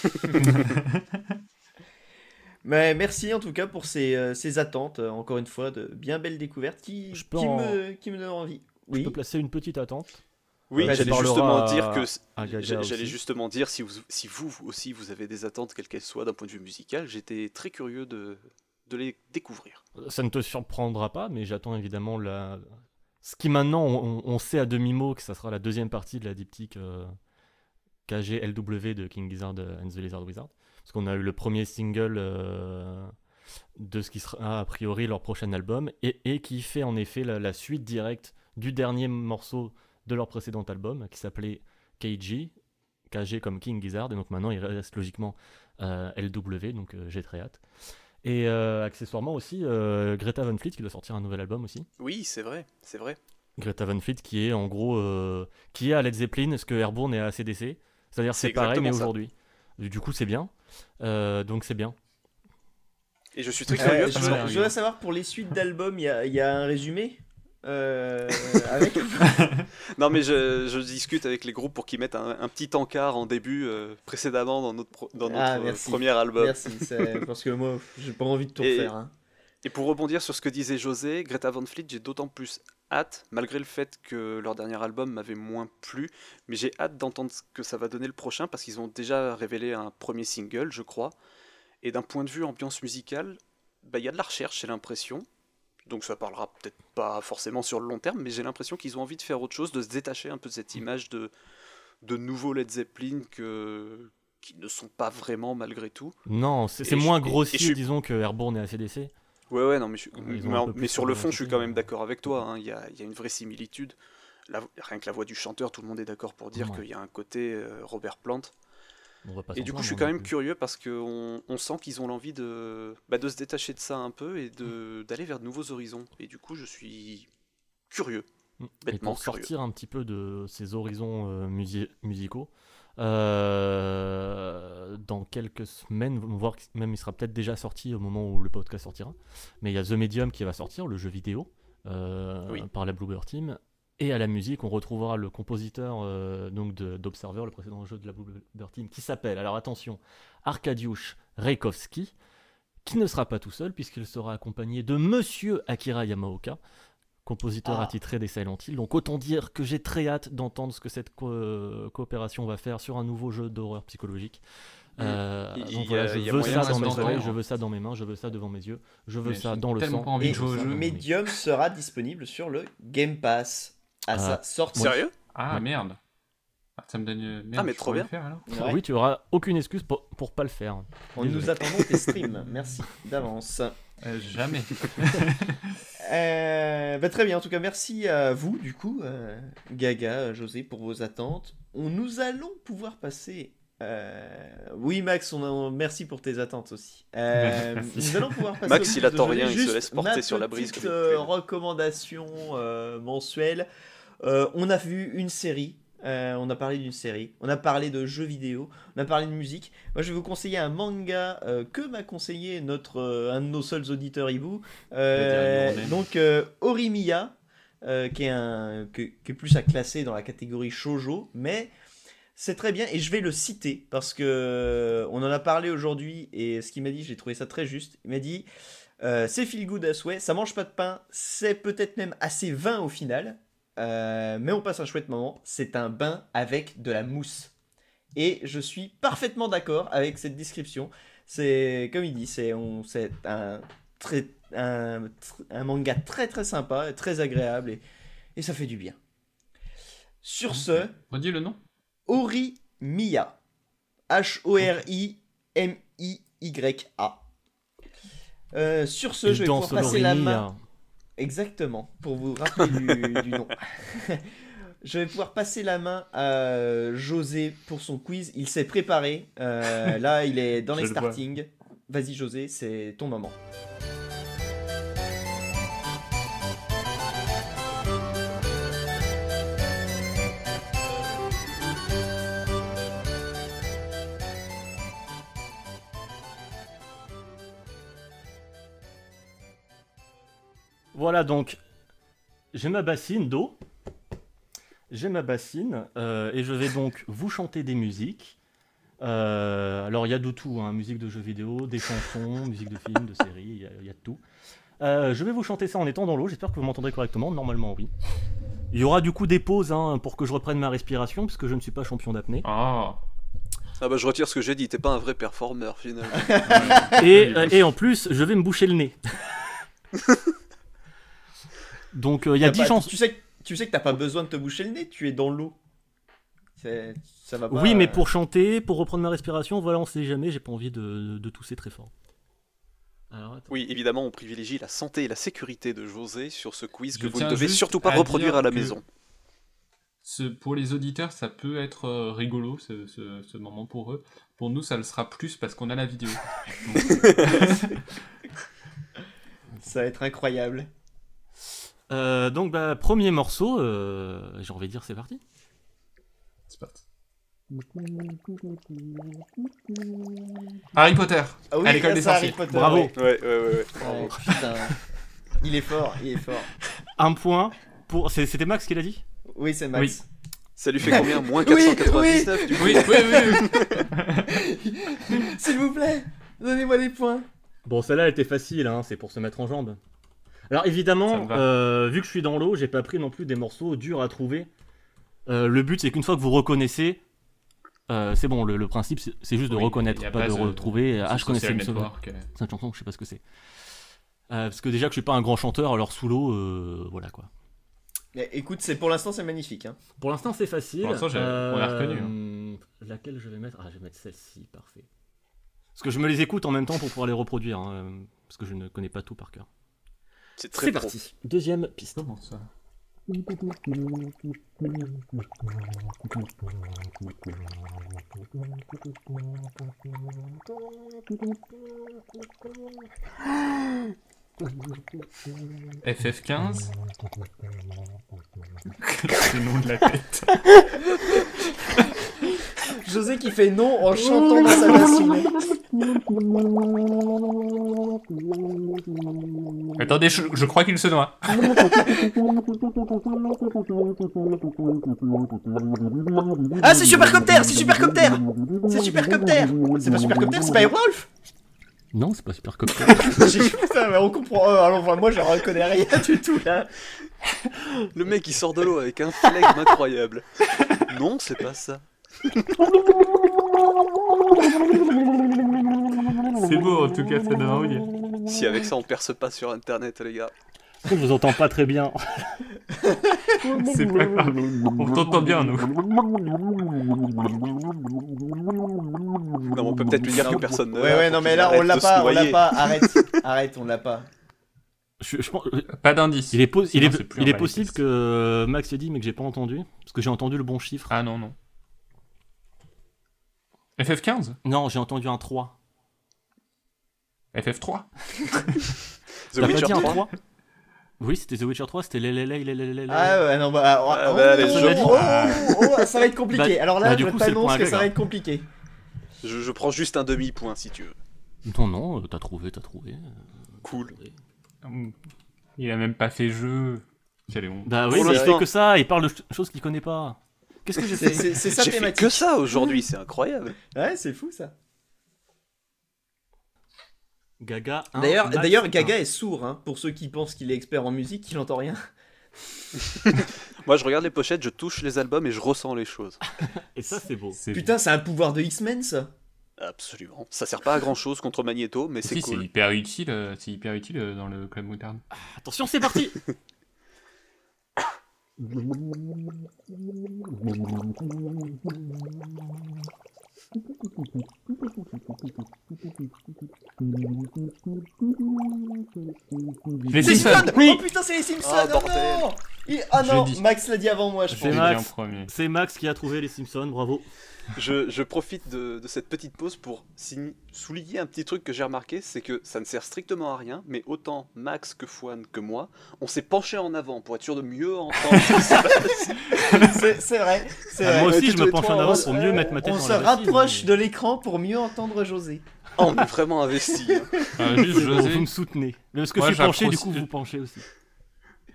Mais merci en tout cas pour ces, euh, ces attentes, euh, encore une fois, de bien belles découvertes qui, Je peux qui, en- me, qui me donnent envie. Je peux placer une petite attente. Oui, tu j'allais justement dire que J'allais justement dire, si vous, si vous aussi vous avez des attentes, quelles qu'elles soient d'un point de vue musical, j'étais très curieux de, de les découvrir. Ça ne te surprendra pas, mais j'attends évidemment la. Ce qui maintenant, on, sait à demi-mot que ça sera la deuxième partie de la diptyque euh, KGLW de King Gizzard and the Lizard Wizard. Parce qu'on a eu le premier single euh, de ce qui sera a priori leur prochain album, et, qui fait en effet la, la suite directe du dernier morceau de leur précédent album, qui s'appelait KG, KG comme King Gizzard, et donc maintenant il reste logiquement euh, LW, donc euh, j'ai très hâte. Et euh, accessoirement aussi, euh, Greta Van Fleet qui doit sortir un nouvel album aussi. Oui, c'est vrai, c'est vrai. Greta Van Fleet qui est en gros, euh, qui est à Led Zeppelin, ce que Airborne est à ACDC. C'est-à-dire C'est c'est pareil mais exactement ça. aujourd'hui. Du coup c'est bien. Euh, donc c'est bien. Et je suis très curieux. je, voudrais savoir pour les suites d'albums, il y a, il y a un résumé? Euh, avec <laughs> Non, mais je, je discute avec les groupes pour qu'ils mettent un, un petit encart en début euh, précédemment dans notre, pro- dans notre Ah, euh, merci. premier album. Merci, <laughs> parce que moi, j'ai pas envie de tout Et- refaire. hein. Et pour rebondir sur ce que disait José, Greta Van Fleet, j'ai d'autant plus hâte, malgré le fait que leur dernier album m'avait moins plu, mais j'ai hâte d'entendre ce que ça va donner le prochain parce qu'ils ont déjà révélé un premier single, je crois. Et d'un point de vue ambiance musicale, bah, il y a de la recherche, j'ai l'impression. Donc ça parlera peut-être pas forcément sur le long terme, mais j'ai l'impression qu'ils ont envie de faire autre chose, de se détacher un peu de cette image de, de nouveau Led Zeppelin que, qui ne sont pas vraiment malgré tout. Non, c'est moins je grossier, disons, que Airborne et ACDC. Ouais, ouais, non, mais, je- mais, sur le fond, je suis quand même d'accord avec toi. hein, Il y, a, il y a une vraie similitude. La- rien que la voix du chanteur, tout le monde est d'accord pour dire Ouais. qu'il y a un côté euh, Robert Plant. On Et du coup, je suis hein, quand même curieux parce qu'on on sent qu'ils ont l'envie de, bah, de se détacher de ça un peu et d'aller vers de nouveaux horizons. Et du coup, je suis curieux. Mm. Et bêtement pour curieux. sortir un petit peu de ces horizons euh, musi- musicaux, euh, dans quelques semaines, voire même il sera peut-être déjà sorti au moment où le podcast sortira, mais il y a The Medium qui va sortir, le jeu vidéo, euh, Oui. par la Bluebird Team. Et à la musique, on retrouvera le compositeur euh, donc d'Observer, le précédent jeu de la Bluebird Team, qui s'appelle, alors attention, Arkadiusz Reikowski, qui ne sera pas tout seul, puisqu'il sera accompagné de Monsieur Akira Yamaoka, compositeur Ah. attitré des Silent Hill. Donc autant dire que j'ai très hâte d'entendre ce que cette co- euh, coopération va faire sur un nouveau jeu d'horreur psychologique. Euh, Il- donc voilà, a- je veux ça dans mes oreilles, je veux ça dans mes mains, je veux ça devant mes yeux, je veux Mais ça dans le sang. Et Medium sera disponible sur le Game Pass à Ah. sa sortie. Sérieux Ah merde. Ah, ça me donne. euh, Merde, Ah, mais trop bien. faire. Ouais. Oui, tu auras aucune excuse pour, pour pas le faire. On Désolé. nous attendons tes <laughs> streams. Merci d'avance. Euh, jamais. <laughs> <laughs> Euh, bah, très bien, en tout cas, merci à vous, du coup, euh, Gaga, José, pour vos attentes. On, nous allons pouvoir passer. euh, Oui, Max, on a- merci pour tes attentes aussi. Euh, nous allons pouvoir passer. Max, il attend rien, il se laisse porter ma sur la brise petite, comme une euh, pluie. recommandation euh, mensuelle. Euh, on a vu une série. euh, on a parlé d'une série, on a parlé de jeux vidéo, on a parlé de musique. Moi, je vais vous conseiller un manga euh, que m'a conseillé notre un de nos seuls auditeurs Ibu. Donc Orimiya, qui est un que- plus à classer dans la catégorie shojo, mais c'est très bien et je vais le citer parce que on en a parlé aujourd'hui et ce qu'il m'a dit, j'ai trouvé ça très juste. Il m'a dit euh, c'est feel good à souhait, ça mange pas de pain, c'est peut-être même assez vain au final, euh, mais on passe un chouette moment. C'est un bain avec de la mousse. Et je suis parfaitement d'accord avec cette description. C'est comme il dit, c'est on- c'est un, très, un, tr- un manga très très sympa, très agréable et, et ça fait du bien. Sur ce, Redis le nom Ori Miya. H-O-R-I-M-I-Y-A. Euh, sur ce, Il je vais pouvoir passer la main. Exactement, pour vous rappeler du, <laughs> du nom. <laughs> Je vais pouvoir passer la main à José pour son quiz. Il s'est préparé. Euh, là, il est dans <laughs> Je les le vois. startings. Vas-y, José, c'est ton moment. Voilà donc, j'ai ma bassine d'eau. J'ai ma bassine euh, et je vais donc vous chanter des musiques. Euh, alors il y a de tout, hein, musique de jeux vidéo, des chansons, <laughs> musique de films, de séries, il y, a- il y a de tout. Euh, je vais vous chanter ça en étant dans l'eau, j'espère que vous m'entendrez correctement, normalement oui. Il y aura du coup des pauses hein, pour que je reprenne ma respiration, puisque je ne suis pas champion d'apnée. Oh. Ah bah je retire ce que j'ai dit, t'es pas un vrai performeur finalement. <laughs> Et, euh, et en plus, je vais me boucher le nez. <laughs> Donc euh, il y a T'as 10 pas- chansons. Tu sais, que- tu sais que t'as pas besoin de te boucher le nez, tu es dans l'eau. Ça va pas. Oui, mais pour chanter, pour reprendre ma respiration, voilà, on sait jamais, j'ai pas envie de, de tousser très fort. Alors. Oui, évidemment, on privilégie la santé et la sécurité de José sur ce quiz que Je vous ne devez surtout pas à reproduire à la maison. Ce- pour les auditeurs, ça peut être euh, rigolo ce, ce- ce moment pour eux. Pour nous, ça le sera plus parce qu'on a la vidéo. <laughs> <laughs> Ça va être incroyable. Euh, donc, bah, premier morceau, euh, j'ai envie de dire, c'est parti. C'est parti. Harry Potter. Ah oui, À l'école des sorciers. Potter, Bravo. ouais. Ouais, ouais. <laughs> Il est fort, il est fort. Un point pour. C'était Max qui l'a dit? Oui, c'est Max. Ça lui fait combien? Moins <laughs> Oui, 499 du coup Oui, oui, oui. oui. <laughs> S'il vous plaît, donnez-moi des points. Bon, celle-là, elle était facile, hein, c'est pour se mettre en jambe. Alors, évidemment, euh, vu que je suis dans l'eau, j'ai pas pris non plus des morceaux durs à trouver. Euh, le but, c'est qu'une fois que vous reconnaissez, euh, c'est bon, le, le principe, c'est juste de Oui, reconnaître, pas, pas de de- retrouver. Ah, je connaissais une euh, cette chanson, je sais pas ce que c'est. Euh, parce que déjà que je suis pas un grand chanteur, alors sous l'eau, euh, voilà quoi. Mais Écoute, c'est pour l'instant c'est magnifique. Hein. Pour l'instant, c'est facile. Pour l'instant, j'ai- on a reconnu, Euh, Laquelle je vais mettre? Ah, je vais mettre celle-ci, parfait. Parce que je me les écoute en même temps pour pouvoir les reproduire, hein, parce que je ne connais pas tout par cœur. C'est très C'est parti. Deuxième piste. Comment ça FF15 C'est <laughs> le nom de la tête. <laughs> José qui fait non en chantant dans sa bassine. Attendez, je, je crois qu'il se noie. Ah, c'est Supercopter, c'est Supercopter C'est Supercopter C'est pas Supercopter, c'est pas Airwolf Non, c'est pas super comme <laughs> J'ai- Putain, mais on comprend. euh, alors, enfin, moi, je reconnais rien du tout là. Le mec il sort de l'eau avec un flegme incroyable. Non, c'est pas ça. C'est beau, en tout cas, ça donne envie. Si avec ça on perce pas sur internet, les gars. Je vous entends pas très bien. C'est pas grave. On t'entend bien, nous. Non, on peut peut-être lui dire que personne ne Ouais, ouais, pour non, mais là, on l'a pas, on l'a pas. Arrête, <laughs> arrête, on l'a pas. Je, je pense- Pas d'indice. il est, il il possible que euh, Max ait dit, mais que j'ai pas entendu. Parce que j'ai entendu le bon chiffre. Ah non, non. FF15 Non, j'ai entendu un 3. FF3 <laughs> The T'as Witcher pas dit un 3 3 Oui, c'était The Witcher 3, c'était les les les les les les les. Ah ouais, non, bah. oh, Ah, oh, bah, allez, oh, je- oh, oh, oh, ça va être compliqué. Bah, Alors là, bah, du je coup, c'est le t'annonce point à que ça va être compliqué. je, je prends juste un demi-point si tu veux. Non, non, euh, t'as trouvé, t'as trouvé. Cool. Hum. Il a même pas fait jeu. Quelle honte. Bah oui, Pour mais il l'instant. fait que ça, il parle de ch- choses qu'il connaît pas. Qu'est-ce que j'ai C'est- fait C'est c'est sa J'ai fait thématique. que ça aujourd'hui, <laughs> c'est incroyable. Ouais, c'est fou ça. Gaga. un, D'ailleurs, d'ailleurs, un. Gaga est sourd. Hein, pour ceux qui pensent qu'il est expert en musique, il entend rien. <laughs> Moi je regarde les pochettes, je touche les albums et je ressens les choses. Et ça, c'est beau. C'est Putain, c'est un pouvoir de X-Men ça. Absolument. Ça sert pas à grand chose contre Magneto, mais c'est Si, c'est cool. hyper utile, euh, c'est hyper utile euh, dans le club moutarde. Attention, c'est parti <laughs> Les Simpsons Simpsons Oui. Oh putain, c'est les Simpsons Ah, oh bordel. non Il- Ah non, dit. Max l'a dit avant moi, je C'est pense. Max. C'est Max qui a trouvé les Simpsons, bravo. Je, je profite de, de cette petite pause pour souligner un petit truc que j'ai remarqué, c'est que ça ne sert strictement à rien, mais autant Max que Fouane que moi, on s'est penché en avant pour être sûr de mieux entendre ce qui se passe. <laughs> C'est vrai, c'est Ah, vrai. moi aussi, je me penche en avant pour mieux mettre ma tête On se rapproche mais- de l'écran pour mieux entendre José. Ah, on est vraiment investi. hein. Euh, juste, Vous José, me soutenez. Parce que Moi, je suis penché, du coup, vous penchez aussi.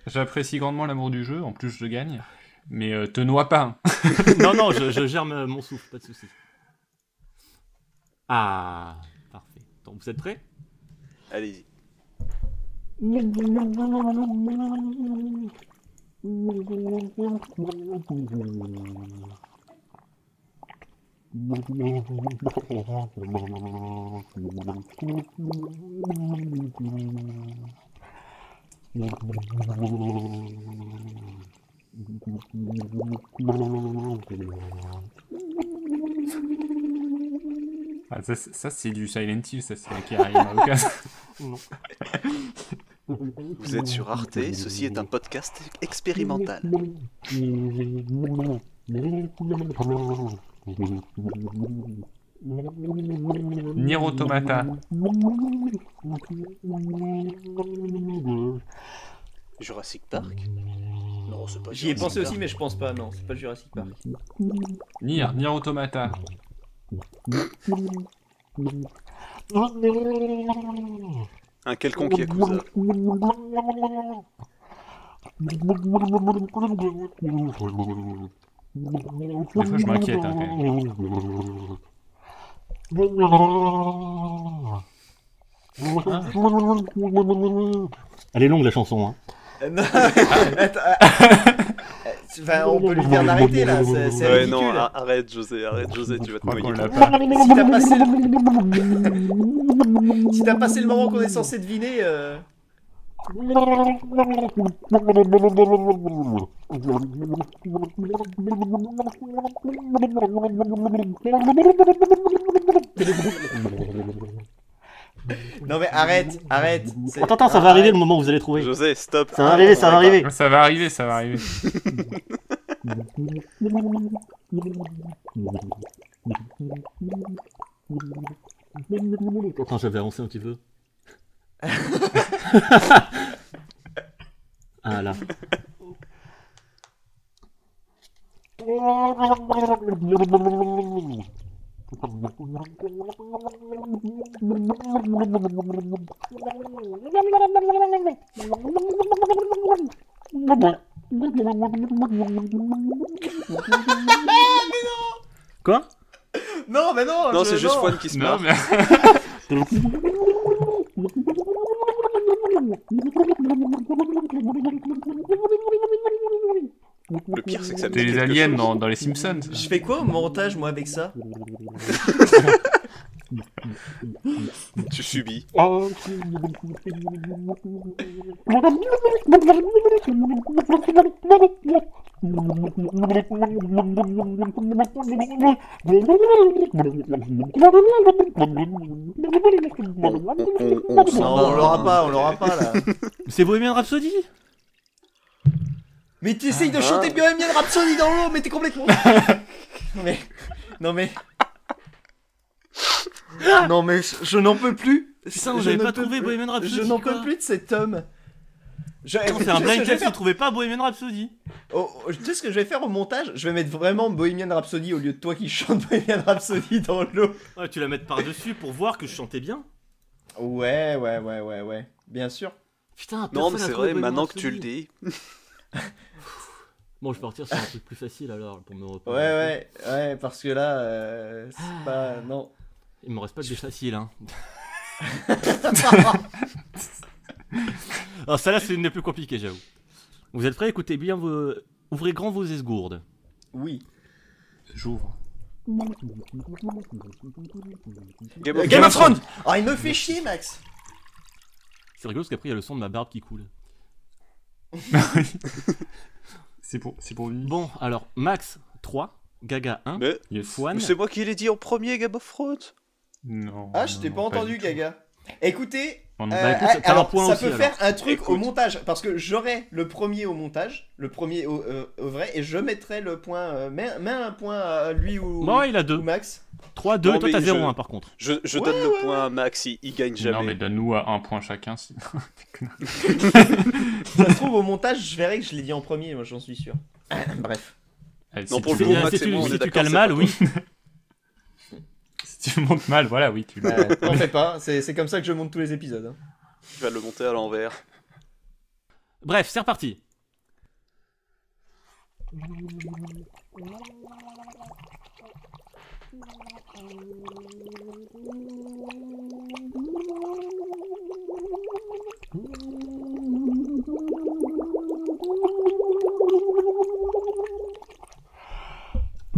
J'apprécie grandement l'amour du jeu, en plus je gagne. Mais euh, te noie pas. <laughs> non, non, je, je gère me- mon souffle, pas de soucis. Ah, parfait. Donc, vous êtes prêts? Allez-y. <laughs> Ah, ça, c'est- ça, c'est du Silent Hill, ça c'est qui arrive à l'occasion. Vous êtes sur Arte, ceci est un podcast expérimental. <laughs> Nier Automata. Jurassic Park Non, c'est pas J'y ai pensé aussi, mais je pense pas, non, c'est pas Jurassic Park. Nier, Nier Automata. Un quelconque Yakuza. Des fois, je m'inquiète hein, Elle est longue la chanson. Hein. Euh, non, attends, euh, enfin, on peut lui dire d'arrêter là, c'est c'est Ouais, ridicule. non, arrête José, arrête José, tu vas te crois qu'on noyer. l'a pas. Si t'as passé le... si t'as passé le moment qu'on est censé deviner, euh, Non mais arrête, arrête. c'est- Attends, attends, ça va arriver le moment où vous allez trouver. José, stop. Ça va arriver, ça va arriver. Ça va arriver, ça va arriver. Attends, j'avais avancé un petit peu. Ah là. Quoi? Non mais non. Non, je- c'est juste Fouane qui se Non, marre. mais <laughs> Le pire, c'est que ça me dit les quelque aliens chose. dans, dans les Simpsons. Je fais quoi au montage moi avec ça? <laughs> Tu subis. <laughs> On, Non, on l'aura pas, on l'aura pas là. C'est Bohemian Rhapsody? Mais t'essayes de Ah. chanter Bohemian Rhapsody dans l'eau, mais t'es complètement. <laughs> non mais, non mais. Non mais je, je n'en peux plus. Putain, ne pas trouvé. Bohemian Rhapsody Je n'en peux plus de cet homme. Je, C'est un sais ce blind que je vais test, faire trouvez pas Bohemian Rhapsody Oh, oh, Tu sais ce que je vais faire au montage? Je vais mettre vraiment Bohemian Rhapsody au lieu de toi qui chante <laughs> Bohemian Rhapsody dans l'eau. Ouais, tu la mettre par-dessus pour voir que je chantais bien Ouais, ouais, ouais, ouais, ouais. Bien sûr. Putain, Non, mais c'est vrai, Bohemian maintenant que tu le dis. <laughs> Bon, je vais partir sur un truc plus facile alors pour me Ouais, reposer. ouais, ouais, parce que là, euh, c'est pas. Non. Il me reste pas que des faciles, hein. <laughs> <laughs> Alors, celle-là, c'est une des plus compliquées, j'avoue. Vous êtes prêts? Écoutez bien vos. Ouvrez grand vos esgourdes. Oui. J'ouvre. Game of Game of Thrones. Ah, il me fait chier, Max C'est rigolo parce qu'après, il y a le son de ma barbe qui coule. <laughs> C'est pour, c'est pour lui. Bon, alors, Max, 3. Gaga, 1. Mais. Fouane. mais c'est moi qui l'ai dit en premier, Game of Thrones. Non. Ah, je t'ai pas entendu. Gaga. Écoutez, Bah, écoute, ah, t'as un alors, point ça aussi, peut alors. faire un truc au montage, parce que j'aurai le premier au montage, le premier au, euh, au vrai, et je mettrai le point. euh, mets, mets un point à lui ou, Bon, il a ou deux. Max. 3, 2, Non, toi mais t'as je- 0, 1 par contre. Je, je Ouais, donne le ouais, point à Max, il, il gagne jamais. Non, mais donne-nous à un point chacun. Si... <laughs> Ça se trouve au montage, je verrai que je l'ai dit en premier, moi j'en suis sûr. <clears throat> Bref. Allez, Non, si pour tu le Si, coup, montes- Max si et tu, si c'est mal, oui. Si tu montes mal, voilà, oui, tu Euh, T'en fais pas, c'est c'est comme ça que je monte tous les épisodes. hein. Tu vas le monter à l'envers. Bref, c'est reparti.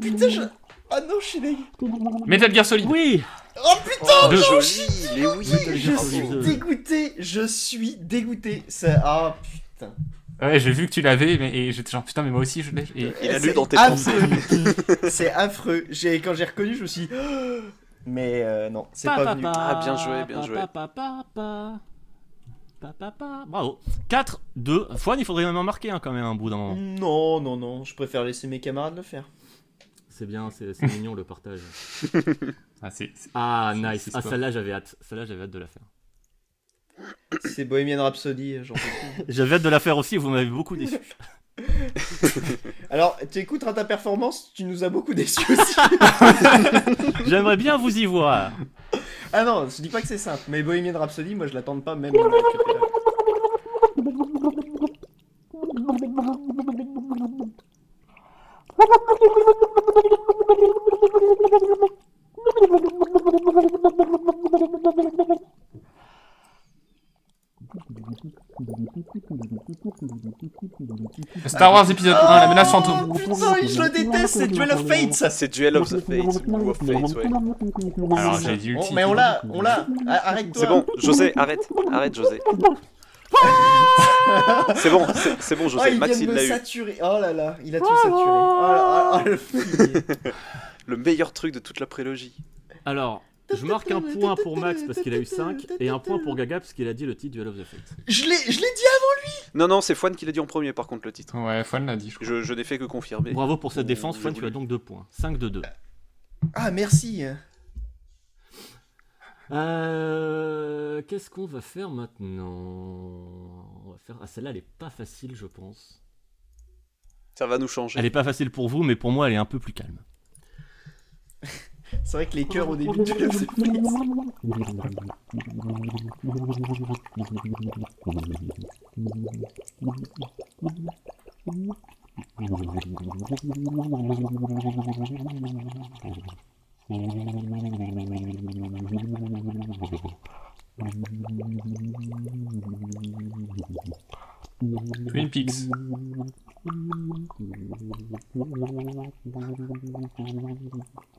Putain, je. Ah non, je suis dégueu. Metal Gear Solid. Oui Oh putain, Oh, Deux. joli, mais oui. je suis dégoûté, je suis dégoûté. Ça... Ah putain. Ouais, j'ai vu que tu l'avais, mais et j'étais genre putain, mais moi aussi je l'ai. Et... Il a C'est lu dans tes pensées. <laughs> C'est affreux. J'ai quand j'ai reconnu, je me suis. Mais euh, non, c'est pas venu. Ah, bien joué, bien joué. Bravo. 4, 2. Fouane, il faudrait même en marquer un quand même un bout d'un moment. Non, non, non, je préfère laisser mes camarades le faire. C'est bien, c'est c'est mignon le partage. <laughs> Ah, c'est. c'est- Ah, nice. c'est Ah, celle-là, j'avais hâte. Celle-là, j'avais hâte de la faire. C'est Bohemian Rhapsody, j'en. <laughs> J'avais hâte de la faire aussi, vous m'avez beaucoup déçu. <laughs> <laughs> Alors, tu écouteras ta performance, tu nous as beaucoup déçus aussi. <laughs> J'aimerais bien vous y voir. ah non, je dis pas que c'est simple, mais Bohemian Rhapsody, moi je l'attends pas même. <laughs> Star Wars épisode 1, la menace fantôme. Putain, je le déteste, c'est Duel of Fates. Ça, c'est Duel of the Fates, ou of Fates, ouais. Alors j'ai dit mais on l'a, on l'a. Ah, Arrête-toi. C'est bon, José, arrête, arrête, José. c'est bon, c'est bon, Oh, José. il Max, vient il de me l'a eu. saturer. Oh là là, il a tout saturé. Oh là oh, le fumier. <laughs> Le meilleur truc de toute la prélogie. Alors, je marque un point pour Max parce qu'il a eu 5 et un point pour Gaga parce qu'il a dit le titre Duel of the Fates. Je l'ai, je l'ai dit Non, non, c'est Fouane qui l'a dit en premier, par contre, le titre. Ouais, Fouane l'a dit, je crois. Je, je n'ai fait que confirmer. Bravo pour cette défense, ou Fouane, tu as donc 2 points. 5 de 2. Ah merci. Euh, Qu'est-ce qu'on va faire maintenant? On va faire... Ah, celle-là, elle est pas facile, je pense. Ça va nous changer. Elle est pas facile pour vous, mais pour moi, elle est un peu plus calme. <laughs> C'est vrai que les cœurs au début de <laughs> Duel <laughs> of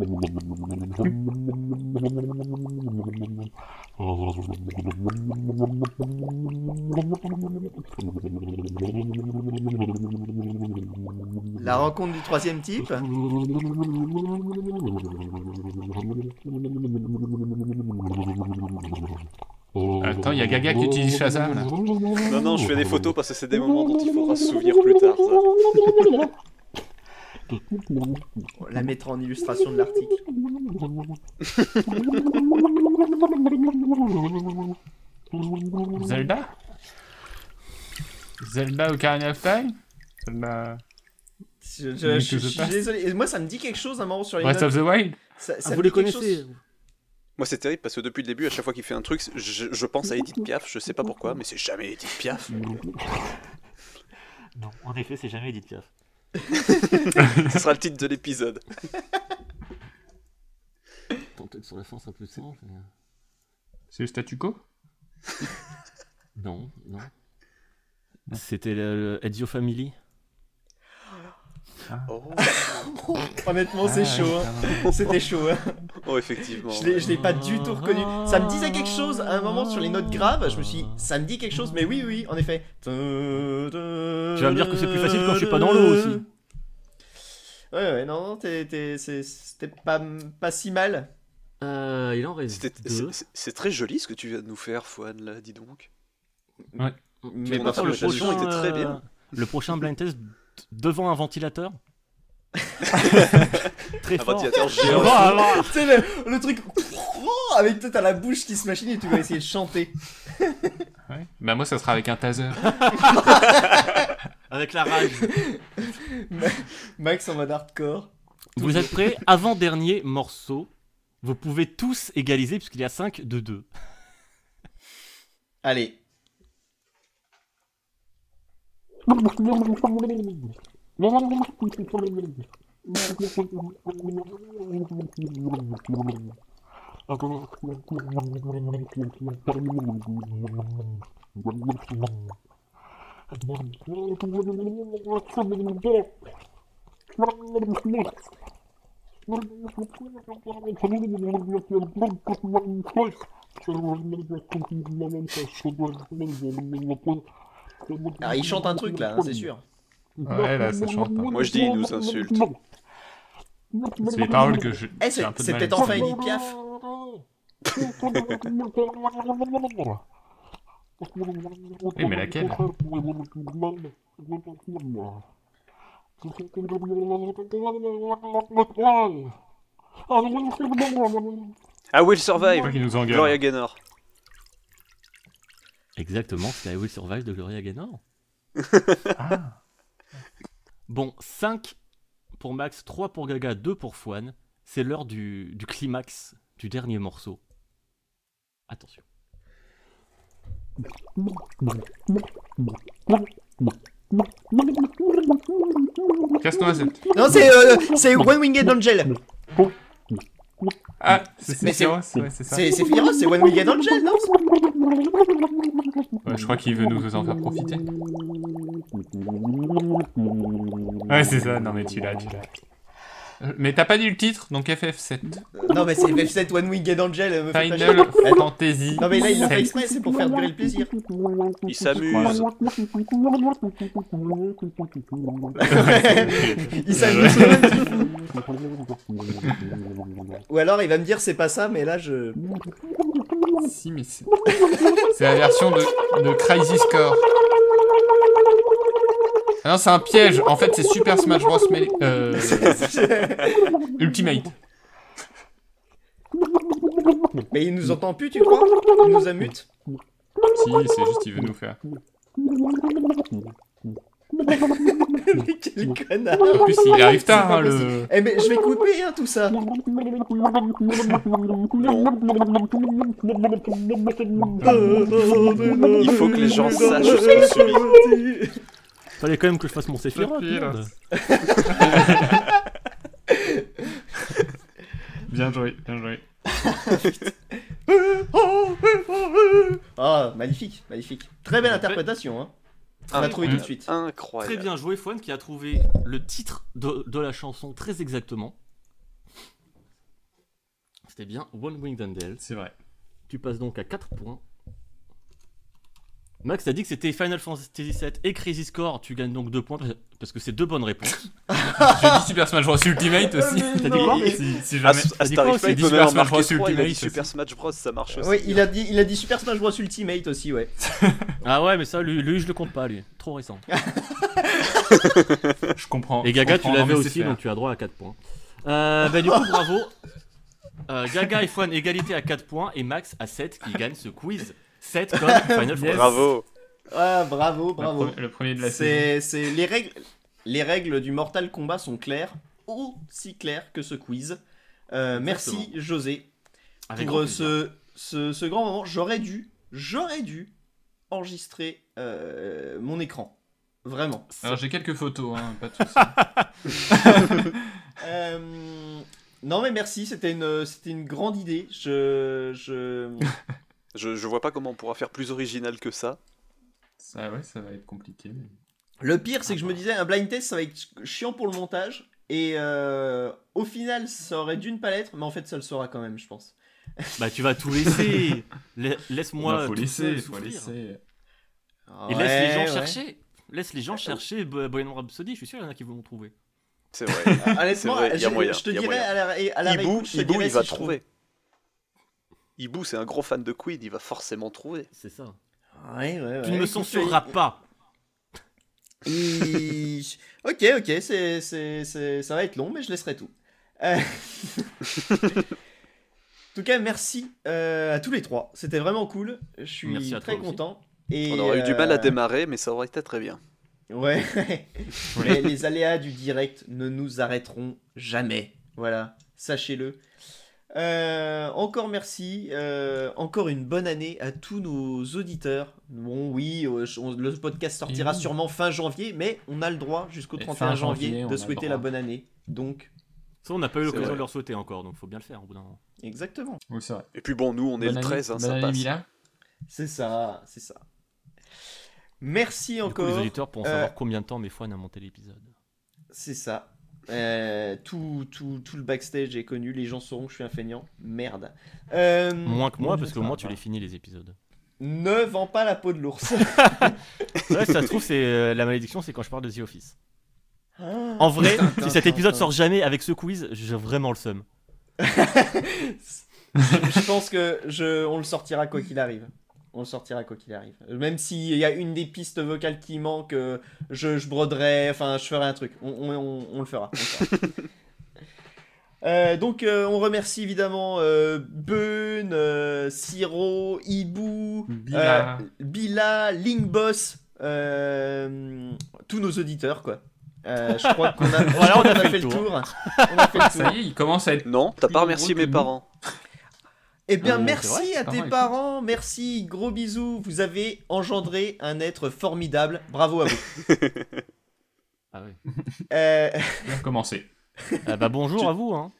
La rencontre du troisième type. Attends, il y a Gaga qui utilise Shazam là. Non, non, je fais des photos parce que c'est des moments dont il faudra se souvenir plus tard. ça. <laughs> On la mettra en illustration de l'article. Zelda? Zelda Ocarina of Time? Zelda... Je, je- Mais je- que je je suis désolé. Moi, ça me dit quelque chose à un moment sur les Breath of the Wild? Ça, ça Ah, vous les connaissez. Moi, c'est terrible parce que depuis le début, à chaque fois qu'il fait un truc, je, je pense à Edith Piaf. Je sais pas pourquoi, mais c'est jamais Edith Piaf. Non, en effet, c'est jamais Edith Piaf. <laughs> Ce sera le titre de l'épisode. Peut-être sur la fin, c'est un peu simple. mais- C'est le statu quo? Non, non. C'était le, le Ezio Family? Oh, Honnêtement, c'est Ah, chaud. hein. C'était chaud. hein. oh effectivement. Je l'ai, je l'ai pas du tout reconnu. Ça me disait quelque chose à un moment sur les notes graves. Je me suis dit, ça me dit quelque chose, mais oui, oui, en effet. Tu vas me dire que c'est plus facile quand je suis pas dans l'eau aussi. Ouais, ouais, non, non, t'es- t'es- c'est- c'était pas, pas si mal. Euh, il en reste. C'est très joli ce que tu viens de nous faire, Fouane, là, dis donc. Mais Ton pas Attends, le prochain, était très euh, bien. Le prochain blind test devant un ventilateur. <laughs> Très Un fort. ventilateur géant. Voilà. Tu sais, le, le truc <laughs> avec peut-être à la bouche qui se machine et tu vas essayer de chanter. <laughs> Ouais. Bah moi ça sera avec un taser. Avec la rage. Max en mode hardcore. Vous êtes prêts? Avant-dernier morceau. Vous pouvez tous égaliser puisqu'il y a 5 de 2. Allez. Aku Alors, il chante un truc là, hein, c'est sûr. Ouais là ça chante. hein. Moi, je dis, il nous insulte. C'est les paroles que je. Eh, c'est un peu de c'est mal peut-être enfin. Edith Piaf. Oui mais laquelle? Ah, Will Survive. Gloria Gaynor. Exactement, Will Survive de Gloria Gaynor. Ah. <laughs> Bon, 5 pour Max, 3 pour Gaga, 2 pour Fouane. C'est l'heure du, du climax du dernier morceau. Attention. Casse-noisette. Non, c'est euh, One Winged Angel. <laughs> Ah, c'est Mais c'est- ouais, c'est ça. C'est c'est Sephiroth, c'est One Winged Angel, non? Ouais, je crois qu'il veut nous en faire profiter. Ouais, c'est ça. Non, mais tu l'as, tu l'as. Euh, Mais t'as pas dit le titre, donc FF7. Non, mais c'est FF7 One Winged Angel. euh, me fait pas Final. Fantasy. Non, mais là, il le fait 7. exprès, c'est pour faire durer le plaisir. Il s'amuse. <laughs> il s'amuse. <laughs> Ou alors, il va me dire c'est pas ça, mais là, je. Si, mais c'est c'est la version de, de Crisis Core. Ah non, c'est un piège. En fait, c'est Super Smash Bros. Euh, Ultimate. Mais il nous entend plus, tu crois Il nous a mute Si, c'est juste, il veut nous faire. Mais quel connard En plus, il arrive tard, hein, le. Eh, mais je vais couper, hein, tout ça. Il faut que les gens sachent ce qu'on subit. Fallait quand même que je fasse mon Sephiroth. Merde. <laughs> Bien joué, bien joué. <laughs> Ah, magnifique, magnifique. Très belle interprétation, hein. On l'a trouvé tout de suite. Incroyable. Très bien joué, Fouane, qui a trouvé le titre de, de la chanson très exactement. C'était bien One Winged Angel. C'est vrai. Tu passes donc à 4 points. Max, t'as dit que c'était Final Fantasy VII et Crazy Score. Tu gagnes donc 2 points parce que c'est deux bonnes réponses. <laughs> J'ai dit Super Smash Bros. Ultimate aussi. T'as dit quoi Si, si jamais. dit quoi dit Super Smash Bros. 3, il a dit Ultimate Super Smash Bros, ça marche aussi. Oui, il a, dit, il a dit Super Smash Bros Ultimate aussi, ouais. <laughs> Ah ouais, mais ça, lui, lui, je le compte pas, lui. Trop récent. <laughs> Je comprends. Et Gaga, tu l'avais aussi, donc tu as droit à 4 points. Euh, bah, du coup, bravo. Euh, Gaga et Fouane, égalité à 4 points. Et Max à 7 qui gagne ce quiz. 7 comme Final Fantasy. Bravo. Ah, bravo, Le bravo. pre- Le premier de la saison. C'est les règles les règles du Mortal Kombat sont claires, aussi claires que ce quiz. Euh, merci. José Avec pour euh, ce, ce, ce grand moment. J'aurais dû, j'aurais dû enregistrer euh, mon écran. Vraiment. Alors j'ai quelques photos, hein, pas de soucis. <laughs> <laughs> Euh, non mais merci, c'était une, c'était une grande idée. Je, je... Je, je vois pas comment on pourra faire plus original que ça. Ça, ouais, ça va être compliqué. mais- Le pire, c'est que je me disais, un blind test, ça va être chiant pour le montage. Et euh, au final, ça aurait dû ne pas l'être, mais en fait, ça le sera quand même, je pense. Bah, tu vas tout laisser. <laughs> La- Laisse-moi. Bah, faut laisser, seul faut laisser. Et laisse les gens Ouais, chercher. Laisse les gens chercher Bo- Bohemian Rhapsody. Je suis sûr qu'il y en a qui vont le trouver. C'est vrai. <laughs> Honnêtement, C'est vrai, il y a je- moyen, je te il y a dirais moyen. à la, à la Hibou, réécoute, je te Hibou, dirais il va si je trouve. trouver. Hibou, c'est un gros fan de Queen, il va forcément trouver. C'est ça. Ouais, ouais, Tu ouais, ne me censureras pas. Ok, ok, c'est, c'est, c'est- ça va être long, mais je laisserai tout. Euh, en tout cas, merci euh, à tous les trois. C'était vraiment cool. Je suis Merci à très aussi. content. Et, On aurait eu du mal à démarrer, mais ça aurait été très bien. Ouais. Les aléas du direct ne nous arrêteront jamais. Voilà, sachez-le. Euh, encore merci. euh, encore une bonne année à tous nos auditeurs. Bon, oui, euh, on- le podcast sortira oui. sûrement fin janvier, mais on a le droit jusqu'au Et 31 fin janvier, janvier, de souhaiter la bonne année. Donc, Ça, on n'a pas eu l'occasion de leur souhaiter encore, donc faut bien le faire au bout d'un moment. exactement. Oui, c'est vrai. Et puis bon, nous, on est Bonne le année- 13, hein, bonne ça année, passe. C'est ça, c'est ça. Merci Du coup, encore. les auditeurs pourront Euh, savoir combien de temps mes fois a monté l'épisode. C'est ça. Euh, tout, tout, tout le backstage est connu, les gens sauront que je suis un feignant. Merde. Euh, Moins que moi, parce que moi, tu pas. les finis les épisodes. Ne vends pas la peau de l'ours. <laughs> Ouais, ça se trouve, c'est euh, la malédiction, c'est quand je parle de The Office. En vrai, si cet épisode sort jamais avec ce quiz, j'ai vraiment le seum. <laughs> je, je pense que je, on le sortira quoi qu'il arrive. On le sortira quoi qu'il arrive. Même s'il y a une des pistes vocales qui manque, euh, je, je broderai, enfin je ferai un truc. On, on- on- on le fera. on le fera. <laughs> Euh, donc euh, on remercie évidemment euh, Bun, euh, Siro, Ibu, Bila. euh, Bila, Linkboss, euh, tous nos auditeurs quoi. Euh, je crois qu'on a, <laughs> Voilà, on fait le tour. On a fait le tour. Ça y est, il commence à être. Non, t'as pas remercié mes nous. parents. Eh bien, c'est merci vrai, à tes parents, merci, gros bisous. Vous avez engendré un être formidable. Bravo à vous. <laughs> Ah oui. <laughs> Euh, Bien commencé. Ah bah bonjour à vous. Hein.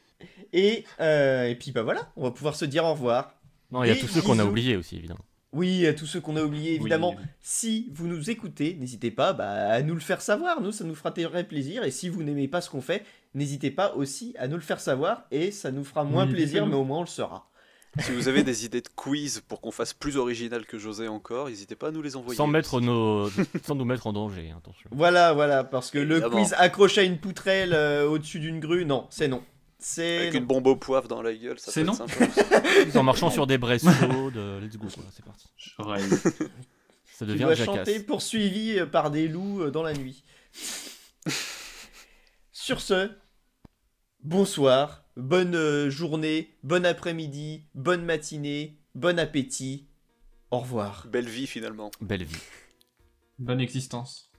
et, euh, et puis, bah voilà, on va pouvoir se dire au revoir. Non, il y a tous ceux qu'on a oubliés aussi, évidemment. Oui, à tous ceux qu'on a oubliés, évidemment. Oui. Si vous nous écoutez, n'hésitez pas bah, à nous le faire savoir. Nous, ça nous fera très plaisir. Et si vous n'aimez pas ce qu'on fait, n'hésitez pas aussi à nous le faire savoir. Et ça nous fera moins Oui, plaisir, mais au moins on le saura. Si vous avez des idées de quiz pour qu'on fasse plus original que José encore, n'hésitez pas à nous les envoyer. Sans, mettre nos... Sans nous mettre en danger, attention. Voilà, voilà, parce que le quiz accroché à une poutrelle euh, au-dessus d'une grue, non, c'est non. C'est Avec non. une bombe au poivre dans la gueule, ça C'est non. En marchant sur des braises chaudes, euh, let's go, quoi, c'est parti. J'aurais Ça Tu devient dois jacasse. chanter poursuivi euh, par des loups euh, dans la nuit. <laughs> Sur ce, bonsoir, bonne euh, journée, bon après-midi, bonne matinée, bon appétit. Au revoir. Belle vie finalement. Belle vie. bonne existence.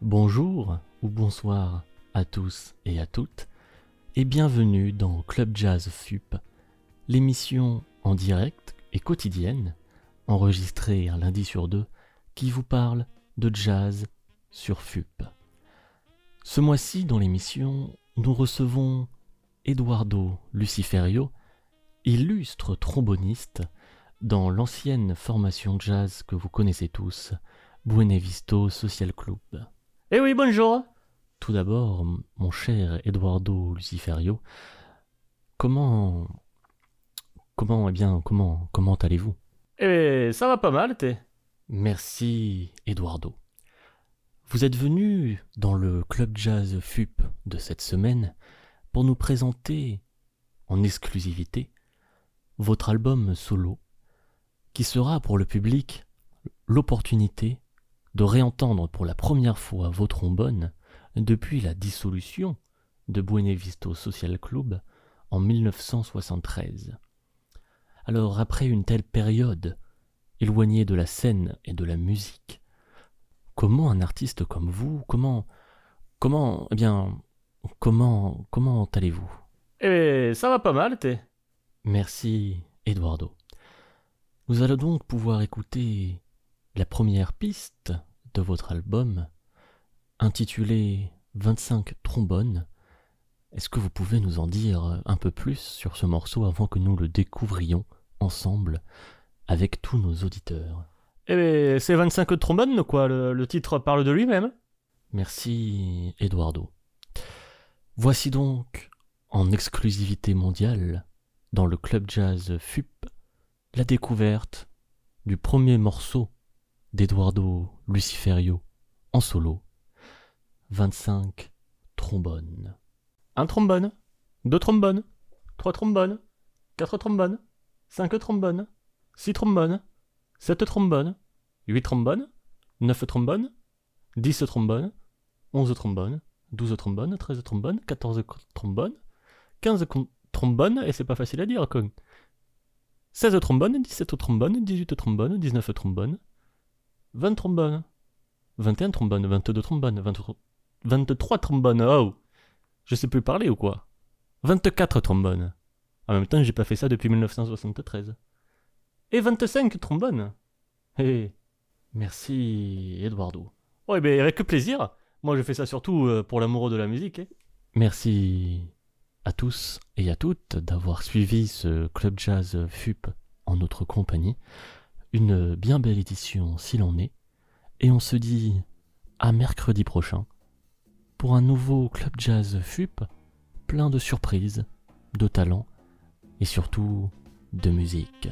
Bonjour ou bonsoir à tous et à toutes, et bienvenue dans Club Jazz FUP, l'émission en direct et quotidienne, enregistrée un lundi sur deux, qui vous parle de jazz sur FUP. Ce mois-ci, dans l'émission, nous recevons Eduardo Luciferio, illustre tromboniste dans l'ancienne formation jazz que vous connaissez tous, Buenavisto Social Club. Eh oui, bonjour Tout d'abord, mon cher Eduardo Luciferio, comment... Comment, eh bien, comment, comment allez-vous? Eh, ça va pas mal, t'es? Merci, Eduardo. Vous êtes venu dans le Club Jazz FUP de cette semaine pour nous présenter, en exclusivité, votre album solo, qui sera pour le public l'opportunité de réentendre pour la première fois vos trombones depuis la dissolution de Buenavisto Social Club en 1973. Alors après une telle période, éloigné de la scène et de la musique, comment un artiste comme vous, comment, comment, eh bien, comment, comment allez-vous? Eh, ça va pas mal, t'es. Merci, Eduardo. Nous allons donc pouvoir écouter la première piste de votre album, intitulée 25 trombones. Est-ce que vous pouvez nous en dire un peu plus sur ce morceau avant que nous le découvrions ensemble? Avec tous nos auditeurs Eh bien, c'est 25 trombones, quoi, le, le titre parle de lui-même. Merci, Eduardo. Voici donc, en exclusivité mondiale, dans le club jazz FUP, la découverte du premier morceau d'Eduardo Luciferio en solo. 25 trombones. Un trombone, deux trombones, trois trombones, quatre trombones, cinq trombones, six trombones, sept trombones, huit trombones, neuf trombones, dix trombones, onze trombones, douze trombones, treize trombones, quatorze trombones, quinze com- trombones, et c'est pas facile à dire, quoi. 16 trombones, 17 trombones, 18 trombones, 19 trombones, 20 trombones, 21 trombones, 22 trombones, 23, 23 trombones, oh Je sais plus parler ou quoi? 24 trombones. En même temps, j'ai pas fait ça depuis 1973. Et 25 trombones. Eh, merci Eduardo. Eh ben, avec plaisir. Moi, je fais ça surtout euh, pour l'amoureux de la musique. eh. Merci à tous et à toutes d'avoir suivi ce Club Jazz FUP en notre compagnie. Une bien belle édition s'il en est. Et on se dit à mercredi prochain pour un nouveau Club Jazz FUP plein de surprises, de talent et surtout de musique.